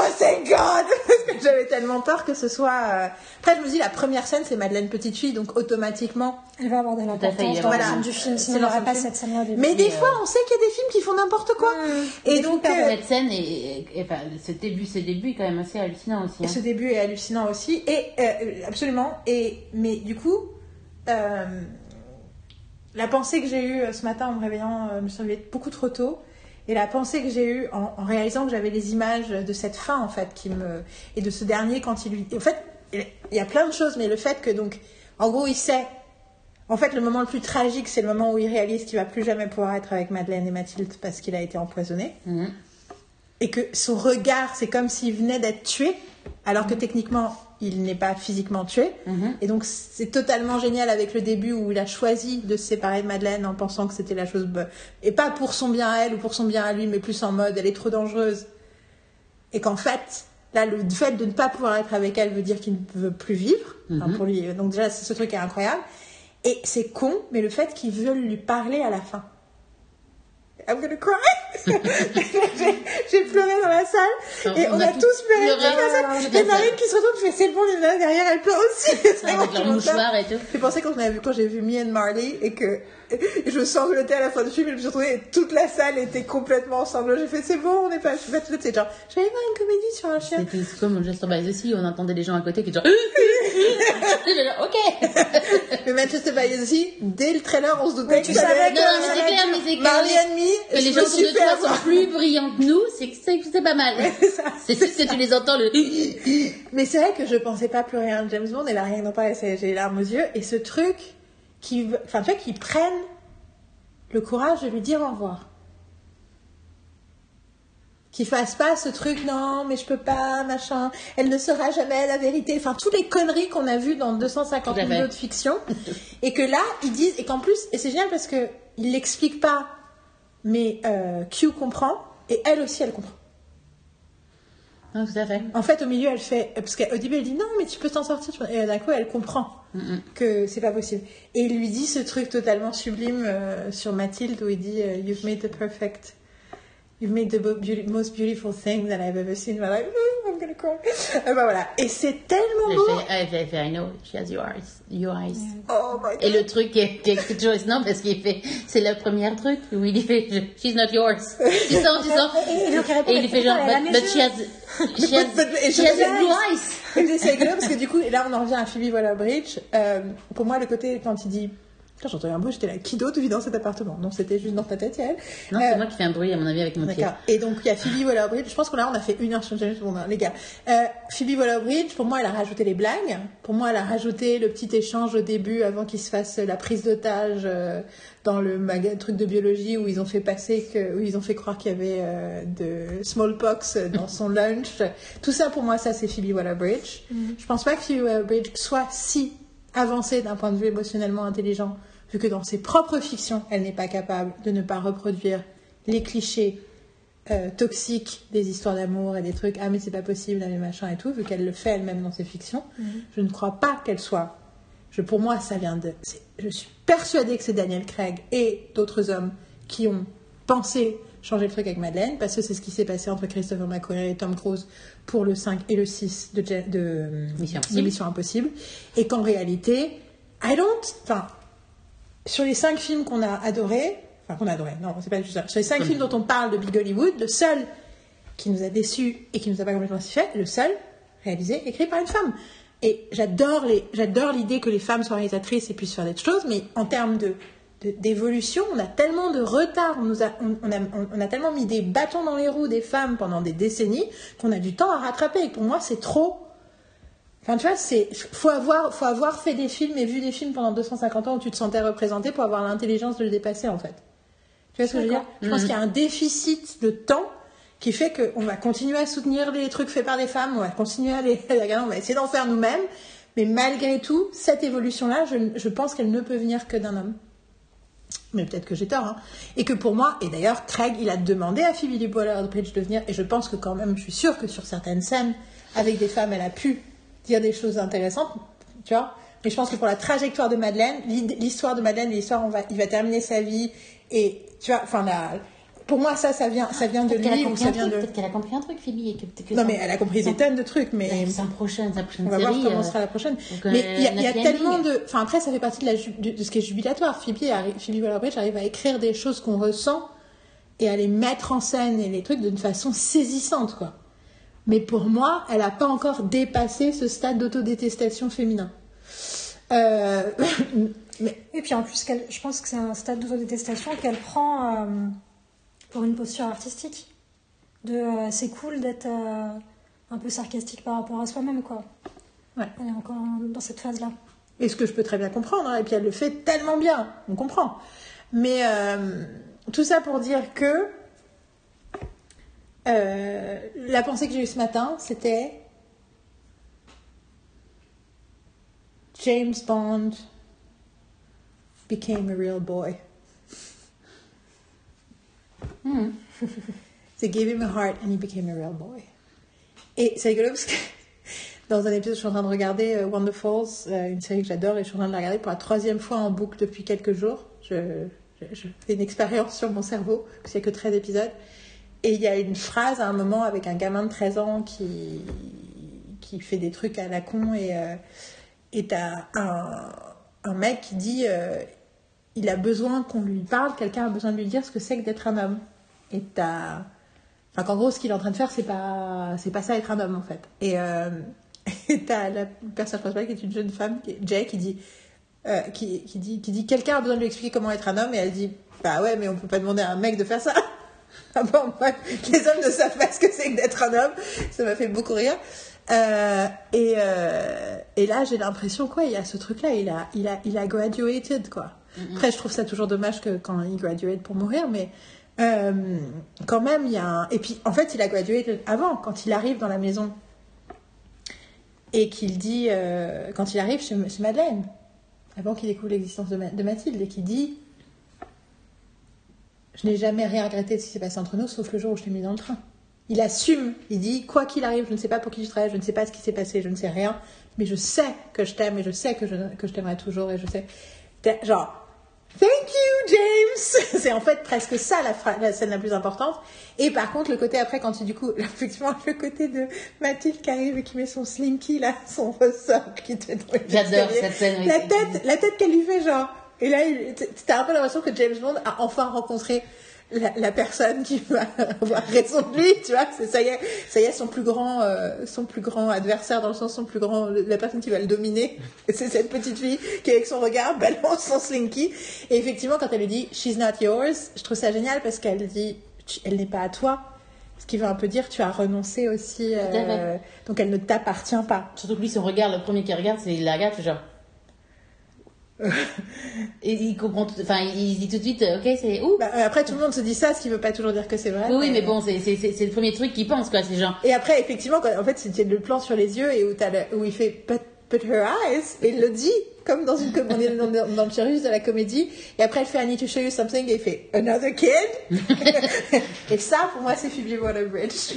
Oh, thank God Parce que j'avais tellement peur que ce soit... euh, Après, je me dis, la première scène, c'est Madeleine petite fille, donc automatiquement... Elle va avoir de l'importance dans voilà. du film, sinon il n'y aurait l'ensemble pas cette début. Mais des fois, on sait qu'il y a des films qui font n'importe quoi. Et Et donc, donc, euh, cette scène, et, et- et- enfin, ce début, ce début est quand même assez hallucinant aussi. Hein. ce début est hallucinant aussi. Et euh, absolument. Et mais du coup, la pensée que j'ai eue ce matin en me réveillant, je me suis réveillée beaucoup trop tôt. Et la pensée que j'ai eue en, en réalisant que j'avais les images de cette fin en fait qui me et de ce dernier quand il lui. En fait, il y a plein de choses, mais le fait que donc, en gros, il sait. En fait, le moment le plus tragique, c'est le moment où il réalise qu'il va plus jamais pouvoir être avec Madeleine et Mathilde parce qu'il a été empoisonné Mhm. et que son regard, c'est comme s'il venait d'être tué, alors que techniquement, il n'est pas physiquement tué. Mhm. Et donc, c'est totalement génial avec le début où il a choisi de se séparer de Madeleine en pensant que c'était la chose. Et pas pour son bien à elle ou pour son bien à lui, mais plus en mode elle est trop dangereuse. Et qu'en fait, là, le fait de ne pas pouvoir être avec elle veut dire qu'il ne veut plus vivre. Enfin, pour lui. Donc, déjà, ce truc est incroyable. Et c'est con, mais le fait qu'ils veulent lui parler à la fin. I'm gonna cry. J'ai- pleuré dans la salle et On on, a a, tous pleuré dans la salle. Ah, Et. Marine qui se retourne, fait c'est bon, les derrière, elle pleure aussi. C'est temps. mouchoir et tout. J'ai pensé quand, quand j'ai vu Me and Marley et que je sanglotais à la fin du film et je me suis retrouvée et toute la salle était complètement en sanglots. J'ai fait c'est bon, on n'est pas, je suis pas toute c'est genre, j'allais voir une comédie sur un chien. C'était comme Just by the Sea, on entendait des gens à côté qui étaient genre. Ok. Mais Manchester by the Sea, dès le trailer, on se doutait Oui, que tu ça savais allait que- être Non, mais ça. c'est clair, mais c'est que Marley les- and Me, Que je les me gens autour suis de toi avoir. sont plus brillants que nous, c'est que c'est pas mal. C'est juste que tu les entends le. Mais c'est vrai que je pensais pas plus rien de James Bond et là rien d'en parler, j'ai les larmes aux yeux. Et ce truc, qui, enfin tu vois, qu'ils prennent le courage de lui dire au revoir. Qu'ils fassent pas ce truc, non, mais je peux pas, machin, elle ne saura jamais la vérité. Enfin, toutes les conneries qu'on a vues dans 250 Tout à 000 fait. autres fictions. et que là, ils disent, et qu'en plus, et c'est génial parce que ils l'expliquent pas, mais euh, Q comprend, et elle aussi, elle comprend. Tout à fait. En fait, au milieu, elle fait. Parce qu'au début, elle dit non, mais tu peux t'en sortir. Et d'un coup, elle comprend que c'est pas possible. Et il lui dit ce truc totalement sublime euh, sur Mathilde où il dit euh, You've made the perfect. You've made the most beautiful thing that I've ever seen in my life. I'm gonna cry. Et ben voilà. Et c'est tellement Elle beau. fait, fait, elle fait, I know, she has your eyes. Your eyes. Oh my god. Et le truc qui est, est toujours non parce qu'il fait, c'est le premier truc où il fait, she's not yours. Tu sens, tu sens. Et- et il Et fait genre, but, but she has, she has, But- but- et she has blue eyes. Et puis c'est parce que du coup, et là on en revient à Phoebe Waller-Bridge. Euh, pour moi, le côté quand il dit, quand j'entendais un bruit, j'étais là, qui d'autre vit dans cet appartement Donc c'était juste dans ta tête, Yael. Non, Euh, c'est moi qui fais un bruit à mon avis avec mon pied. D'accord. Et donc, il y a Phoebe Waller-Bridge. Je pense qu'on a, on a fait une heure sur James Bond, hein, les gars. Euh, Phoebe Waller-Bridge, pour moi, elle a rajouté les blagues. Pour moi, elle a rajouté le petit échange au début, avant qu'il se fasse la prise d'otage euh, dans le maga- truc de biologie où ils ont fait passer que, où ils ont fait croire qu'il y avait euh, de smallpox dans son lunch. Tout ça, pour moi, ça, c'est Phoebe Waller-Bridge. Je pense pas que Phoebe Waller-Bridge soit si avancée d'un point de vue émotionnellement intelligent, vu que dans ses propres fictions, elle n'est pas capable de ne pas reproduire les clichés euh, toxiques des histoires d'amour et des trucs ah mais c'est pas possible ah mais machin et tout vu qu'elle le fait elle-même dans ses fictions. Je ne crois pas qu'elle soit je, pour moi ça vient de je suis persuadée que c'est Daniel Craig et d'autres hommes qui ont pensé changer le truc avec Madeleine parce que c'est ce qui s'est passé entre Christopher McQuarrie et Tom Cruise pour le 5 et le 6 de, de, Mission Impossible. Mission Impossible. Et qu'en réalité I don't enfin sur les cinq films qu'on a adorés, enfin qu'on a adorés, non, c'est pas juste ça. Sur les cinq films dont on parle de Big Hollywood, le seul qui nous a déçus et qui nous a pas complètement satisfait, le seul réalisé, écrit par une femme. Et j'adore l'idée que les femmes soient réalisatrices et puissent faire des choses, mais en termes de d'évolution, on a tellement de retard, on, a, on a tellement mis des bâtons dans les roues des femmes pendant des décennies qu'on a du temps à rattraper. Et pour moi, c'est trop. Enfin, tu vois, c'est faut avoir, faut avoir fait des films et vu des films pendant 250 ans où tu te sentais représenté pour avoir l'intelligence de le dépasser, en fait. Tu vois ce que je veux dire? Je pense qu'il y a un déficit de temps qui fait qu'on va continuer à soutenir les trucs faits par des femmes, on va continuer à les, les regarder, on va essayer d'en faire nous-mêmes, mais malgré tout, cette évolution-là, je, je pense qu'elle ne peut venir que d'un homme. Mais peut-être que j'ai tort. Hein. Et que pour moi, et d'ailleurs, Craig, il a demandé à Phoebe Waller-Bridge de venir, et je pense que quand même, je suis sûre que sur certaines scènes, avec des femmes, elle a pu dire des choses intéressantes, tu vois. Mais je pense que pour la trajectoire de Madeleine, l'histoire de Madeleine, l'histoire, on va, il va terminer sa vie, et tu vois, enfin, la, pour moi, ça, ça vient, ça vient de lui, ou ça vient de. peut-être qu'elle a compris un truc, Phoebe. Et que, que Non, mais elle a compris des tonnes de trucs, mais. Sa prochaine, sa prochaine On va voir comment euh, sera la prochaine. Mais euh, il y a, tellement de. Enfin, après, ça fait partie de, ce qui est jubilatoire. Phoebe, Phoebe Waller-Bridge arrive à écrire des choses qu'on ressent et à les mettre en scène et les trucs d'une façon saisissante, quoi. Mais pour moi, elle n'a pas encore dépassé ce stade d'autodétestation féminin. Euh, mais Et puis en plus, je pense que c'est un stade d'autodétestation qu'elle prend euh, pour une posture artistique. De euh, c'est cool d'être euh, un peu sarcastique par rapport à soi-même, quoi. Ouais. Elle est encore dans cette phase-là. Et ce que je peux très bien comprendre, hein, et puis elle le fait tellement bien, on comprend. Mais euh, tout ça pour dire que euh, la pensée que j'ai eue ce matin, c'était James Bond became a real boy. Hmm. They gave him a heart and he became a real boy. Et c'est rigolo parce que dans un épisode, je suis en train de regarder euh, Wonderfalls, euh, une série que j'adore, et je suis en train de la regarder pour la troisième fois en boucle depuis quelques jours. Je, je, fais une expérience sur mon cerveau, parce qu'il n'y a que 13 épisodes. Et il y a une phrase à un moment avec un gamin de 13 ans qui, qui fait des trucs à la con, et euh, t'as un, un mec qui dit euh, il a besoin qu'on lui parle, quelqu'un a besoin de lui dire ce que c'est que d'être un homme. Et t'as. Enfin, qu'en gros, ce qu'il est en train de faire, c'est pas, c'est pas ça être un homme, en fait. Et euh, t'as la personne principale qui est une jeune femme, Jay, qui dit, euh, qui, qui dit, qui dit quelqu'un a besoin de lui expliquer comment être un homme, et elle dit, bah ouais, mais on peut pas demander à un mec de faire ça. Bon, les hommes ne savent pas ce que c'est que d'être un homme. Ça m'a fait beaucoup rire. Euh, et, euh, et là, j'ai l'impression, quoi, il y a ce truc-là, il a, il a, il a graduated, quoi. Après, je trouve ça toujours dommage que quand il graduate pour mourir, mais euh, quand même, il y a un... Et puis, en fait, il a graduated avant, quand il arrive dans la maison et qu'il dit, quand il arrive chez, chez Madeleine, avant qu'il découvre l'existence de, Ma- de Mathilde, et qu'il dit Je n'ai jamais rien regretté de ce qui s'est passé entre nous, sauf le jour où je t'ai mis dans le train. Il assume, il dit Quoi qu'il arrive, je ne sais pas pour qui je travaille, je ne sais pas ce qui s'est passé, je ne sais rien, mais je sais que je t'aime et je sais que je, que je t'aimerai toujours et je sais. Genre, Thank you, James C'est en fait presque ça la, scène la plus importante. Et par contre, le côté après, quand tu du coup, effectivement, le côté de Mathilde qui arrive et qui met son slinky là, son ressort qui te J'adore cette scène, La tête, la tête qu'elle lui fait, genre. Et là, t'as un peu l'impression que James Bond a enfin rencontré la, la personne qui va avoir raison de lui, tu vois. Ça y est, ça y est, son plus grand, euh, son plus grand adversaire dans le sens son plus grand, la personne qui va le dominer. C'est cette petite fille qui avec son regard balance son slinky. Et effectivement, quand elle lui dit "She's not yours", je trouve ça génial parce qu'elle dit "Tu- "Elle n'est pas à toi". Ce qui veut un peu dire tu as renoncé aussi, euh, donc elle ne t'appartient pas. Surtout que lui, son regard, le premier qu'il regarde, c'est il la regarde, genre. Et il comprend tout. Enfin, il dit tout de suite, euh, ok, c'est où? Bah, euh, après, tout le monde se dit ça, ce qui veut pas toujours dire que c'est vrai. Oui, mais bon, c'est le premier truc qu'il pense, quoi. C'est genre. Et après, effectivement, quand, en fait, c'était le plan sur les yeux et où, t'as le- où il fait but her eyes, et il le dit, comme dans une dans, dans, dans le chirurgie de la comédie. Et après, elle fait I need to show you something, et il fait another kid. et ça, pour moi, c'est Phoebe Water-Bridge.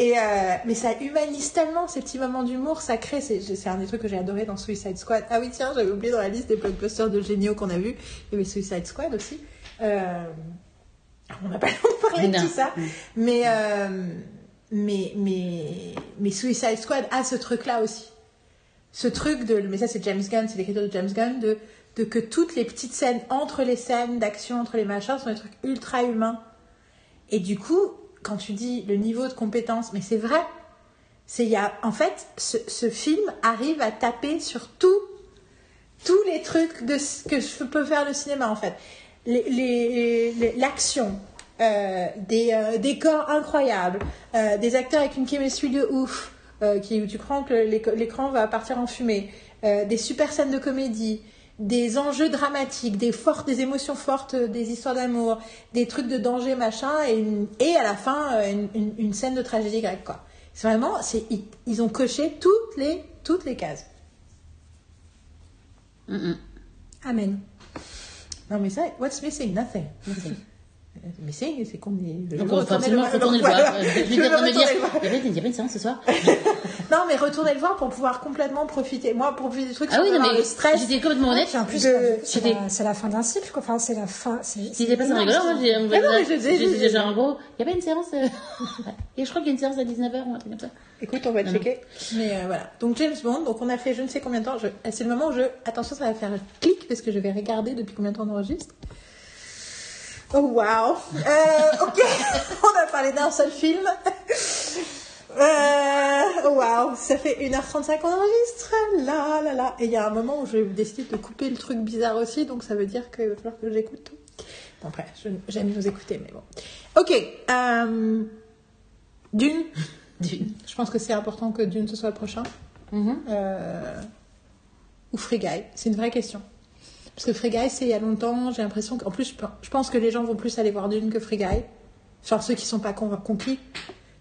Et euh, mais ça humanise tellement ces petits moments d'humour, ça crée. C'est un des trucs que j'ai adoré dans Suicide Squad. Ah oui, tiens, j'avais oublié dans la liste des blockbusters de géniaux qu'on a vus. Il y avait Suicide Squad aussi. Euh, on n'a pas le temps de tout ça. Mais, euh, mais, mais, mais Suicide Squad a ce truc-là aussi. Ce truc de. Mais ça, c'est James Gunn, c'est l'écriture de James Gunn, de, de que toutes les petites scènes entre les scènes d'action, entre les machins, sont des trucs ultra humains. Et du coup, quand tu dis le niveau de compétence, mais c'est vrai. C'est y a en fait ce, film arrive à taper sur tout tous les trucs de que je peux faire le cinéma en fait. L'action, euh, des euh, décors incroyables, euh, des acteurs avec une chemistry de ouf, qui, où tu crois que l'éc- l'écran va partir en fumée, des super scènes de comédie, des enjeux dramatiques, des fortes, des émotions fortes, euh, des histoires d'amour, des trucs de danger machin, et, une- et à la fin euh, une, une- une scène de tragédie grecque quoi. C'est vraiment, ils, ils ont coché toutes les toutes les cases. Mm, mm. Amen. Non mais ça, what's missing? Nothing. Merci. Missing, c'est qu'on est. Donc, on va absolument retourner le voir. Euh, il y avait- une séance ce soir. Non mais retourner le voir pour pouvoir complètement profiter. Moi, pour profiter du truc, Ah oui, non, mais le stress. j'étais complètement honnête. En plus, de- c'est la, c'est la fin d'un cycle, quoi. Enfin, c'est la fin. c'est- c'est pas ça rigolo, moi j'ai mais j'ai- genre en gros, il y avait une séance. euh, Et je crois qu'il y a une séance à 19h ou un truc comme ça. Écoute, on va checker. Mais euh, voilà. Donc James Bond. Donc on a fait je ne sais combien de temps. C'est le moment où je. Attention, ça va faire clic parce que je vais regarder depuis combien de temps on enregistre. Oh wow. Euh, ok. on a parlé d'un seul film. Euh, oh wow, ça fait 1h35 qu'on enregistre. Là, là, là. Et il y a un moment où je vais décider de couper le truc bizarre aussi, donc ça veut dire qu'il va falloir que j'écoute tout. Bon, après, j'aime nous écouter, mais bon. Ok. euh, Dune. D'une. Je pense que c'est important que Dune ce soit le prochain. Mhm. Euh, Ou Free Guy. C'est une vraie question. Parce que Free Guy, c'est il y a longtemps. J'ai l'impression qu'en plus, je pe- je pense que les gens vont plus aller voir Dune que Free Guy. Genre ceux qui sont pas conquis.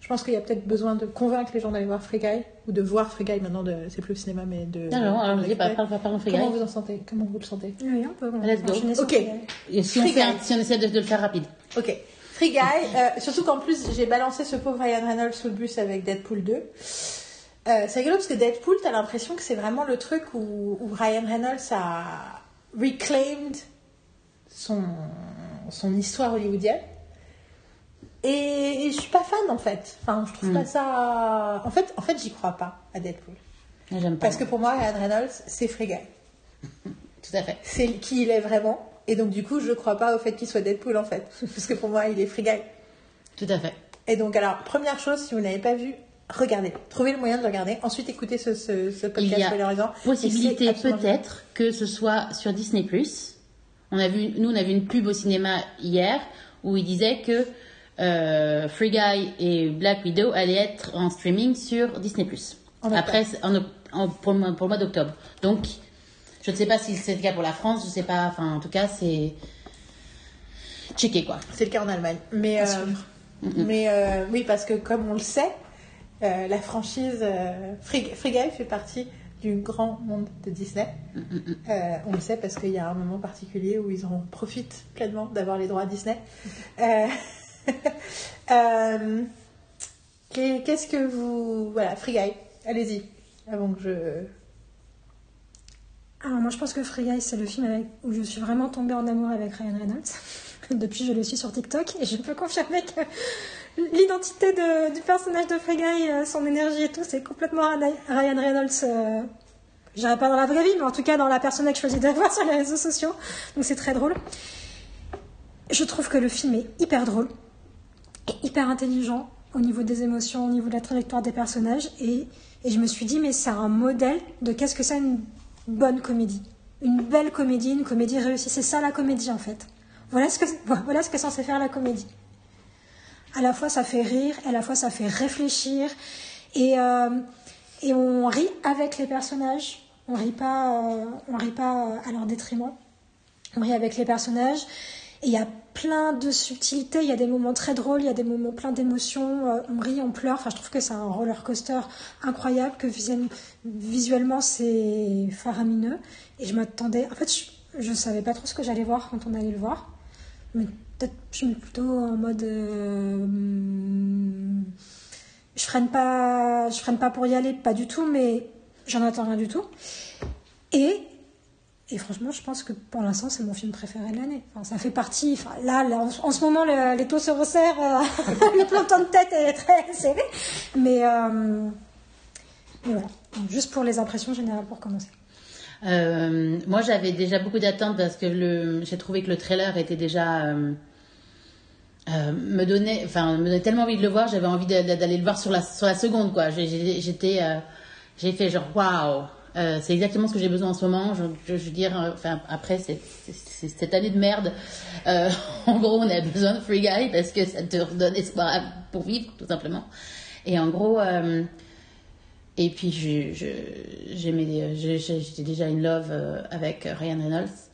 Je pense qu'il y a peut-être besoin de convaincre les gens d'aller voir Free Guy. Ou de voir Free Guy maintenant. De... C'est plus au cinéma, mais de. Non, non, parle en free Comment guy. vous en sentez? Comment vous le sentez? Oui, on peut. on Let's go. Ok. Free Guy. Et si on, Free fait guy. un- si on essaie de, de le faire rapide. Ok. Free Guy, euh, surtout qu'en plus j'ai balancé ce pauvre Ryan Reynolds sous le bus avec Deadpool 2. Euh, c'est rigolo parce que Deadpool, t'as l'impression que c'est vraiment le truc où, où Ryan Reynolds a reclaimed son, son histoire hollywoodienne. Et, et je suis pas fan en fait. Enfin, je trouve Mm. pas ça. En fait, en fait j'y crois pas à Deadpool. J'aime pas. Parce que pour moi, Ryan Reynolds, c'est Free Guy. Tout à fait. C'est qui il est vraiment. Et donc, du coup, je crois pas au fait qu'il soit Deadpool en fait. Parce que pour moi, il est Free Guy. Tout à fait. Et donc, alors, première chose, si vous n'avez pas vu, regardez. Trouvez le moyen de regarder. Ensuite, écoutez ce, ce, ce Il podcast y a spoilerisant. Possibilité peut-être que ce soit sur Disney+. On a vu, nous, on a vu une pub au cinéma hier où il disait que euh, Free Guy et Black Widow allaient être en streaming sur Disney+. En Après, en, en- pour, le mois- pour le mois d'octobre. Donc, je ne sais pas si c'est le cas pour la France, je sais pas, enfin, en tout cas, c'est checké, quoi. C'est le cas en Allemagne. Mais, euh, mais euh, oui, parce que comme on le sait, euh, la franchise euh, Free, Free Guy fait partie du grand monde de Disney. Euh, on le sait parce qu'il y a un moment particulier où ils en profitent pleinement d'avoir les droits Disney. Euh, euh, qu'est- Qu'est-ce que vous... Voilà, Free Guy, allez-y, avant que je... Alors moi je pense que Free Guy c'est le film avec- où je suis vraiment tombée en amour avec Ryan Reynolds. Depuis je le suis sur TikTok et je peux confirmer que l'identité de- du personnage de Free Guy, euh, son énergie et tout, c'est complètement Ryan Reynolds. Euh, je dirais pas dans la vraie vie, mais en tout cas dans la personne que je choisis d'avoir sur les réseaux sociaux. Donc c'est très drôle. Je trouve que le film est hyper drôle et hyper intelligent au niveau des émotions, au niveau de la trajectoire des personnages. Et, et je me suis dit, mais c'est un modèle de qu'est-ce que c'est une bonne comédie. Une belle comédie, une comédie réussie. C'est ça la comédie en fait. Voilà ce que, voilà ce que censé faire la comédie. À la fois ça fait rire, à la fois ça fait réfléchir. Et, euh, et on rit avec les personnages. On rit pas, euh, on rit pas à leur détriment. On rit avec les personnages. Et il y a plein de subtilités, il y a des moments très drôles, il y a des moments pleins d'émotions, euh, on rit, on pleure. Enfin, je trouve que c'est un roller coaster incroyable, que visuel- visuellement c'est faramineux. Et je m'attendais. En fait, je, je savais pas trop ce que j'allais voir quand on allait le voir. Mais peut-être je me plutôt en mode. euh, je freine pas, je freine pas pour y aller, pas du tout, mais j'en attends rien du tout. Et et franchement, je pense que pour l'instant, c'est mon film préféré de l'année. Enfin, ça fait partie. Enfin, là, là, en, ce moment, le- les taux se resserrent. euh, le planton de tête est très serré. Mais, euh, mais voilà. Juste pour les impressions générales pour commencer. Moi, j'avais déjà beaucoup d'attentes parce que j'ai trouvé que le trailer était déjà euh, me donnait, enfin, me donnait tellement envie de le voir. J'avais envie d'aller le voir sur la sur la seconde, quoi. J'étais, euh, j'ai fait genre waouh. Euh, c'est exactement ce que j'ai besoin en ce moment. Je, veux dire, enfin après cette année de merde. En gros, on a besoin de Free Guy parce que ça te redonne espoir pour vivre, tout simplement. Et en gros. et puis, j'étais déjà in love avec Ryan Reynolds,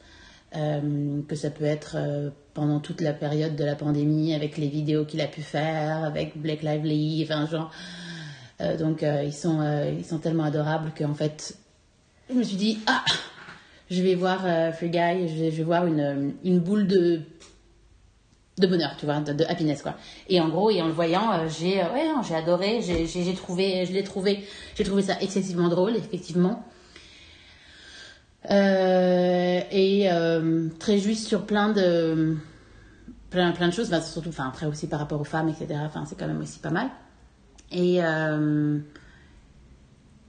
euh, que ça peut être euh, pendant toute la période de la pandémie, avec les vidéos qu'il a pu faire, avec Blake Lively, enfin, genre. euh, donc, ils, sont, ils sont tellement adorables qu'en fait, je me suis dit, ah, je vais voir Free Guy, je vais, voir une, une boule de de bonheur, tu vois, de, happiness quoi. Et en gros, et en le voyant, j'ai ouais, j'ai adoré, j'ai trouvé je l'ai trouvé, j'ai trouvé ça excessivement drôle effectivement. Euh, et euh, très juste sur plein de plein plein de choses, enfin, surtout enfin après aussi par rapport aux femmes etc. Enfin, c'est quand même aussi pas mal. Et euh,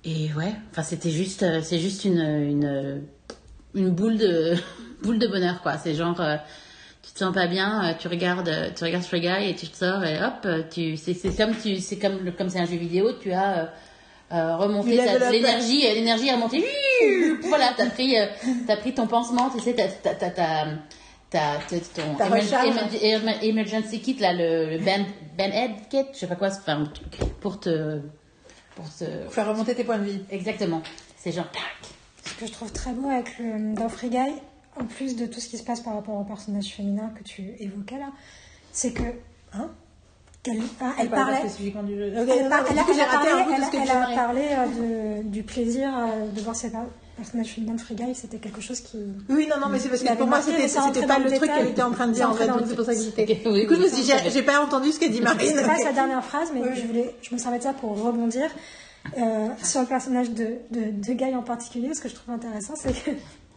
et ouais, enfin c'était juste euh, c'est juste une une une boule de boule de bonheur quoi. C'est genre euh, tu te sens pas bien, euh, tu regardes, tu regardes Free Guy et tu te sors et hop, tu, c'est, comme tu, c'est comme, comme c'est un jeu vidéo, tu as euh, up. l'énergie, l'énergie a remonté. voilà, t'as pris, euh, t'as pris ton pansement, tu sais, t'as, t'as, ton emergency kit là, le, le band, band aid kit, je sais pas quoi, enfin, pour te, pour te, Pour faire remonter tes points de vie. exactement, c'est genre tac. Ce que je trouve très beau avec le, dans Free Guy, en plus de tout ce qui se passe par rapport au personnage féminin que tu évoquais là, c'est que. Hein qu'elle, ah, elle, parlait. Elle, a, parlé, euh, de- du plaisir euh, de voir ses per- personnages féminins de Free Guy, c'était quelque chose qui. Oui, non, non, mais c'est parce que pour moi, c'était pas le truc qu'elle était en train de dire, en fait, c'est pour ça que j'étais. Du coup, je me suis dit, j'ai pas entendu ce qu'a dit Marine. C'était pas sa dernière phrase, mais je, voulais, je me servais de ça pour rebondir euh, sur le personnage de, de, de Guy en particulier. Ce que je trouve intéressant, c'est que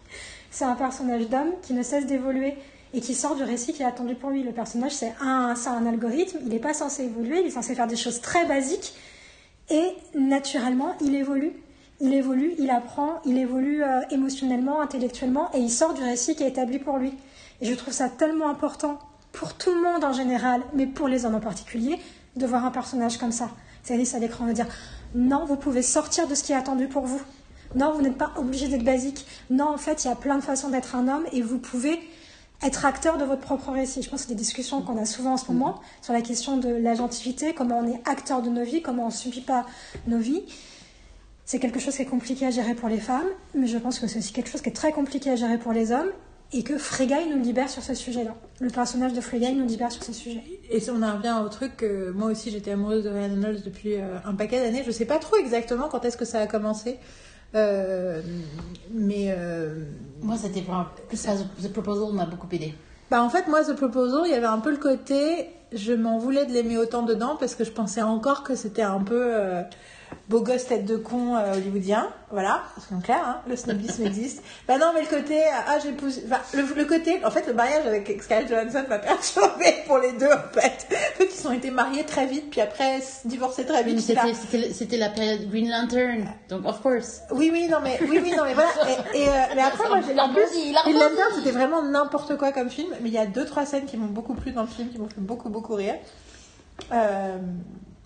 c'est un personnage d'homme qui ne cesse d'évoluer et qui sort du récit qui est attendu pour lui. Le personnage, c'est un, c'est un algorithme, il n'est pas censé évoluer, il est censé faire des choses très basiques et naturellement, il évolue. Il évolue, il apprend, il évolue euh, émotionnellement, intellectuellement et il sort du récit qui est établi pour lui. Et je trouve ça tellement important pour tout le monde en général, mais pour les hommes en particulier, de voir un personnage comme ça. C'est-à-dire à l'écran de dire non, vous pouvez sortir de ce qui est attendu pour vous. Non, vous n'êtes pas obligé d'être basique. Non, en fait, il y a plein de façons d'être un homme et vous pouvez être acteur de votre propre récit. Je pense que c'est des discussions qu'on a souvent en ce moment sur la question de l'agentivité, comment on est acteur de nos vies, comment on ne subit pas nos vies. C'est quelque chose qui est compliqué à gérer pour les femmes, mais je pense que c'est aussi quelque chose qui est très compliqué à gérer pour les hommes et que Frégay nous libère sur ce sujet-là. Le personnage de Frégay nous libère sur ce sujet. Et on en revient au truc que moi aussi j'étais amoureuse de Ryan Reynolds depuis euh, un paquet d'années, je sais pas trop exactement quand est-ce que ça a commencé, Euh, mais euh, Moi, c'était plus ça, The Proposal m'a beaucoup aidé. bah en fait moi The Proposal il y avait un peu le côté je m'en voulais de l'aimer autant dedans parce que je pensais encore que c'était un peu euh, beau gosse tête de con euh, hollywoodien. Voilà, c'est clair, hein, le snobisme existe. Bah non, mais le côté, ah j'ai poussé, enfin, le, le côté, en fait, le mariage avec Scarlett Johansson m'a perturbé pour les deux en fait. Eux qui sont été mariés très vite, puis après divorcés très vite. C'était la période Green Lantern, donc of course. Oui, oui, non, mais, oui, oui, non, mais voilà. Et, et, euh, mais après, moi, j'ai, en plus, Green. Lantern, c'était vraiment n'importe quoi comme film. Mais il y a deux, trois scènes qui m'ont beaucoup plu dans le film, qui m'ont fait beaucoup, beaucoup rire. Euh,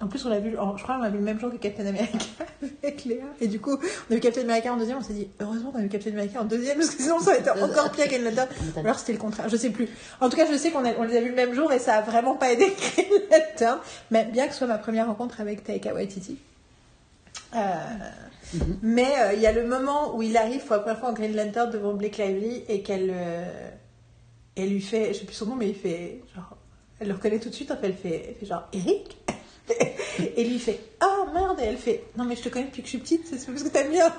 en plus, on l'a vu, je crois qu'on l'a vu le même jour que Captain America avec Léa. Et du coup, on a vu Captain America en deuxième, on s'est dit, heureusement qu'on a vu Captain America en deuxième, parce que sinon ça aurait été encore pire Lantern. Ou alors c'était le contraire, je sais plus. En tout cas, je sais qu'on a- on les a vus le même jour et ça a vraiment pas aidé Green Lantern. Mais bien que ce soit ma première rencontre avec Taika Waititi. Euh, mais euh, il y a le moment où il arrive pour la première fois en Green Lantern devant Blake Lively et qu'elle euh, elle lui fait, je sais plus son nom, mais il fait genre, elle le reconnaît tout de suite, en fait, elle fait, elle fait genre Eric? et lui il fait ah merde. Et elle fait non mais je te connais depuis que je suis petite c'est parce que t'as mis un,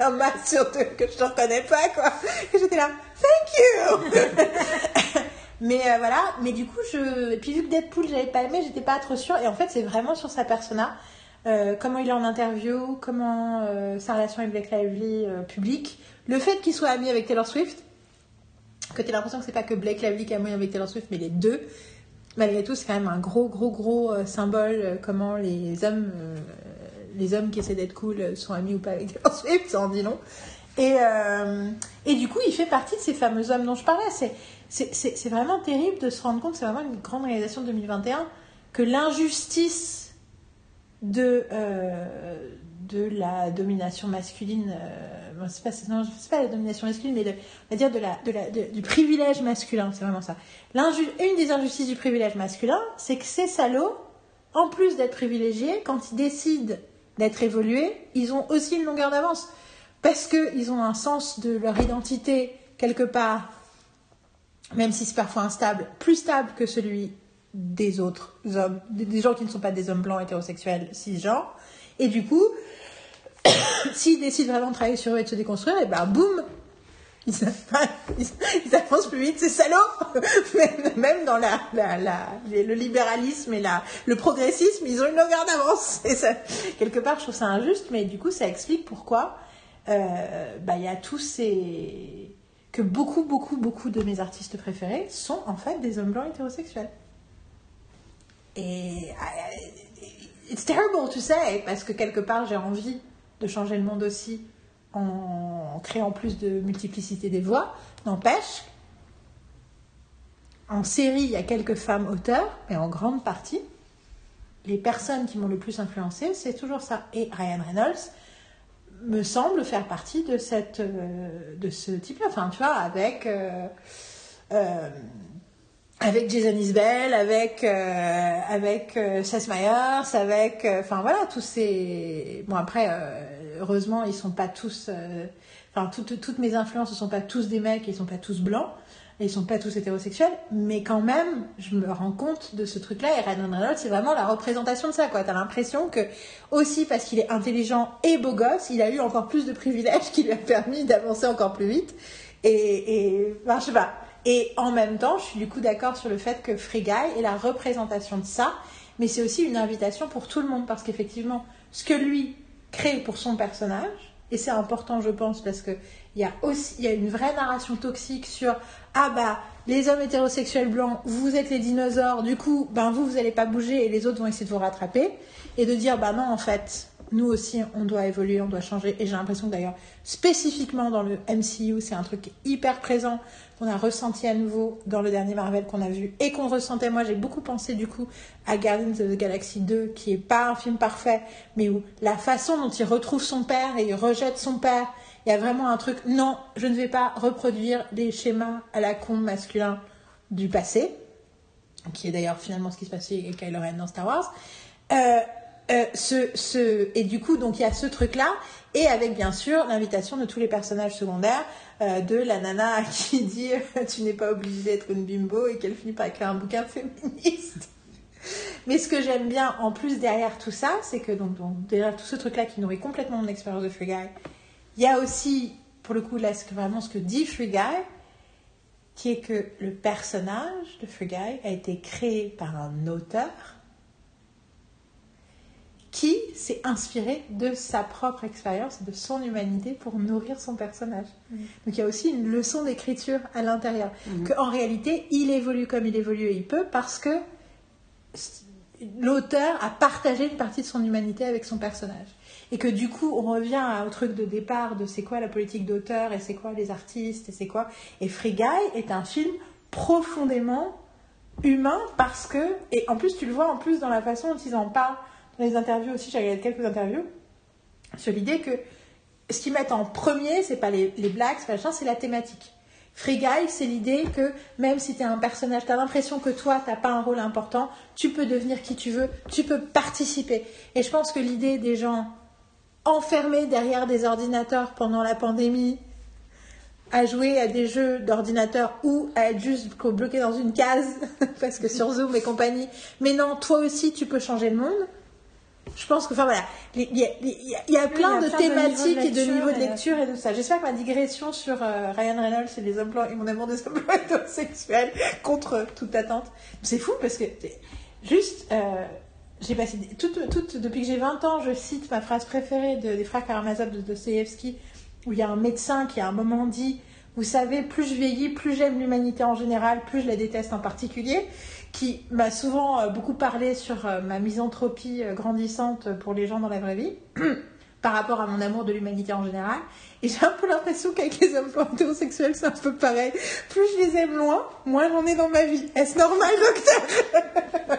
un masque sur toi que je te reconnais pas quoi. Et j'étais là thank you. Mais euh, voilà. Mais du coup je et puis vu que Deadpool j'avais pas aimé j'étais pas trop sûre. Et en fait c'est vraiment sur sa persona euh, comment il est en interview, comment euh, sa relation avec Blake Lively publique, le fait qu'il soit ami avec Taylor Swift, que tu as l'impression que c'est pas que Blake Lively qui est ami avec Taylor Swift, mais les deux. Malgré tout, c'est quand même un gros, gros, gros euh, symbole euh, comment les hommes, euh, les hommes qui essaient d'être cool sont amis ou pas avec Taylor Swift, ça en dit long. Et, et du coup, il fait partie de ces fameux hommes dont je parlais. C'est, vraiment terrible de se rendre compte, c'est vraiment une grande réalisation de 2021, que l'injustice de, de la domination masculine, bon, c'est pas, la domination masculine, mais de, va dire du privilège masculin, c'est vraiment ça. Une des injustices du privilège masculin, c'est que ces salauds, en plus d'être privilégiés, quand ils décident d'être évolués, ils ont aussi une longueur d'avance. Parce qu'ils ont un sens de leur identité, quelque part, même si c'est parfois instable, plus stable que celui des autres hommes, des gens qui ne sont pas des hommes blancs hétérosexuels cisgenres. Et du coup, s'ils décident vraiment de travailler sur eux et de se déconstruire, et ben boum, ils, ils, avancent plus vite, ces salauds même, dans le libéralisme et le progressisme, ils ont une longueur d'avance. Quelque part, je trouve ça injuste, mais du coup, ça explique pourquoi euh, bah, il y a tous ces... que beaucoup, beaucoup, beaucoup de mes artistes préférés sont en fait des hommes blancs hétérosexuels. Et I- it's terrible to say, parce que quelque part, j'ai envie de changer le monde aussi en créant plus de multiplicité des voix. N'empêche, en série, il y a quelques femmes auteurs, mais en grande partie, les personnes qui m'ont le plus influencé, c'est toujours ça. Et Ryan Reynolds me semble faire partie de, euh, de ce type-là. Enfin, tu vois, avec, euh, euh, avec Jason Isbell, avec, euh, avec euh, Seth Meyers, avec. euh, Enfin, voilà, tous ces. Bon, après, euh, heureusement, ils sont pas tous. euh, Enfin, toutes, toutes mes influences ne sont pas tous des mecs, ils sont pas tous blancs, et ils sont pas tous hétérosexuels, mais quand même, je me rends compte de ce truc-là, et Ryan Reynolds, c'est vraiment la représentation de ça, quoi. T'as l'impression que, aussi parce qu'il est intelligent et beau gosse, il a eu encore plus de privilèges qui lui a permis d'avancer encore plus vite, et, et ben, je sais pas. Et en même temps, je suis du coup d'accord sur le fait que Free est la représentation de ça, mais c'est aussi une invitation pour tout le monde, parce qu'effectivement, ce que lui crée pour son personnage, et c'est important, je pense, parce que il y a aussi une vraie narration toxique sur ah bah les hommes hétérosexuels blancs, vous êtes les dinosaures, du coup, ben vous vous allez pas bouger et les autres vont essayer de vous rattraper, et de dire bah non en fait, nous aussi on doit évoluer, on doit changer, et j'ai l'impression d'ailleurs spécifiquement dans le MCU c'est un truc hyper présent qu'on a ressenti à nouveau dans le dernier Marvel qu'on a vu et qu'on ressentait. Moi, j'ai beaucoup pensé du coup à Guardians of the Galaxy 2, qui est pas un film parfait, mais où la façon dont il retrouve son père et il rejette son père, il y a vraiment un truc. Non, je ne vais pas reproduire des schémas à la con masculin du passé, qui est d'ailleurs finalement ce qui se passait avec Kylo Ren dans Star Wars. Euh, euh, et du coup, donc il y a ce truc-là, et avec bien sûr l'invitation de tous les personnages secondaires, euh, de la nana qui dit tu n'es pas obligée d'être une bimbo et qu'elle finit par écrire un bouquin féministe. Mais ce que j'aime bien en plus derrière tout ça, c'est que donc, derrière tout ce truc-là qui nourrit complètement mon expérience de Free Guy, il y a aussi, pour le coup, là, ce que, vraiment ce que dit Free Guy, qui est que le personnage de Free Guy a été créé par un auteur qui s'est inspiré de sa propre expérience, de son humanité pour nourrir son personnage. Mm. Donc il y a aussi une leçon d'écriture à l'intérieur. Mhm. Que en réalité, il évolue comme il évolue et il peut parce que l'auteur a partagé une partie de son humanité avec son personnage. Et que du coup, on revient au truc de départ de c'est quoi la politique d'auteur et c'est quoi les artistes et c'est quoi. Et Free Guy est un film profondément humain parce que, et en plus tu le vois en plus dans la façon dont ils en parlent les interviews aussi, j'ai regardé quelques interviews, sur l'idée que ce qu'ils mettent en premier, c'est pas les, les blagues, c'est la thématique. Free Guy, c'est l'idée que même si tu es un personnage, tu as l'impression que toi, t'as pas un rôle important, tu peux devenir qui tu veux, tu peux participer. Et je pense que l'idée des gens enfermés derrière des ordinateurs pendant la pandémie, à jouer à des jeux d'ordinateur ou à être juste bloqué dans une case, parce que sur Zoom et compagnie, mais non, toi aussi, tu peux changer le monde. Je pense que, enfin voilà, il y a, y y plein y de plein thématiques de et de niveaux de lecture et- de ça. J'espère que ma digression sur euh, Ryan Reynolds et les emplois et mon amour des emplois hétérosexuels contre toute attente, c'est fou parce que juste, euh, j'ai passé toute, toute- depuis que j'ai 20 ans, je cite ma phrase préférée de- des frères Karamazov de Dostoevsky, où il y a un médecin qui à un moment dit Vous savez, plus je vieillis, plus j'aime l'humanité en général, plus je la déteste en particulier, qui m'a souvent euh, beaucoup parlé sur euh, ma misanthropie euh, grandissante pour les gens dans la vraie vie, par rapport à mon amour de l'humanité en général. Et j'ai un peu l'impression qu'avec les hommes hétérosexuels, c'est un peu pareil. Plus je les aime loin, moins j'en ai dans ma vie. Est-ce normal, docteur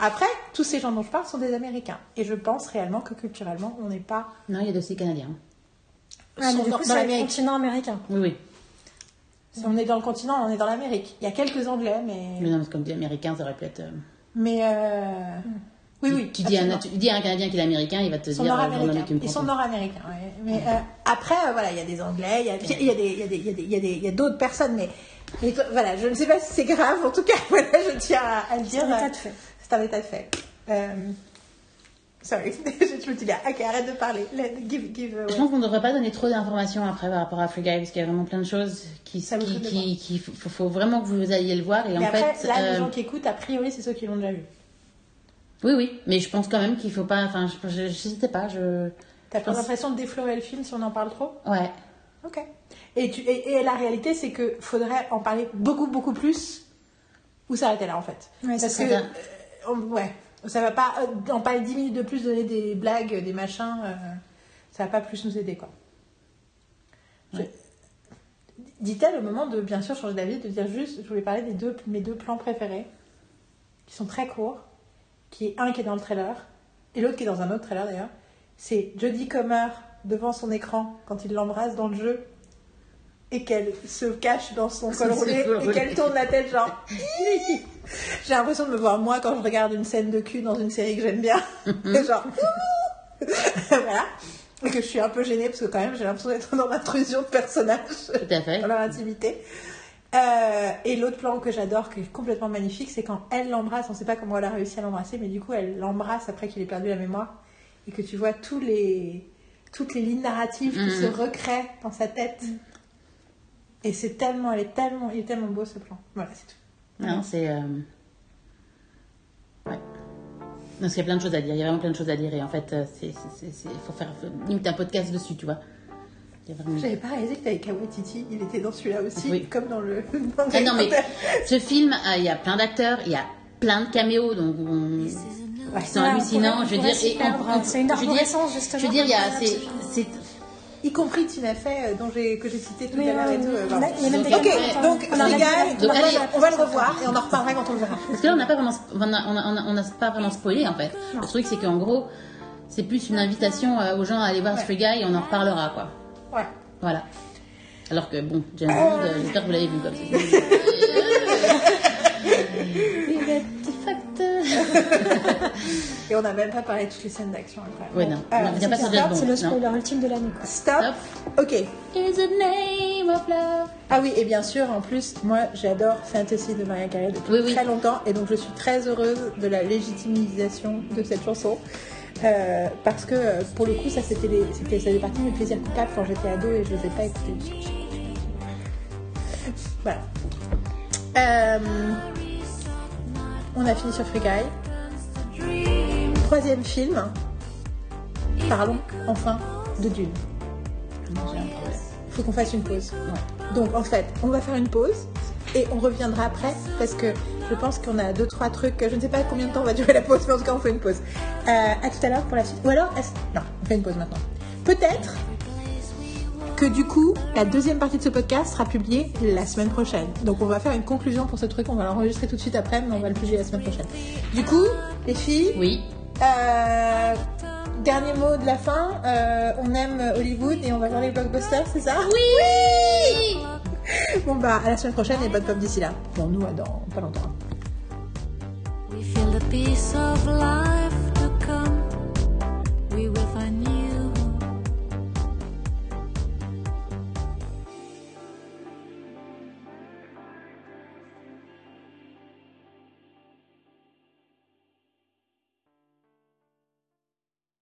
Après, tous ces gens dont je parle sont des Américains. Et je pense réellement que culturellement, on n'est pas. Non, il y a aussi canadiens. Ah, sont du dans, coup, dans c'est le l'Amérique. continent américain. Oui, oui. Si on est dans le continent, on est dans l'Amérique. Il y a quelques Anglais, mais. Mais non, mais comme dit américain, ça aurait pu être. euh, Mais. euh, Oui, oui. Tu dis, à un, tu dis à un Canadien qu'il est américain, il va te Ils sont dire. euh, une Ils sont profonde. nord-américains, ouais. Mais euh, après, euh, voilà, il y a des Anglais, il y a, il y a des, il y a des, il y a des, il y a des, il y a d'autres personnes, mais, mais voilà, je ne sais pas si c'est grave. En tout cas, voilà, je tiens à, à le C'est dire. un état de fait. C'est un état de fait. Euh, Sorry, je me dis là, ok, arrête de parler. Give, give away. Je pense qu'on ne devrait pas donner trop d'informations après par rapport à Free Guy parce qu'il y a vraiment plein de choses qui, Ça qui, qui, qui- faut, faut vraiment que vous alliez le voir et Mais en après, fait, là, euh, les gens qui écoutent, a priori, c'est ceux qui l'ont déjà vu. oui, oui, mais je pense quand même qu'il faut pas, enfin, je, sais pas, je, T'as pas pense- l'impression de déflorer le film si on en parle trop? Ouais, Ok. Et, tu, et, et la réalité, c'est que faudrait en parler beaucoup, beaucoup plus ou s'arrêter là, en fait? Ouais, Parce c'est que, euh, on- ouais, ça va pas, euh, en parler 10 minutes de plus, donner des blagues, des machins, euh, ça va pas plus nous aider, quoi. Je- Ouais. Dit-elle au moment de, bien sûr, changer d'avis, de dire juste, je voulais parler des deux, mes deux plans préférés, qui sont très courts, qui est un qui est dans le trailer, et l'autre qui est dans un autre trailer d'ailleurs. C'est Jodie Comer devant son écran quand il l'embrasse dans le jeu et qu'elle se cache dans son col roulé et qu'elle tourne la tête genre j'ai l'impression de me voir moi quand je regarde une scène de cul dans une série que j'aime bien Et genre voilà et que je suis un peu gênée parce que quand même j'ai l'impression d'être dans l'intrusion de personnages tout à fait. dans leur intimité. Euh, et l'autre plan que j'adore, qui est complètement magnifique, c'est quand elle l'embrasse. On ne sait pas comment elle a réussi à l'embrasser, mais du coup, elle l'embrasse après qu'il ait perdu la mémoire. Et que tu vois tous les, toutes les lignes narratives qui Mhm. se recréent dans sa tête. Et c'est tellement, elle est tellement, il est tellement beau ce plan. Voilà, c'est tout. Non, c'est. euh, Ouais. Parce qu'il y a plein de choses à dire, il y a vraiment plein de choses à dire et en fait, euh, c'est, c'est, c'est, c'est- faut faire limite un podcast dessus, tu vois. Il vraiment- J'avais pas réalisé que t'avais Kawatiti, il était dans celui-là aussi, Oui. comme dans le. dans Ah non, mais ce film, euh, il y a plein d'acteurs, il y a plein de caméos, donc on- Ouais. qui sont hallucinants. je veux dire, C'est une je veux dire- arborescence, justement. Je veux dire, il c'est, Y compris Tina Fey, euh, dont j'ai, que j'ai cité tout à l'heure et tout. euh, voilà. Ok, donc, donc, on va le revoir et on en reparlera quand on le verra. Parce que là, on n'a pas vraiment, on a, on a, on a- on n'a pas vraiment spoilé en fait. Le truc, c'est qu'en gros, c'est plus une invitation euh, aux gens à aller voir. Free Guy et on en reparlera quoi. Ouais. Voilà. Alors que bon, James Bond, euh, j'espère que vous l'avez vu comme ça. Et on n'a même pas parlé de toutes les scènes d'action après. Ouais, non. alors, On pas c'est le spoiler ultime de l'année. Stop. Stop. Ok. Is the name of love. Ah oui, et bien sûr, en plus, moi, j'adore Fantasy de Maria Carey depuis Oui, oui. très longtemps, et donc je suis très heureuse de la légitimisation de cette chanson. Euh, parce que euh, pour le coup, ça c'était les, c'était, ça faisait partie de mes plaisirs coupables quand j'étais ado et je ne les ai pas écoutés. Voilà. Euh, on a fini sur Free Guy. Troisième film. Parlons enfin de Dune. J'ai un problème. Il faut qu'on fasse une pause. Ouais. Donc en fait, on va faire une pause et on reviendra après parce que je pense qu'on a deux trois trucs. Je ne sais pas combien de temps va durer la pause, mais en tout cas on fait une pause. Euh, à tout à l'heure pour la suite. Ou alors, non, on fait une pause maintenant. Peut-être que du coup, la deuxième partie de ce podcast sera publiée la semaine prochaine. Donc on va faire une conclusion pour ce truc. On va l'enregistrer tout de suite après, mais on va le publier la semaine prochaine. Du coup, les filles, Oui. euh, dernier mot de la fin. euh, on aime Hollywood et on va voir les blockbusters, c'est ça? Oui, Bon bah à la semaine prochaine et bonne pop d'ici là. Bon nous à dans pas longtemps. We feel the peace of life